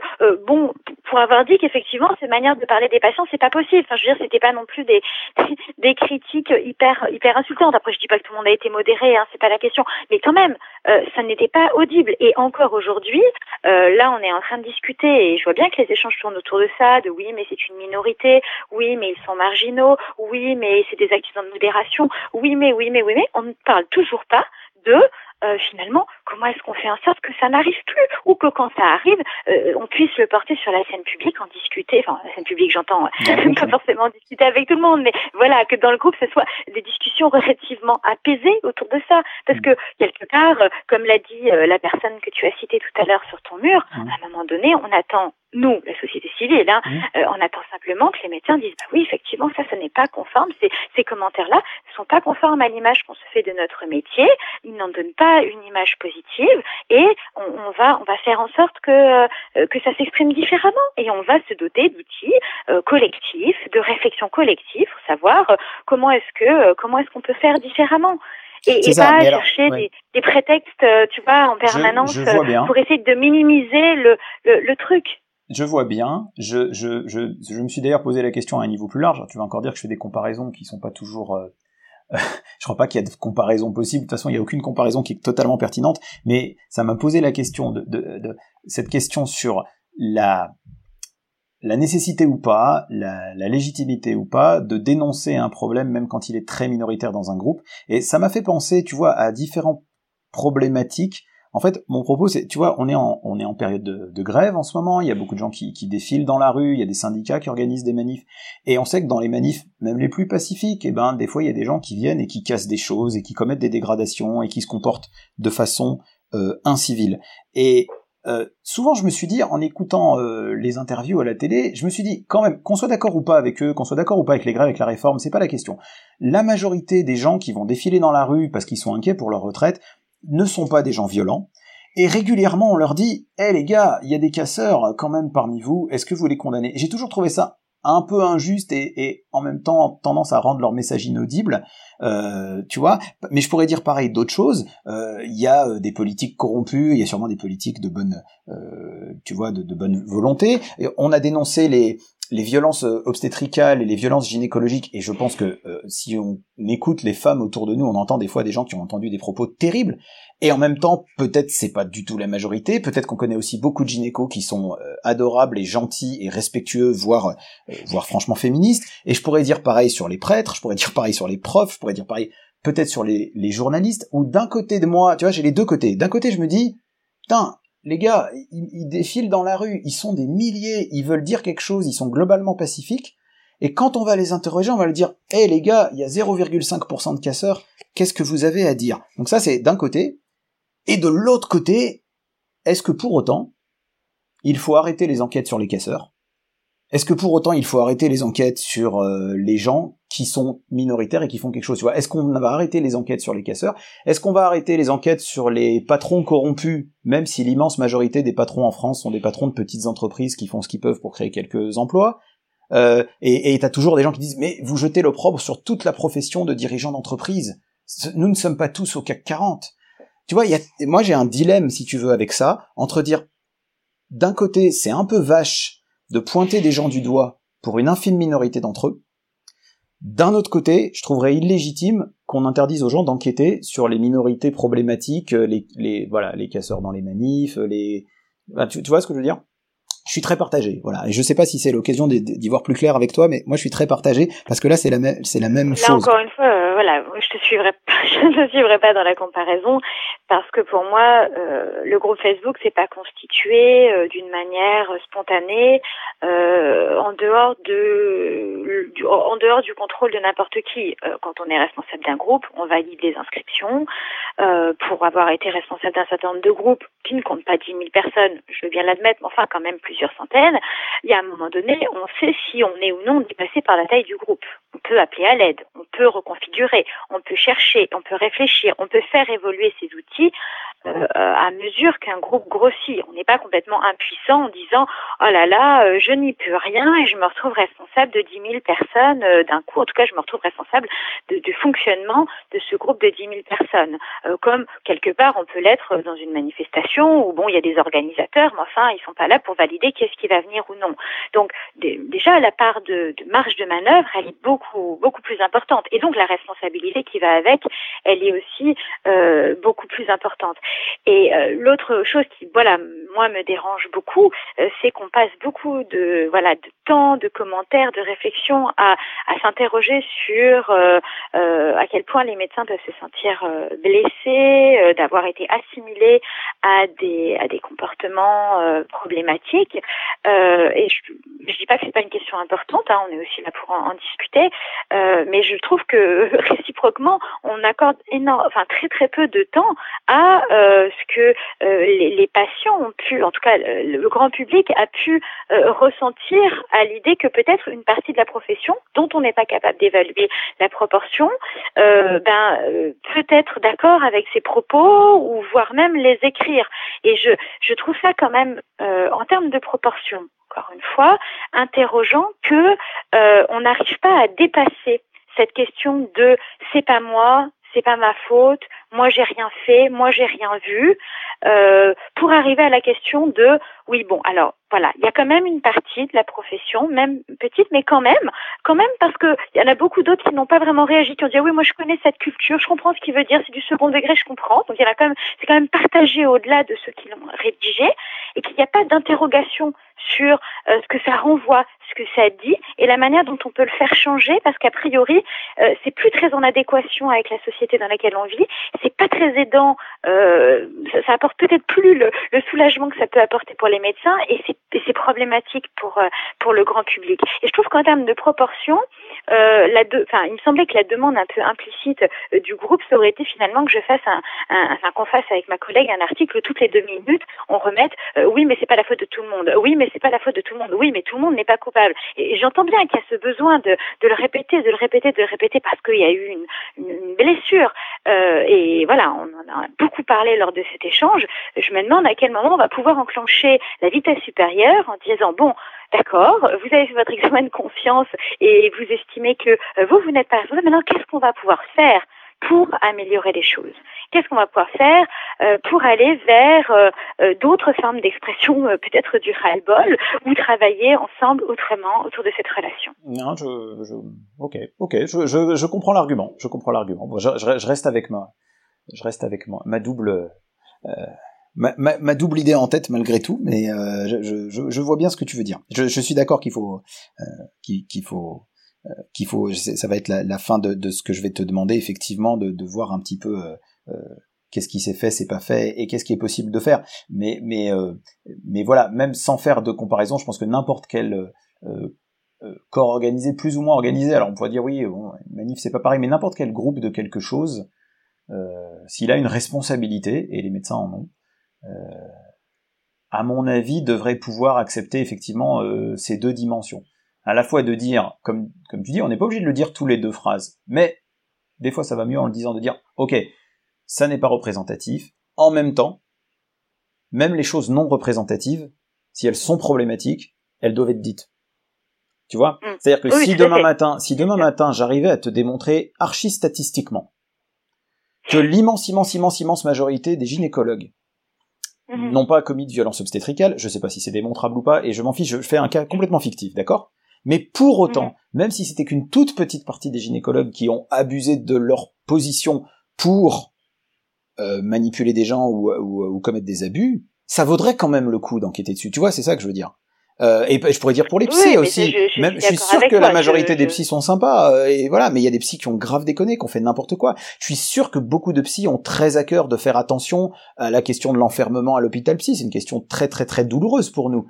bon, pour avoir dit qu'effectivement ces manières de parler des patients c'est pas possible. Enfin je veux dire c'était pas non plus des (laughs) des critiques hyper hyper insultantes. Après je dis pas que tout le monde a été modéré, hein, c'est pas la question, mais quand même, euh, ça n'était pas audible. Et encore aujourd'hui, euh, là, on est en train de discuter et je vois bien que les échanges tournent autour de ça, de oui, mais c'est une minorité, oui, mais ils sont marginaux, oui, mais c'est des accidents de modération, oui, mais, oui, mais, oui, mais, on ne parle toujours pas de euh, finalement, comment est-ce qu'on fait en sorte que ça n'arrive plus ou que quand ça arrive, euh, on puisse le porter sur la scène publique, en discuter, enfin la scène publique j'entends, (laughs) pas forcément discuter avec tout le monde, mais voilà, que dans le groupe ce soit des discussions relativement apaisées autour de ça, parce mm. que quelque part, euh, comme l'a dit la personne que tu as citée tout à l'heure sur ton mur, mm. à un moment donné, on attend nous, la société civile, hein, mmh. euh, on attend simplement que les médecins disent bah oui, effectivement, ça, ça n'est pas conforme. Ces, ces commentaires-là ne sont pas conformes à l'image qu'on se fait de notre métier. Ils n'en donnent pas une image positive et on, on, va, on va faire en sorte que euh, que ça s'exprime différemment et on va se doter d'outils euh, collectifs, de réflexion collective pour savoir comment est-ce que comment est-ce qu'on peut faire différemment. et, pas chercher des, prétextes, tu vois, en permanence pour essayer de minimiser le, le, truc. Je vois bien. Je, je, je, je me suis d'ailleurs posé la question à un niveau plus large. Tu vas encore dire que je fais des comparaisons qui sont pas toujours (laughs) je crois pas qu'il y a de comparaison possible. De toute façon, il n'y a aucune comparaison qui est totalement pertinente. Mais ça m'a posé la question cette question sur la nécessité ou pas, la, légitimité ou pas de dénoncer un problème même quand il est très minoritaire dans un groupe. Et ça m'a fait penser, tu vois, à différentes problématiques en fait, mon propos, c'est, tu vois, on est en, on période de, grève en ce moment, il y a beaucoup de gens qui, qui, défilent dans la rue, il y a des syndicats qui organisent des manifs, et on sait que dans les manifs, même les plus pacifiques, eh ben, des fois, il y a des gens qui viennent et qui cassent des choses, et qui commettent des dégradations, et qui se comportent de façon euh, incivile. Et euh, souvent, je me suis dit, en écoutant euh, les interviews à la télé, je me suis dit, quand même, qu'on soit d'accord ou pas avec eux, qu'on soit d'accord ou pas avec les grèves, avec la réforme, c'est pas la question. La majorité des gens qui vont défiler dans la rue parce qu'ils sont inquiets pour leur retraite, ne sont pas des gens violents. Et régulièrement, on leur dit, hé les gars, il y a des casseurs quand même parmi vous, est-ce que vous les condamnez? J'ai toujours trouvé ça un peu injuste et, en même temps tendance à rendre leur message inaudible, euh, tu vois. Mais je pourrais dire pareil d'autres choses. Euh, il y a euh, des politiques corrompus, il y a sûrement des politiques de bonne, tu vois, de, de bonne volonté. Et on a dénoncé les les violences euh, obstétricales et les violences gynécologiques, et je pense que euh, si on écoute les femmes autour de nous, on entend des fois des gens qui ont entendu des propos terribles, et en même temps, peut-être c'est pas du tout la majorité, peut-être qu'on connaît aussi beaucoup de gynécos qui sont euh, adorables et gentils et respectueux, voire, voire franchement féministes, et je pourrais dire pareil sur les prêtres, je pourrais dire pareil sur les profs, je pourrais dire pareil peut-être sur les, les journalistes, ou d'un côté de moi, tu vois, j'ai les deux côtés. D'un côté, je me dis, putain, les gars, ils, défilent dans la rue, ils sont des milliers, ils veulent dire quelque chose, ils sont globalement pacifiques, et quand on va les interroger, on va leur dire, hé les gars, il y a 0,5% de casseurs, qu'est-ce que vous avez à dire? Donc ça c'est d'un côté, et de l'autre côté, est-ce que pour autant, il faut arrêter les enquêtes sur les casseurs? Est-ce que pour autant il faut arrêter les enquêtes sur euh, les gens qui sont minoritaires et qui font quelque chose? Est-ce qu'on va arrêter les enquêtes sur les casseurs? Est-ce qu'on va arrêter les enquêtes sur les patrons corrompus, même si l'immense majorité des patrons en France sont des patrons de petites entreprises qui font ce qu'ils peuvent pour créer quelques emplois? Euh, Et t'as toujours des gens qui disent mais vous jetez l'opprobre sur toute la profession de dirigeants d'entreprise. Nous ne sommes pas tous au CAC 40. Tu vois, moi j'ai un dilemme si tu veux avec ça entre dire d'un côté c'est un peu vache de pointer des gens du doigt pour une infime minorité d'entre eux. D'un autre côté, je trouverais illégitime qu'on interdise aux gens d'enquêter sur les minorités problématiques, les, les, voilà, les casseurs dans les manifs, les, tu, vois ce que je veux dire? Je suis très partagé, voilà. Et je sais pas si c'est l'occasion d'y voir plus clair avec toi, mais moi je suis très partagé parce que là c'est la même, c'est la même là, chose. Encore une fois, euh, voilà, je te suivrai pas, (laughs) je ne suivrai pas dans la comparaison parce que pour moi, euh, le groupe Facebook c'est pas constitué euh, d'une manière spontanée en dehors de, du, en dehors du contrôle de n'importe qui. quand on est responsable d'un groupe, on valide les inscriptions. pour avoir été responsable d'un certain nombre de groupes qui ne comptent pas 10 000 personnes, je veux bien l'admettre, mais enfin quand même centaines, il y a un moment donné, on sait si on est ou non dépassé par la taille du groupe. On peut appeler à l'aide, on peut reconfigurer, on peut chercher, on peut réfléchir, on peut faire évoluer ces outils euh, à mesure qu'un groupe grossit. On n'est pas complètement impuissant en disant oh là là, euh, je n'y peux rien et je me retrouve responsable de 10 000 personnes euh, d'un coup. En tout cas, je me retrouve responsable du fonctionnement de ce groupe de 10 000 personnes. comme quelque part, on peut l'être dans une manifestation où bon, il y a des organisateurs, mais enfin, ils sont pas là pour valider qu'est-ce qui va venir ou non. Donc déjà, la part de, marge de manœuvre, elle est beaucoup beaucoup plus importante. Et donc la responsabilité qui va avec, elle est aussi beaucoup plus importante. Et euh, l'autre chose qui, voilà, moi me dérange beaucoup, euh, c'est qu'on passe beaucoup de, voilà, de temps, de commentaires, de réflexions à, à s'interroger sur euh, à quel point les médecins peuvent se sentir blessés, d'avoir été assimilés à des à des comportements problématiques. Et je, je dis pas que c'est pas une question importante, hein, on est aussi là pour en, discuter, mais je trouve que (laughs) réciproquement, on accorde énorme, enfin très très peu de temps à euh, ce que euh, les, patients ont pu, en tout cas le, grand public a pu euh, ressentir à l'idée que peut-être une partie de la profession dont on n'est pas capable d'évaluer la proportion, ben peut être d'accord avec ces propos ou voire même les écrire. Et je, je trouve ça quand même en termes de proportion encore une fois, interrogeant que on n'arrive pas à dépasser cette question de c'est pas moi, c'est pas ma faute, moi j'ai rien fait, moi j'ai rien vu, euh, pour arriver à la question de oui bon alors voilà il y a quand même une partie de la profession même petite mais quand même quand même parce que il y en a beaucoup d'autres qui n'ont pas vraiment réagi qui ont dit ah oui moi je connais cette culture je comprends ce qu'il veut dire c'est du second degré je comprends. Donc il y en a quand même c'est quand même partagé au-delà de ceux qui l'ont rédigé et qu'il n'y a pas d'interrogation sur euh, ce que ça renvoie, ce que ça dit et la manière dont on peut le faire changer parce qu'a priori euh, c'est plus très en adéquation avec la société dans laquelle on vit, c'est pas très aidant, euh, ça, ça, apporte peut-être plus le, le, soulagement que ça peut apporter pour les médecins et c'est problématique pour euh, pour le grand public. Et je trouve qu'en termes de proportion, euh, la enfin il me semblait que la demande un peu implicite du groupe ça aurait été finalement que je fasse un, un, un qu'on fasse avec ma collègue un article toutes les deux minutes on remette oui mais c'est pas la faute de tout le monde, oui mais c'est pas la faute de tout le monde. Oui, mais tout le monde n'est pas coupable. Et, j'entends bien qu'il y a ce besoin de, de, le répéter, de le répéter, de le répéter parce qu'il y a eu une, une, blessure. Euh, et voilà, on en a beaucoup parlé lors de cet échange. Je me demande à quel moment on va pouvoir enclencher la vitesse supérieure en disant bon, D'accord, vous avez fait votre examen de confiance et vous estimez que euh, vous, vous n'êtes pas responsable. Maintenant, qu'est-ce qu'on va pouvoir faire pour améliorer les choses? Qu'est-ce qu'on va pouvoir faire euh, pour aller vers euh, d'autres formes d'expression, peut-être du ras-le-bol, ou travailler ensemble autrement autour de cette relation? Non, je, je ok, ok, je, je, je comprends l'argument, je comprends l'argument. Bon, je, reste avec ma, je reste avec ma, ma double. Ma, ma, double idée en tête malgré tout, mais je, je, vois bien ce que tu veux dire. Je, suis d'accord qu'il faut qu'il faut qu'il faut, ça va être la, fin de, ce que je vais te demander, effectivement, de, voir un petit peu euh, euh qu'est-ce qui s'est fait, c'est pas fait, et qu'est-ce qui est possible de faire. Mais, mais, euh, mais voilà, même sans faire de comparaison, je pense que n'importe quel euh, euh corps organisé, plus ou moins organisé, alors on pourrait dire oui, bon, manif c'est pas pareil, mais n'importe quel groupe de quelque chose, s'il a une responsabilité, et les médecins en ont, à mon avis, devrait pouvoir accepter effectivement ces deux dimensions. À la fois de dire, comme, comme tu dis, on n'est pas obligé de le dire tous les deux phrases, mais des fois ça va mieux en le disant de dire, ok, ça n'est pas représentatif, en même temps, même les choses non représentatives, si elles sont problématiques, elles doivent être dites. Tu vois? Mm. C'est-à-dire que si demain matin, si demain matin j'arrivais à te démontrer archi statistiquement que l'immense, immense, immense, immense majorité des gynécologues mm-hmm. n'ont pas commis de violence obstétricale, je sais pas si c'est démontrable ou pas, et je m'en fiche, je fais un cas complètement fictif, d'accord? Mais pour autant, mm. même si c'était qu'une toute petite partie des gynécologues qui ont abusé de leur position pour euh, manipuler des gens ou, ou, ou, commettre des abus, ça vaudrait quand même le coup d'enquêter dessus. Tu vois, c'est ça que je veux dire. Euh, et je pourrais dire pour les psys aussi. Je, je, même, je suis sûr que la majorité des psys sont sympas, euh, et voilà. Mais il y a des psys qui ont grave déconné, qui ont fait n'importe quoi. Je suis sûr que beaucoup de psys ont très à cœur de faire attention à la question de l'enfermement à l'hôpital psy. C'est une question très très très douloureuse pour nous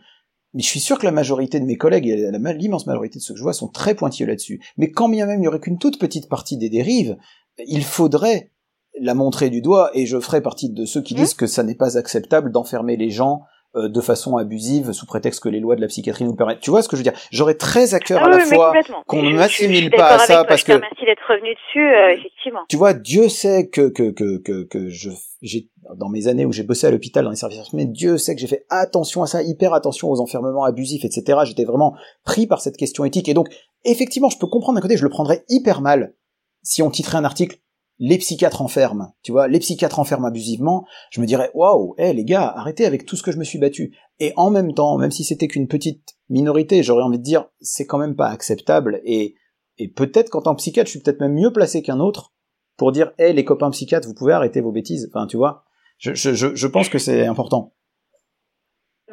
mais je suis sûr que la majorité de mes collègues, et l'immense majorité de ceux que je vois, sont très pointilleux là-dessus. Mais quand bien même il n'y aurait qu'une toute petite partie des dérives, il faudrait la montrer du doigt, et je ferai partie de ceux qui mmh. disent que ça n'est pas acceptable d'enfermer les gens de façon abusive sous prétexte que les lois de la psychiatrie nous le permettent. Tu vois ce que je veux dire? J'aurais très à cœur ah à la fois qu'on ne m'assimile pas à ça parce que merci d'être revenu dessus euh, effectivement. Tu vois, Dieu sait que que que que, que je j'ai dans mes années où j'ai bossé à l'hôpital dans les services mais Dieu sait que j'ai fait attention à ça, hyper attention aux enfermements abusifs, etc. J'étais vraiment pris par cette question éthique et donc effectivement, je peux comprendre d'un côté, je le prendrais hyper mal si on titrait un article les psychiatres enferment, tu vois, les psychiatres enferment abusivement, je me dirais, waouh, hé les gars, arrêtez avec tout ce que je me suis battu. Et en même temps, même si c'était qu'une petite minorité, j'aurais envie de dire, c'est quand même pas acceptable, et, et peut-être qu'en tant que psychiatre, je suis peut-être même mieux placé qu'un autre pour dire, hé les copains psychiatres, vous pouvez arrêter vos bêtises, enfin, tu vois, je, je, je pense que c'est important.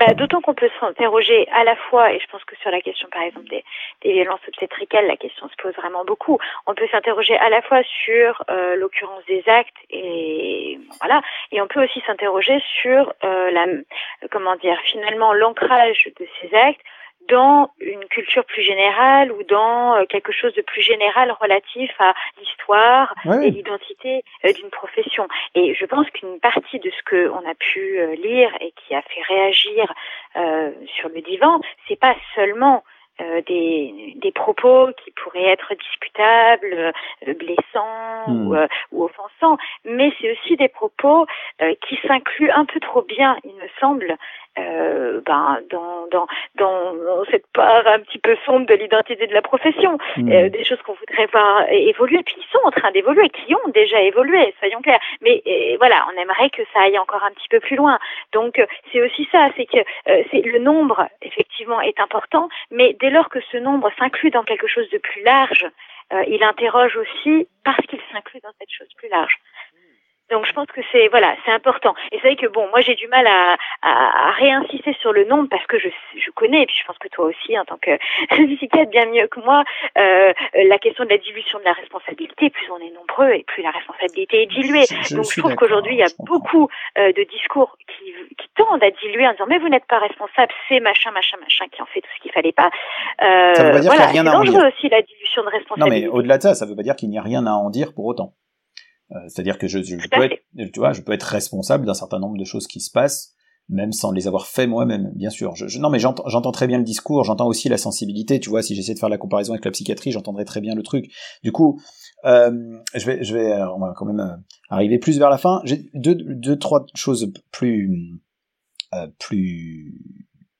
Bah, D'autant qu'on peut s'interroger à la fois, et je pense que sur la question par exemple des, violences obstétricales, la question se pose vraiment beaucoup. On peut s'interroger à la fois sur euh, l'occurrence des actes et voilà, et on peut aussi s'interroger sur euh, la comment dire finalement l'ancrage de ces actes dans une culture plus générale ou dans euh, quelque chose de plus général relatif à l'histoire et l'identité euh, d'une profession. Et je pense qu'une partie de ce qu'on a pu euh, lire et qui a fait réagir sur le divan, c'est pas seulement des, des propos qui pourraient être discutables, blessants ou, hmm. ou, offensants, mais c'est aussi des propos qui s'incluent un peu trop bien, il me semble, euh, ben, dans, dans, dans cette part un petit peu sombre de l'identité de la profession, mmh. euh, des choses qu'on voudrait voir évoluer, puis ils sont en train d'évoluer, qui ont déjà évolué, soyons clairs. Mais voilà, on aimerait que ça aille encore un petit peu plus loin. Donc euh, c'est aussi ça, c'est que euh, c'est le nombre effectivement est important, mais dès lors que ce nombre s'inclut dans quelque chose de plus large, euh, il interroge aussi parce qu'il s'inclut dans cette chose plus large. Donc je pense que c'est voilà, c'est important. Et c'est vrai que bon, moi j'ai du mal à, à, à, réinsister sur le nombre parce que je, je connais, et puis je pense que toi aussi en tant que (laughs) psychiatre bien mieux que moi, euh, la question de la dilution de la responsabilité. Plus on est nombreux et plus la responsabilité est diluée. Donc je trouve qu'aujourd'hui il y a beaucoup euh, de discours qui, qui tendent à diluer en disant mais vous n'êtes pas responsable, c'est machin machin machin qui en fait tout ce qu'il fallait pas. Euh, ça veut pas dire voilà, qu'il n'y a rien à en dire. aussi la dilution de responsabilité. Non mais au-delà de ça, ça veut pas dire qu'il n'y a rien à en dire pour autant. Euh, c'est-à-dire que je, je, peux être, tu vois, je peux être responsable d'un certain nombre de choses qui se passent, même sans les avoir fait moi-même, bien sûr. Je, non, mais j'entends très bien le discours, j'entends aussi la sensibilité. Tu vois, si j'essaie de faire la comparaison avec la psychiatrie, j'entendrai très bien le truc. Du coup, euh, je vais, je vais, euh, on va quand même euh, arriver plus vers la fin. J'ai deux, deux, trois choses plus, euh, plus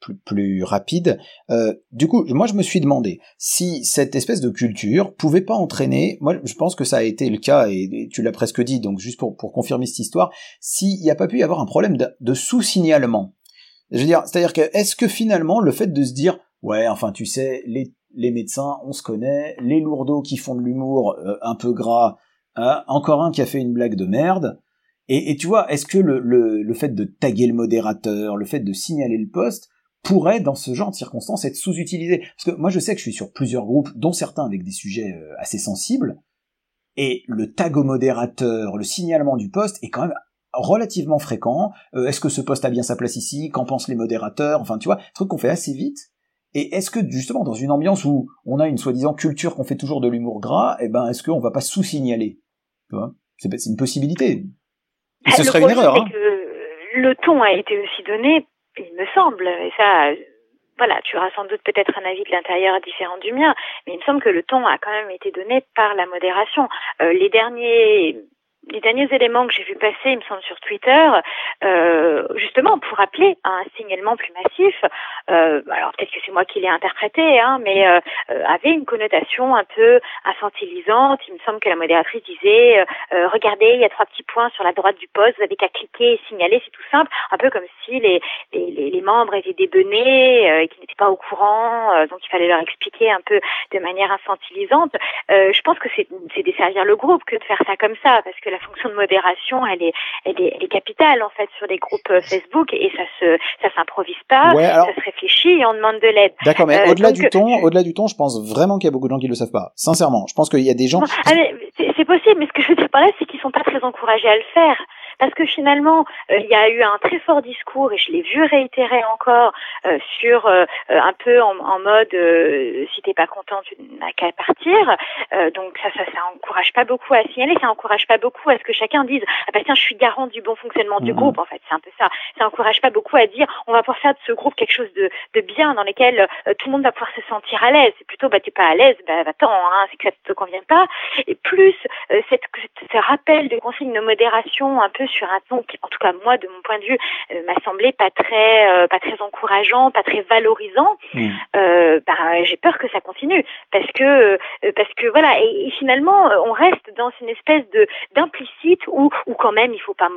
plus, plus rapide. Euh, du coup, moi je me suis demandé si cette espèce de culture pouvait pas entraîner, moi je pense que ça a été le cas, et, tu l'as presque dit, donc juste pour, pour confirmer cette histoire, s'il n'y a pas pu y avoir un problème de, sous-signalement. Je veux dire, c'est-à-dire que est-ce que finalement le fait de se dire, ouais, enfin tu sais, les, les médecins, on se connaît, les lourdeaux qui font de l'humour euh, un peu gras, hein, encore un qui a fait une blague de merde, et, et tu vois, est-ce que le, le, le fait de taguer le modérateur, le fait de signaler le poste, pourrait, dans ce genre de circonstances, être sous-utilisé. Parce que moi, je sais que je suis sur plusieurs groupes, dont certains avec des sujets euh, assez sensibles, et le tag au modérateur, le signalement du poste est quand même relativement fréquent. Euh, est-ce que ce poste a bien sa place ici? Qu'en pensent les modérateurs? Enfin, tu vois, truc qu'on fait assez vite. Et est-ce que justement dans une ambiance où on a une soi-disant culture qu'on fait toujours de l'humour gras, eh ben est-ce qu'on va pas sous-signaler? Tu vois? C'est une possibilité. Et ce serait une erreur. Hein. Que le ton a été aussi donné il me semble, et ça, voilà, tu auras sans doute peut-être un avis de l'intérieur différent du mien, mais il me semble que le ton a quand même été donné par la modération. Euh, les derniers les derniers éléments que j'ai vu passer, il me semble, sur Twitter, euh, justement pour rappeler un signalement plus massif, euh, alors peut-être que c'est moi qui l'ai interprété, hein, mais euh, euh, avait une connotation un peu infantilisante. Il me semble que la modératrice disait euh, regardez, il y a trois petits points sur la droite du poste, vous avez qu'à cliquer et signaler, c'est tout simple, un peu comme si les, les, les membres étaient débenés et qu'ils n'étaient pas au courant, donc il fallait leur expliquer un peu de manière infantilisante. je pense que c'est desservir le groupe que de faire ça comme ça, parce que la fonction de modération, elle est, elle est, elle est capitale en fait sur les groupes euh, Facebook et ça se, ça s'improvise pas, ça se réfléchit et on demande de l'aide. D'accord, mais euh, au-delà du ton, au-delà du ton, je pense vraiment qu'il y a beaucoup de gens qui le savent pas. Sincèrement, je pense qu'il y a des gens. Ah, c'est possible, mais ce que je veux dire par là, c'est qu'ils sont pas très encouragés à le faire parce que finalement, euh, il y a eu un très fort discours, et je l'ai vu réitérer encore, euh, sur euh, un peu en, en mode si t'es pas content, tu n'as qu'à partir. donc ça, ça, ça encourage pas beaucoup à signaler, ça encourage pas beaucoup à ce que chacun dise ah bah tiens, je suis garant du bon fonctionnement du groupe. En fait, c'est un peu ça. Ça encourage pas beaucoup à dire on va pouvoir faire de ce groupe quelque chose de, de bien dans lequel tout le monde va pouvoir se sentir à l'aise. C'est plutôt bah t'es pas à l'aise, bah va-t'en, hein, c'est que ça te convient pas. Et plus cette, ce rappel de consignes de modération un peu sur un ton qui, en tout cas moi, de mon point de vue, euh, m'a semblé pas très, euh, pas très encourageant, pas très valorisant. Mm. Euh, bah, j'ai peur que ça continue parce que, parce que voilà, et, finalement, on reste dans une espèce de d'implicite où, où quand même il faut pas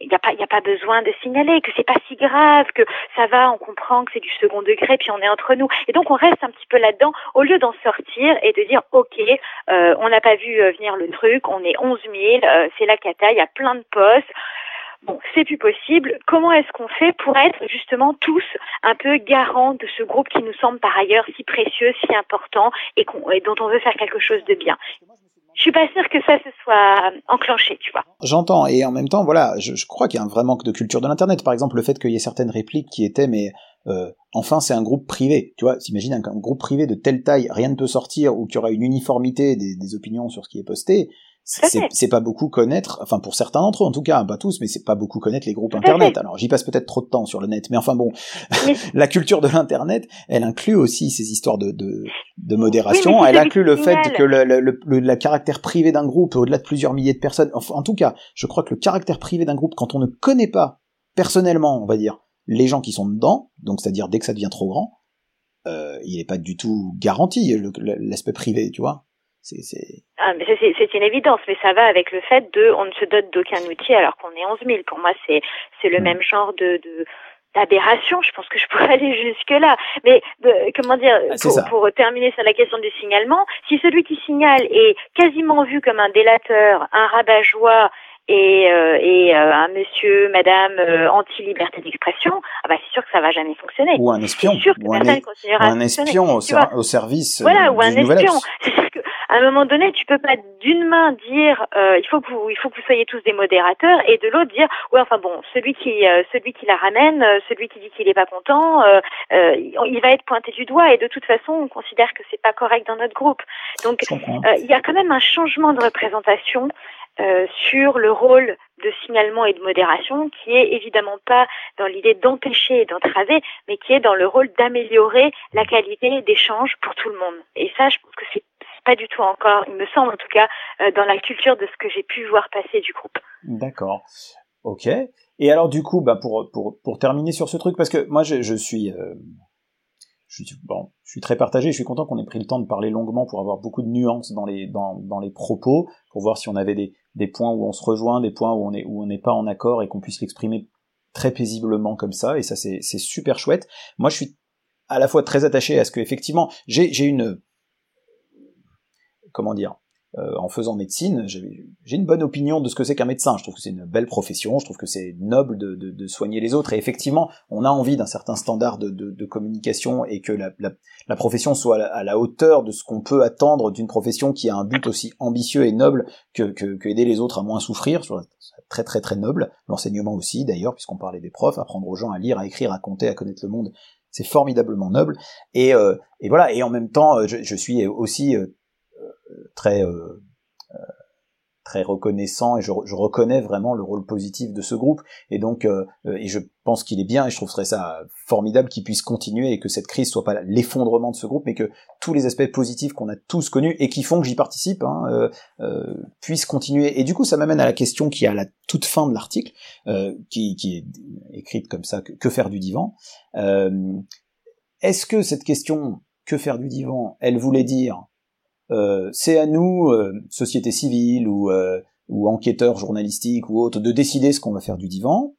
il n'y a pas il y a pas besoin de signaler que c'est pas si grave que ça va on comprend que c'est du second degré puis on est entre nous et donc on reste un petit peu là-dedans au lieu d'en sortir et de dire ok euh, on n'a pas vu venir le truc on est 11 000 c'est la cata il y a plein de postes Bon, c'est plus possible. Comment est-ce qu'on fait pour être justement tous un peu garants de ce groupe qui nous semble par ailleurs si précieux, si important et, dont on veut faire quelque chose de bien? Je suis pas sûre que ça se soit enclenché, tu vois. J'entends, et en même temps, voilà, je, crois qu'il y a un vrai manque de culture de l'internet. Par exemple, le fait qu'il y ait certaines répliques qui étaient, mais euh, enfin, c'est un groupe privé. Tu vois, t'imagines un, groupe privé de telle taille, rien ne peut sortir, ou qu'il y aura une uniformité des opinions sur ce qui est posté c'est pas beaucoup connaître, enfin pour certains d'entre eux en tout cas, pas tous, mais c'est pas beaucoup connaître les groupes internet. Alors j'y passe peut-être trop de temps sur le net, mais enfin bon, (laughs) la culture de l'internet, elle inclut aussi ces histoires de, de, de modération, elle inclut le fait que le, le, le, caractère privé d'un groupe, au-delà de plusieurs milliers de personnes, en tout cas, je crois que le caractère privé d'un groupe, quand on ne connaît pas personnellement, on va dire, les gens qui sont dedans, donc c'est-à-dire dès que ça devient trop grand, euh, il n'est pas du tout garanti l'aspect privé, tu vois. C'est ah, une évidence, mais ça va avec le fait de on ne se dote d'aucun outil alors qu'on est 11 000. Pour moi, c'est c'est le même genre de, de d'aberration, je pense que je pourrais (laughs) aller jusque là. Mais comment dire, ah, pour, pour, terminer sur la question du signalement, si celui qui signale est quasiment vu comme un délateur, un rabat-joie et, euh, et euh, un monsieur, madame euh, anti-liberté d'expression, ah bah c'est sûr que ça va jamais fonctionner. Ou un espion. Sûr que ou, un, ou un espion au, au, service. Voilà, ou un espion. (laughs) À un moment donné, tu peux pas d'une main dire il faut que vous il faut que vous soyez tous des modérateurs et de l'autre dire ouais enfin bon celui qui celui qui la ramène, celui qui dit qu'il est pas content, il va être pointé du doigt et de toute façon on considère que c'est pas correct dans notre groupe. Donc il y a quand même un changement de représentation euh, sur le rôle de signalement et de modération qui est évidemment pas dans l'idée d'empêcher et d'entraver, mais qui est dans le rôle d'améliorer la qualité d'échange pour tout le monde. Et ça, je pense que c'est pas du tout encore, il me semble en tout cas, euh, dans la culture de ce que j'ai pu voir passer du groupe. D'accord. Ok. Et alors du coup, bah pour, pour, pour terminer sur ce truc, parce que moi je, je suis euh, je suis, très partagé, je suis content qu'on ait pris le temps de parler longuement pour avoir beaucoup de nuances dans les, dans, dans les propos, pour voir si on avait des, des points où on se rejoint, des points où on est où on n'est pas en accord et qu'on puisse l'exprimer très paisiblement comme ça, et ça c'est super chouette. Moi je suis à la fois très attaché à ce que effectivement j'ai une comment dire euh, en faisant médecine, j'ai une bonne opinion de ce que c'est qu'un médecin. Je trouve que c'est une belle profession, je trouve que c'est noble de, soigner les autres. Et effectivement, on a envie d'un certain standard de, communication et que la, profession soit à la, hauteur de ce qu'on peut attendre d'une profession qui a un but aussi ambitieux et noble que, que, aider les autres à moins souffrir. Très très très noble. L'enseignement aussi, d'ailleurs, puisqu'on parlait des profs, apprendre aux gens à lire, à écrire, à compter, à connaître le monde, c'est formidablement noble. Et, euh, voilà. Et en même temps, je, je suis aussi euh, très euh, euh, très reconnaissant et je, reconnais vraiment le rôle positif de ce groupe. Et donc euh, et je pense qu'il est bien et je trouverais ça formidable qu'il puisse continuer et que cette crise soit pas l'effondrement de ce groupe mais que tous les aspects positifs qu'on a tous connus et qui font que j'y participe hein, puissent continuer. Et du coup ça m'amène à la question qui est à la toute fin de l'article qui, qui, est écrite comme ça que, faire du divan. Est-ce que cette question que faire du divan elle voulait dire c'est à nous, euh, société civile ou, euh, ou enquêteurs journalistiques ou autres, de décider ce qu'on va faire du divan.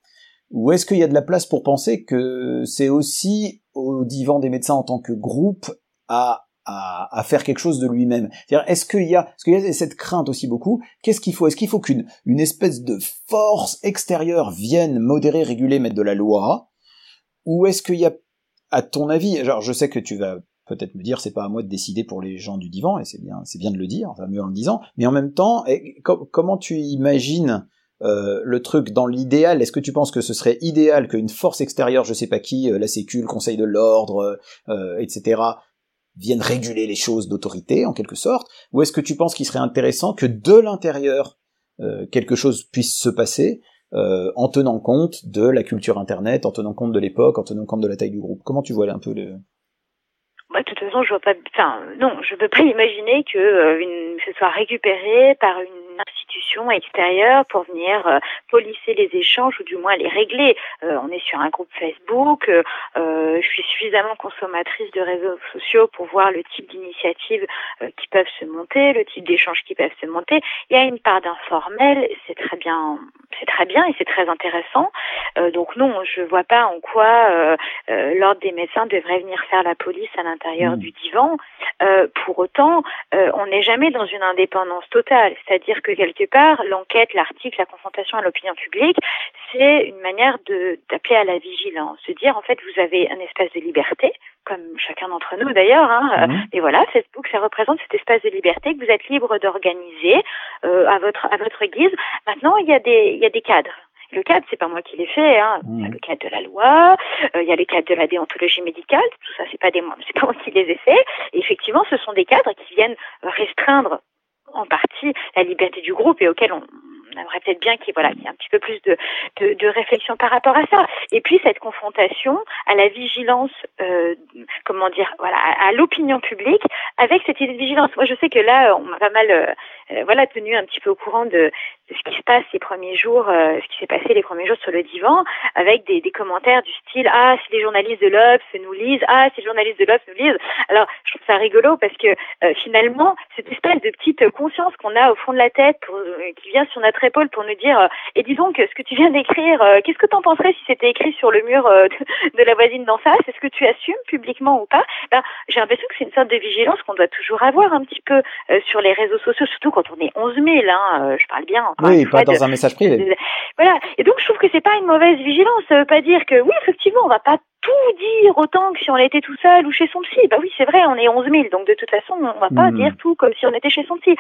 Ou est-ce qu'il y a de la place pour penser que c'est aussi au divan des médecins en tant que groupe à, faire quelque chose de lui-même? Est-ce qu'il y a, est-ce qu'il y a cette crainte aussi beaucoup? Qu'est-ce qu'il faut? Est-ce qu'il faut qu'une une espèce de force extérieure vienne modérer, réguler, mettre de la loi? Ou est-ce qu'il y a, à ton avis, alors je sais que tu vas peut-être me dire c'est pas à moi de décider pour les gens du divan et c'est bien c'est bien de le dire enfin mieux en le disant mais en même temps comment tu imagines euh, le truc dans l'idéal? Est-ce que tu penses que ce serait idéal qu'une force extérieure je sais pas qui euh, la sécu le conseil de l'ordre euh, etc vienne réguler les choses d'autorité en quelque sorte? Ou est-ce que tu penses qu'il serait intéressant que de l'intérieur quelque chose puisse se passer en tenant compte de la culture internet en tenant compte de l'époque en tenant compte de la taille du groupe? Comment tu vois un peu le de toute façon, je vois pas. Enfin, non, je peux pas (laughs) imaginer que euh, une, ce soit récupéré par une institution extérieure pour venir euh, polisser les échanges ou du moins les régler. Euh, on est sur un groupe Facebook. je suis suffisamment consommatrice de réseaux sociaux pour voir le type d'initiatives qui peuvent se monter, le type d'échanges qui peuvent se monter. Il y a une part d'informel. C'est très bien. C'est très bien et c'est très intéressant. donc non, je vois pas en quoi l'ordre des médecins devrait venir faire la police à l'intérieur Hmm. du divan. Euh, pour autant, euh, on n'est jamais dans une indépendance totale. C'est-à-dire que quelque part, l'enquête, l'article, la confrontation à l'opinion publique, c'est une manière d'appeler à la vigilance, se dire en fait vous avez un espace de liberté, comme chacun d'entre nous d'ailleurs. Hein, hmm. Et voilà, Facebook, ça représente cet espace de liberté que vous êtes libre d'organiser euh, à votre à votre guise. Maintenant, il y a des il y a des cadres. Le cadre, c'est pas moi qui l'ai fait. Hein. Il y a mmh. le cadre de la loi, euh, il y a les cadres de la déontologie médicale. Tout ça, c'est pas des c'est pas moi qui les ai fait. Et effectivement, ce sont des cadres qui viennent restreindre en partie la liberté du groupe et auxquels on aimerait peut-être bien qu'il y ait un petit peu plus de, réflexion par rapport à ça. Et puis cette confrontation à la vigilance, euh, comment dire, voilà, à, l'opinion publique avec cette idée de vigilance. Moi, je sais que là, on m'a pas mal, euh, voilà, tenu un petit peu au courant de, ce qui se passe ces premiers jours, euh, ce qui s'est passé les premiers jours sur le divan, avec des, des commentaires du style ah si les journalistes de l'Obs nous lisent, ah si les journalistes de l'Obs nous lisent. Alors je trouve ça rigolo parce que euh, finalement cette espèce de petite conscience qu'on a au fond de la tête, pour, euh, qui vient sur notre épaule pour nous dire et disons que ce que tu viens d'écrire, qu'est-ce que tu en penserais si c'était écrit sur le mur de, de, la voisine d'en face? Est-ce que tu assumes publiquement ou pas? Ben, J'ai l'impression que c'est une sorte de vigilance qu'on doit toujours avoir un petit peu sur les réseaux sociaux, surtout quand on est 11 000. Hein, je parle bien. Oui, pas dans un message privé. Voilà. Et donc, je trouve que c'est pas une mauvaise vigilance. Ça veut pas dire que, oui, effectivement, on va pas tout dire autant que si on était tout seul ou chez son psy. Bah oui, c'est vrai, on est 11 000, donc de toute façon, on va pas hmm. dire tout comme si on était chez son psy.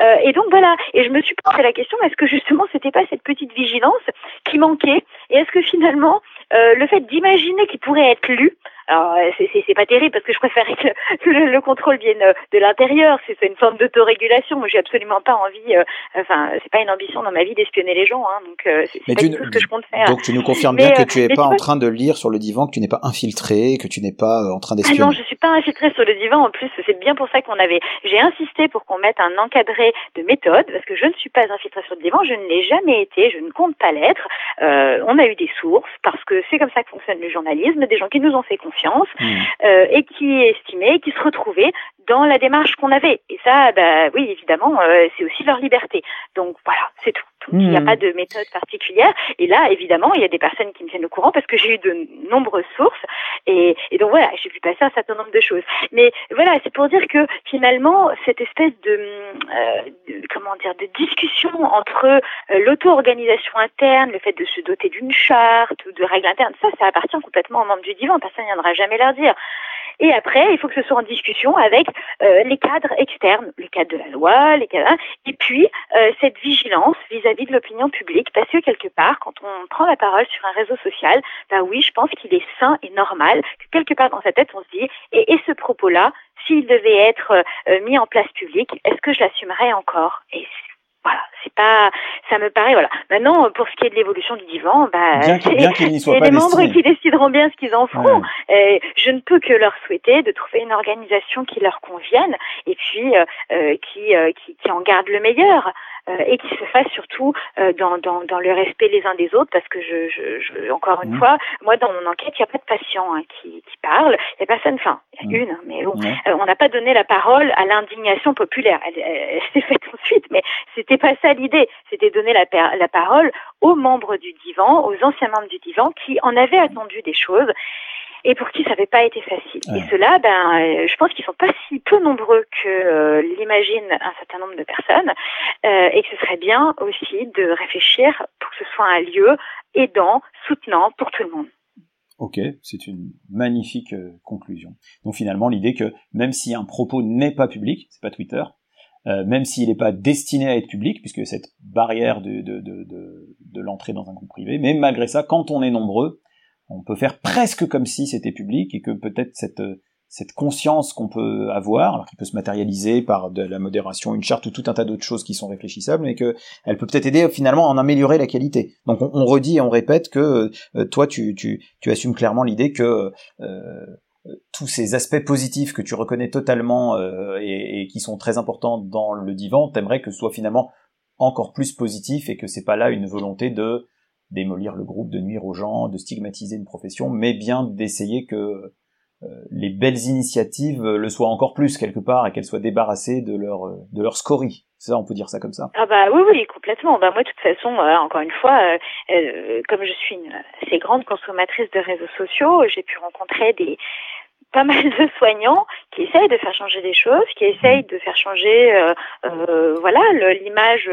Euh, et donc voilà, et je me suis posé la question, est-ce que justement c'était pas cette petite vigilance qui manquait. Et est-ce que finalement, euh, le fait d'imaginer qu'il pourrait être lu, alors euh, c'est pas terrible parce que je préférais que, le, le, contrôle vienne euh, de l'intérieur. C'est une forme d'autorégulation. Moi, j'ai absolument pas envie. Euh, enfin, c'est pas une ambition dans ma vie d'espionner les gens. Hein, donc c'est pas tout ce que je compte faire. Donc tu nous confirmes bien que tu es pas en train de lire sur le divan, que tu n'es pas infiltré, que tu n'es pas en train d'espionner. Ah non, je suis pas infiltré sur le divan. En plus, c'est bien pour ça qu'on avait. J'ai insisté pour qu'on mette un encadré de méthode parce que je ne suis pas infiltré sur le divan. Je ne l'ai jamais été. Je ne compte pas l'être. on a eu des sources parce que c'est comme ça que fonctionne le journalisme. Des gens qui nous ont fait confiance Hmm. Euh, et qui estimait, qui se retrouvait dans la démarche qu'on avait. Et ça, bah, oui, évidemment, euh, c'est aussi leur liberté. Donc voilà, c'est tout. il n'y a hmm. pas de méthode particulière. Et là, évidemment, il y a des personnes qui me tiennent au courant parce que j'ai eu de nombreuses sources. Et, et donc voilà, j'ai pu passer un certain nombre de choses. Mais voilà, c'est pour dire que finalement, cette espèce de, euh, comment dire, de discussion entre euh, l'auto-organisation interne, le fait de se doter d'une charte ou de règles internes, ça, ça appartient complètement aux membres du divan. Personne ne viendra jamais leur dire. Et après, il faut que ce soit en discussion avec euh, les cadres externes, les cadres de la loi, les cadres, et puis euh, cette vigilance vis-à-vis de l'opinion publique, parce que quelque part, quand on prend la parole sur un réseau social, bah oui, je pense qu'il est sain et normal que quelque part dans sa tête, on se dit, et, et ce propos-là, s'il devait être euh, mis en place public, est-ce que je l'assumerais encore? Voilà, c'est pas, ça me paraît voilà. Maintenant, pour ce qui est de l'évolution du divan, bah, c'est les membres qui décideront bien ce qu'ils en feront. Je ne peux que leur souhaiter de trouver une organisation qui leur convienne et puis euh, euh qui, euh, qui, qui en garde le meilleur. Euh, et qui se fasse surtout euh, dans, dans, dans, le respect les uns des autres, parce que je, je, je encore une mmh. fois, moi dans mon enquête, il n'y a pas de patient hein, qui, qui parle, il n'y a personne, enfin, il y a mmh. une, hein, mais bon, euh, on n'a pas donné la parole à l'indignation populaire. Elle, elle, s'est faite (laughs) ensuite, mais c'était pas ça l'idée. C'était donner la, la parole aux membres du divan, aux anciens membres du divan, qui en avaient attendu des choses et pour qui ça n'avait pas été facile. Et cela, ben, euh, je pense qu'ils sont pas si peu nombreux que euh, l'imagine un certain nombre de personnes, euh, et que ce serait bien aussi de réfléchir pour que ce soit un lieu aidant, soutenant pour tout le monde. Ok, c'est une magnifique conclusion. Donc finalement, l'idée que même si un propos n'est pas public, c'est pas Twitter, même s'il n'est pas destiné à être public, puisque cette barrière de, de, de, de, de l'entrée dans un groupe privé, mais malgré ça, quand on est nombreux, on peut faire presque comme si c'était public et que peut-être cette cette conscience qu'on peut avoir, alors qu'il peut se matérialiser par de la modération, une charte ou tout un tas d'autres choses qui sont réfléchissables, mais que elle peut peut-être aider finalement à en améliorer la qualité. Donc on, redit et on répète que euh, toi tu, tu, assumes clairement l'idée que euh, tous ces aspects positifs que tu reconnais totalement euh, et, et, qui sont très importants dans le divan, t'aimerais que ce soit finalement encore plus positif et que c'est pas là une volonté de démolir le groupe, de nuire aux gens, de stigmatiser une profession, mais bien d'essayer que euh, les belles initiatives le soient encore plus quelque part et qu'elles soient débarrassées de leur euh, de leur scorie. Ça, on peut dire ça comme ça. Ah bah oui, oui, complètement. Bah moi, de toute façon, euh, encore une fois, comme je suis une assez grande consommatrice de réseaux sociaux, j'ai pu rencontrer des pas mal de soignants qui essayent de faire changer des choses, qui essayent de faire changer, euh, euh, voilà, l'image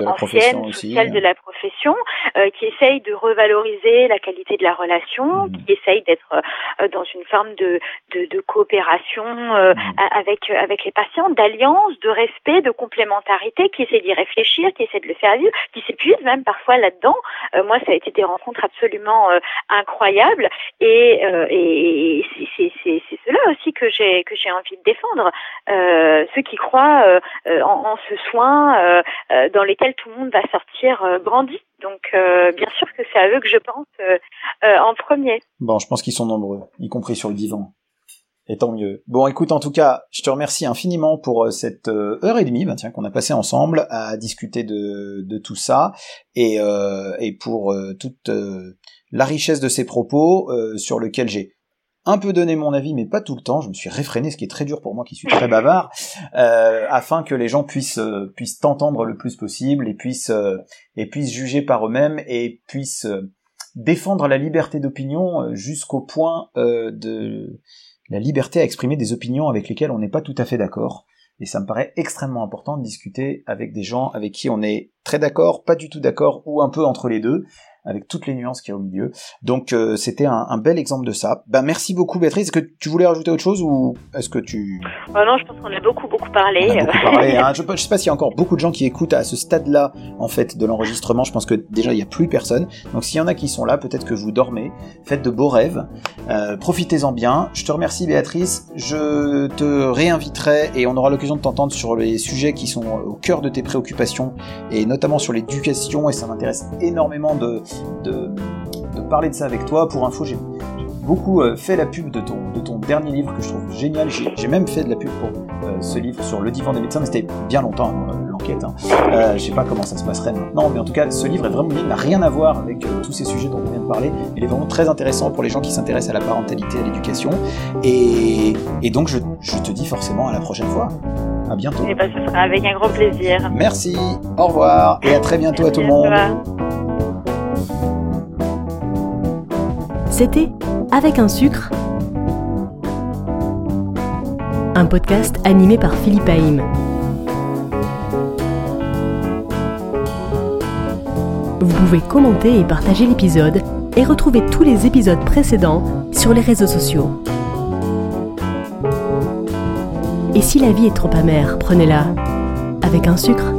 euh, ancienne, sociale de la profession, euh, qui essayent de revaloriser la qualité de la relation, mmh. qui essayent d'être euh, dans une forme de, de, de coopération mmh. avec avec les patients, d'alliance, de respect, de complémentarité, qui essaient d'y réfléchir, qui essaient de le faire vivre, qui s'épuisent même parfois là-dedans. moi, ça a été des rencontres absolument incroyables et, et, et c'est cela aussi que j'ai que j'ai envie de défendre. Euh, ceux qui croient euh, en, en, ce soin euh, dans les lesquels tout le monde va sortir grandi. Donc bien sûr que c'est à eux que je pense en premier. Bon, je pense qu'ils sont nombreux, y compris sur le divan. Et tant mieux. Bon, écoute, en tout cas, je te remercie infiniment pour euh, cette euh, heure et demie, ben, tiens, qu'on a passé ensemble à discuter de, tout ça et, euh, et pour toute la richesse de ces propos sur lequel j'ai un peu donné mon avis, mais pas tout le temps. Je me suis réfréné, ce qui est très dur pour moi, qui suis très bavard, afin que les gens puissent puissent t'entendre le plus possible et puissent et puissent juger par eux-mêmes et puissent défendre la liberté d'opinion jusqu'au point de la liberté à exprimer des opinions avec lesquelles on n'est pas tout à fait d'accord. Et ça me paraît extrêmement important de discuter avec des gens avec qui on est très d'accord, pas du tout d'accord, ou un peu entre les deux, avec toutes les nuances qu'il y a au milieu. Donc euh, c'était un, bel exemple de ça. Ben merci beaucoup Béatrice. Est-ce que tu voulais rajouter autre chose ou est-ce que tu... Oh non, je pense qu'on a beaucoup beaucoup parlé. On a beaucoup parlé hein. (laughs) je, ne sais pas s'il y a encore beaucoup de gens qui écoutent à ce stade-là en fait de l'enregistrement. Je pense que déjà il n'y a plus personne. Donc s'il y en a qui sont là, peut-être que vous dormez. Faites de beaux rêves. Euh, profitez-en bien. Je te remercie Béatrice. Je te réinviterai et on aura l'occasion de t'entendre sur les sujets qui sont au cœur de tes préoccupations et notamment sur l'éducation et ça m'intéresse énormément de de, parler de ça avec toi. Pour info, j'ai beaucoup euh, fait la pub de ton, de ton dernier livre que je trouve génial. J'ai même fait de la pub pour euh, ce livre sur le divan des médecins, mais c'était bien longtemps hein, l'enquête. Hein. Euh, je sais pas comment ça se passerait maintenant, mais en tout cas, ce livre est vraiment il n'a rien à voir avec tous ces sujets dont on vient de parler. Il est vraiment très intéressant pour les gens qui s'intéressent à la parentalité, à l'éducation. Et, donc, je, te dis forcément à la prochaine fois. À bientôt. Et eh ben, ce sera avec un grand plaisir. Merci. Au revoir et à très bientôt à tout le monde. Avec un sucre, un podcast animé par Philippe Haïm. Vous pouvez commenter et partager l'épisode et retrouver tous les épisodes précédents sur les réseaux sociaux. Et si la vie est trop amère, prenez-la avec un sucre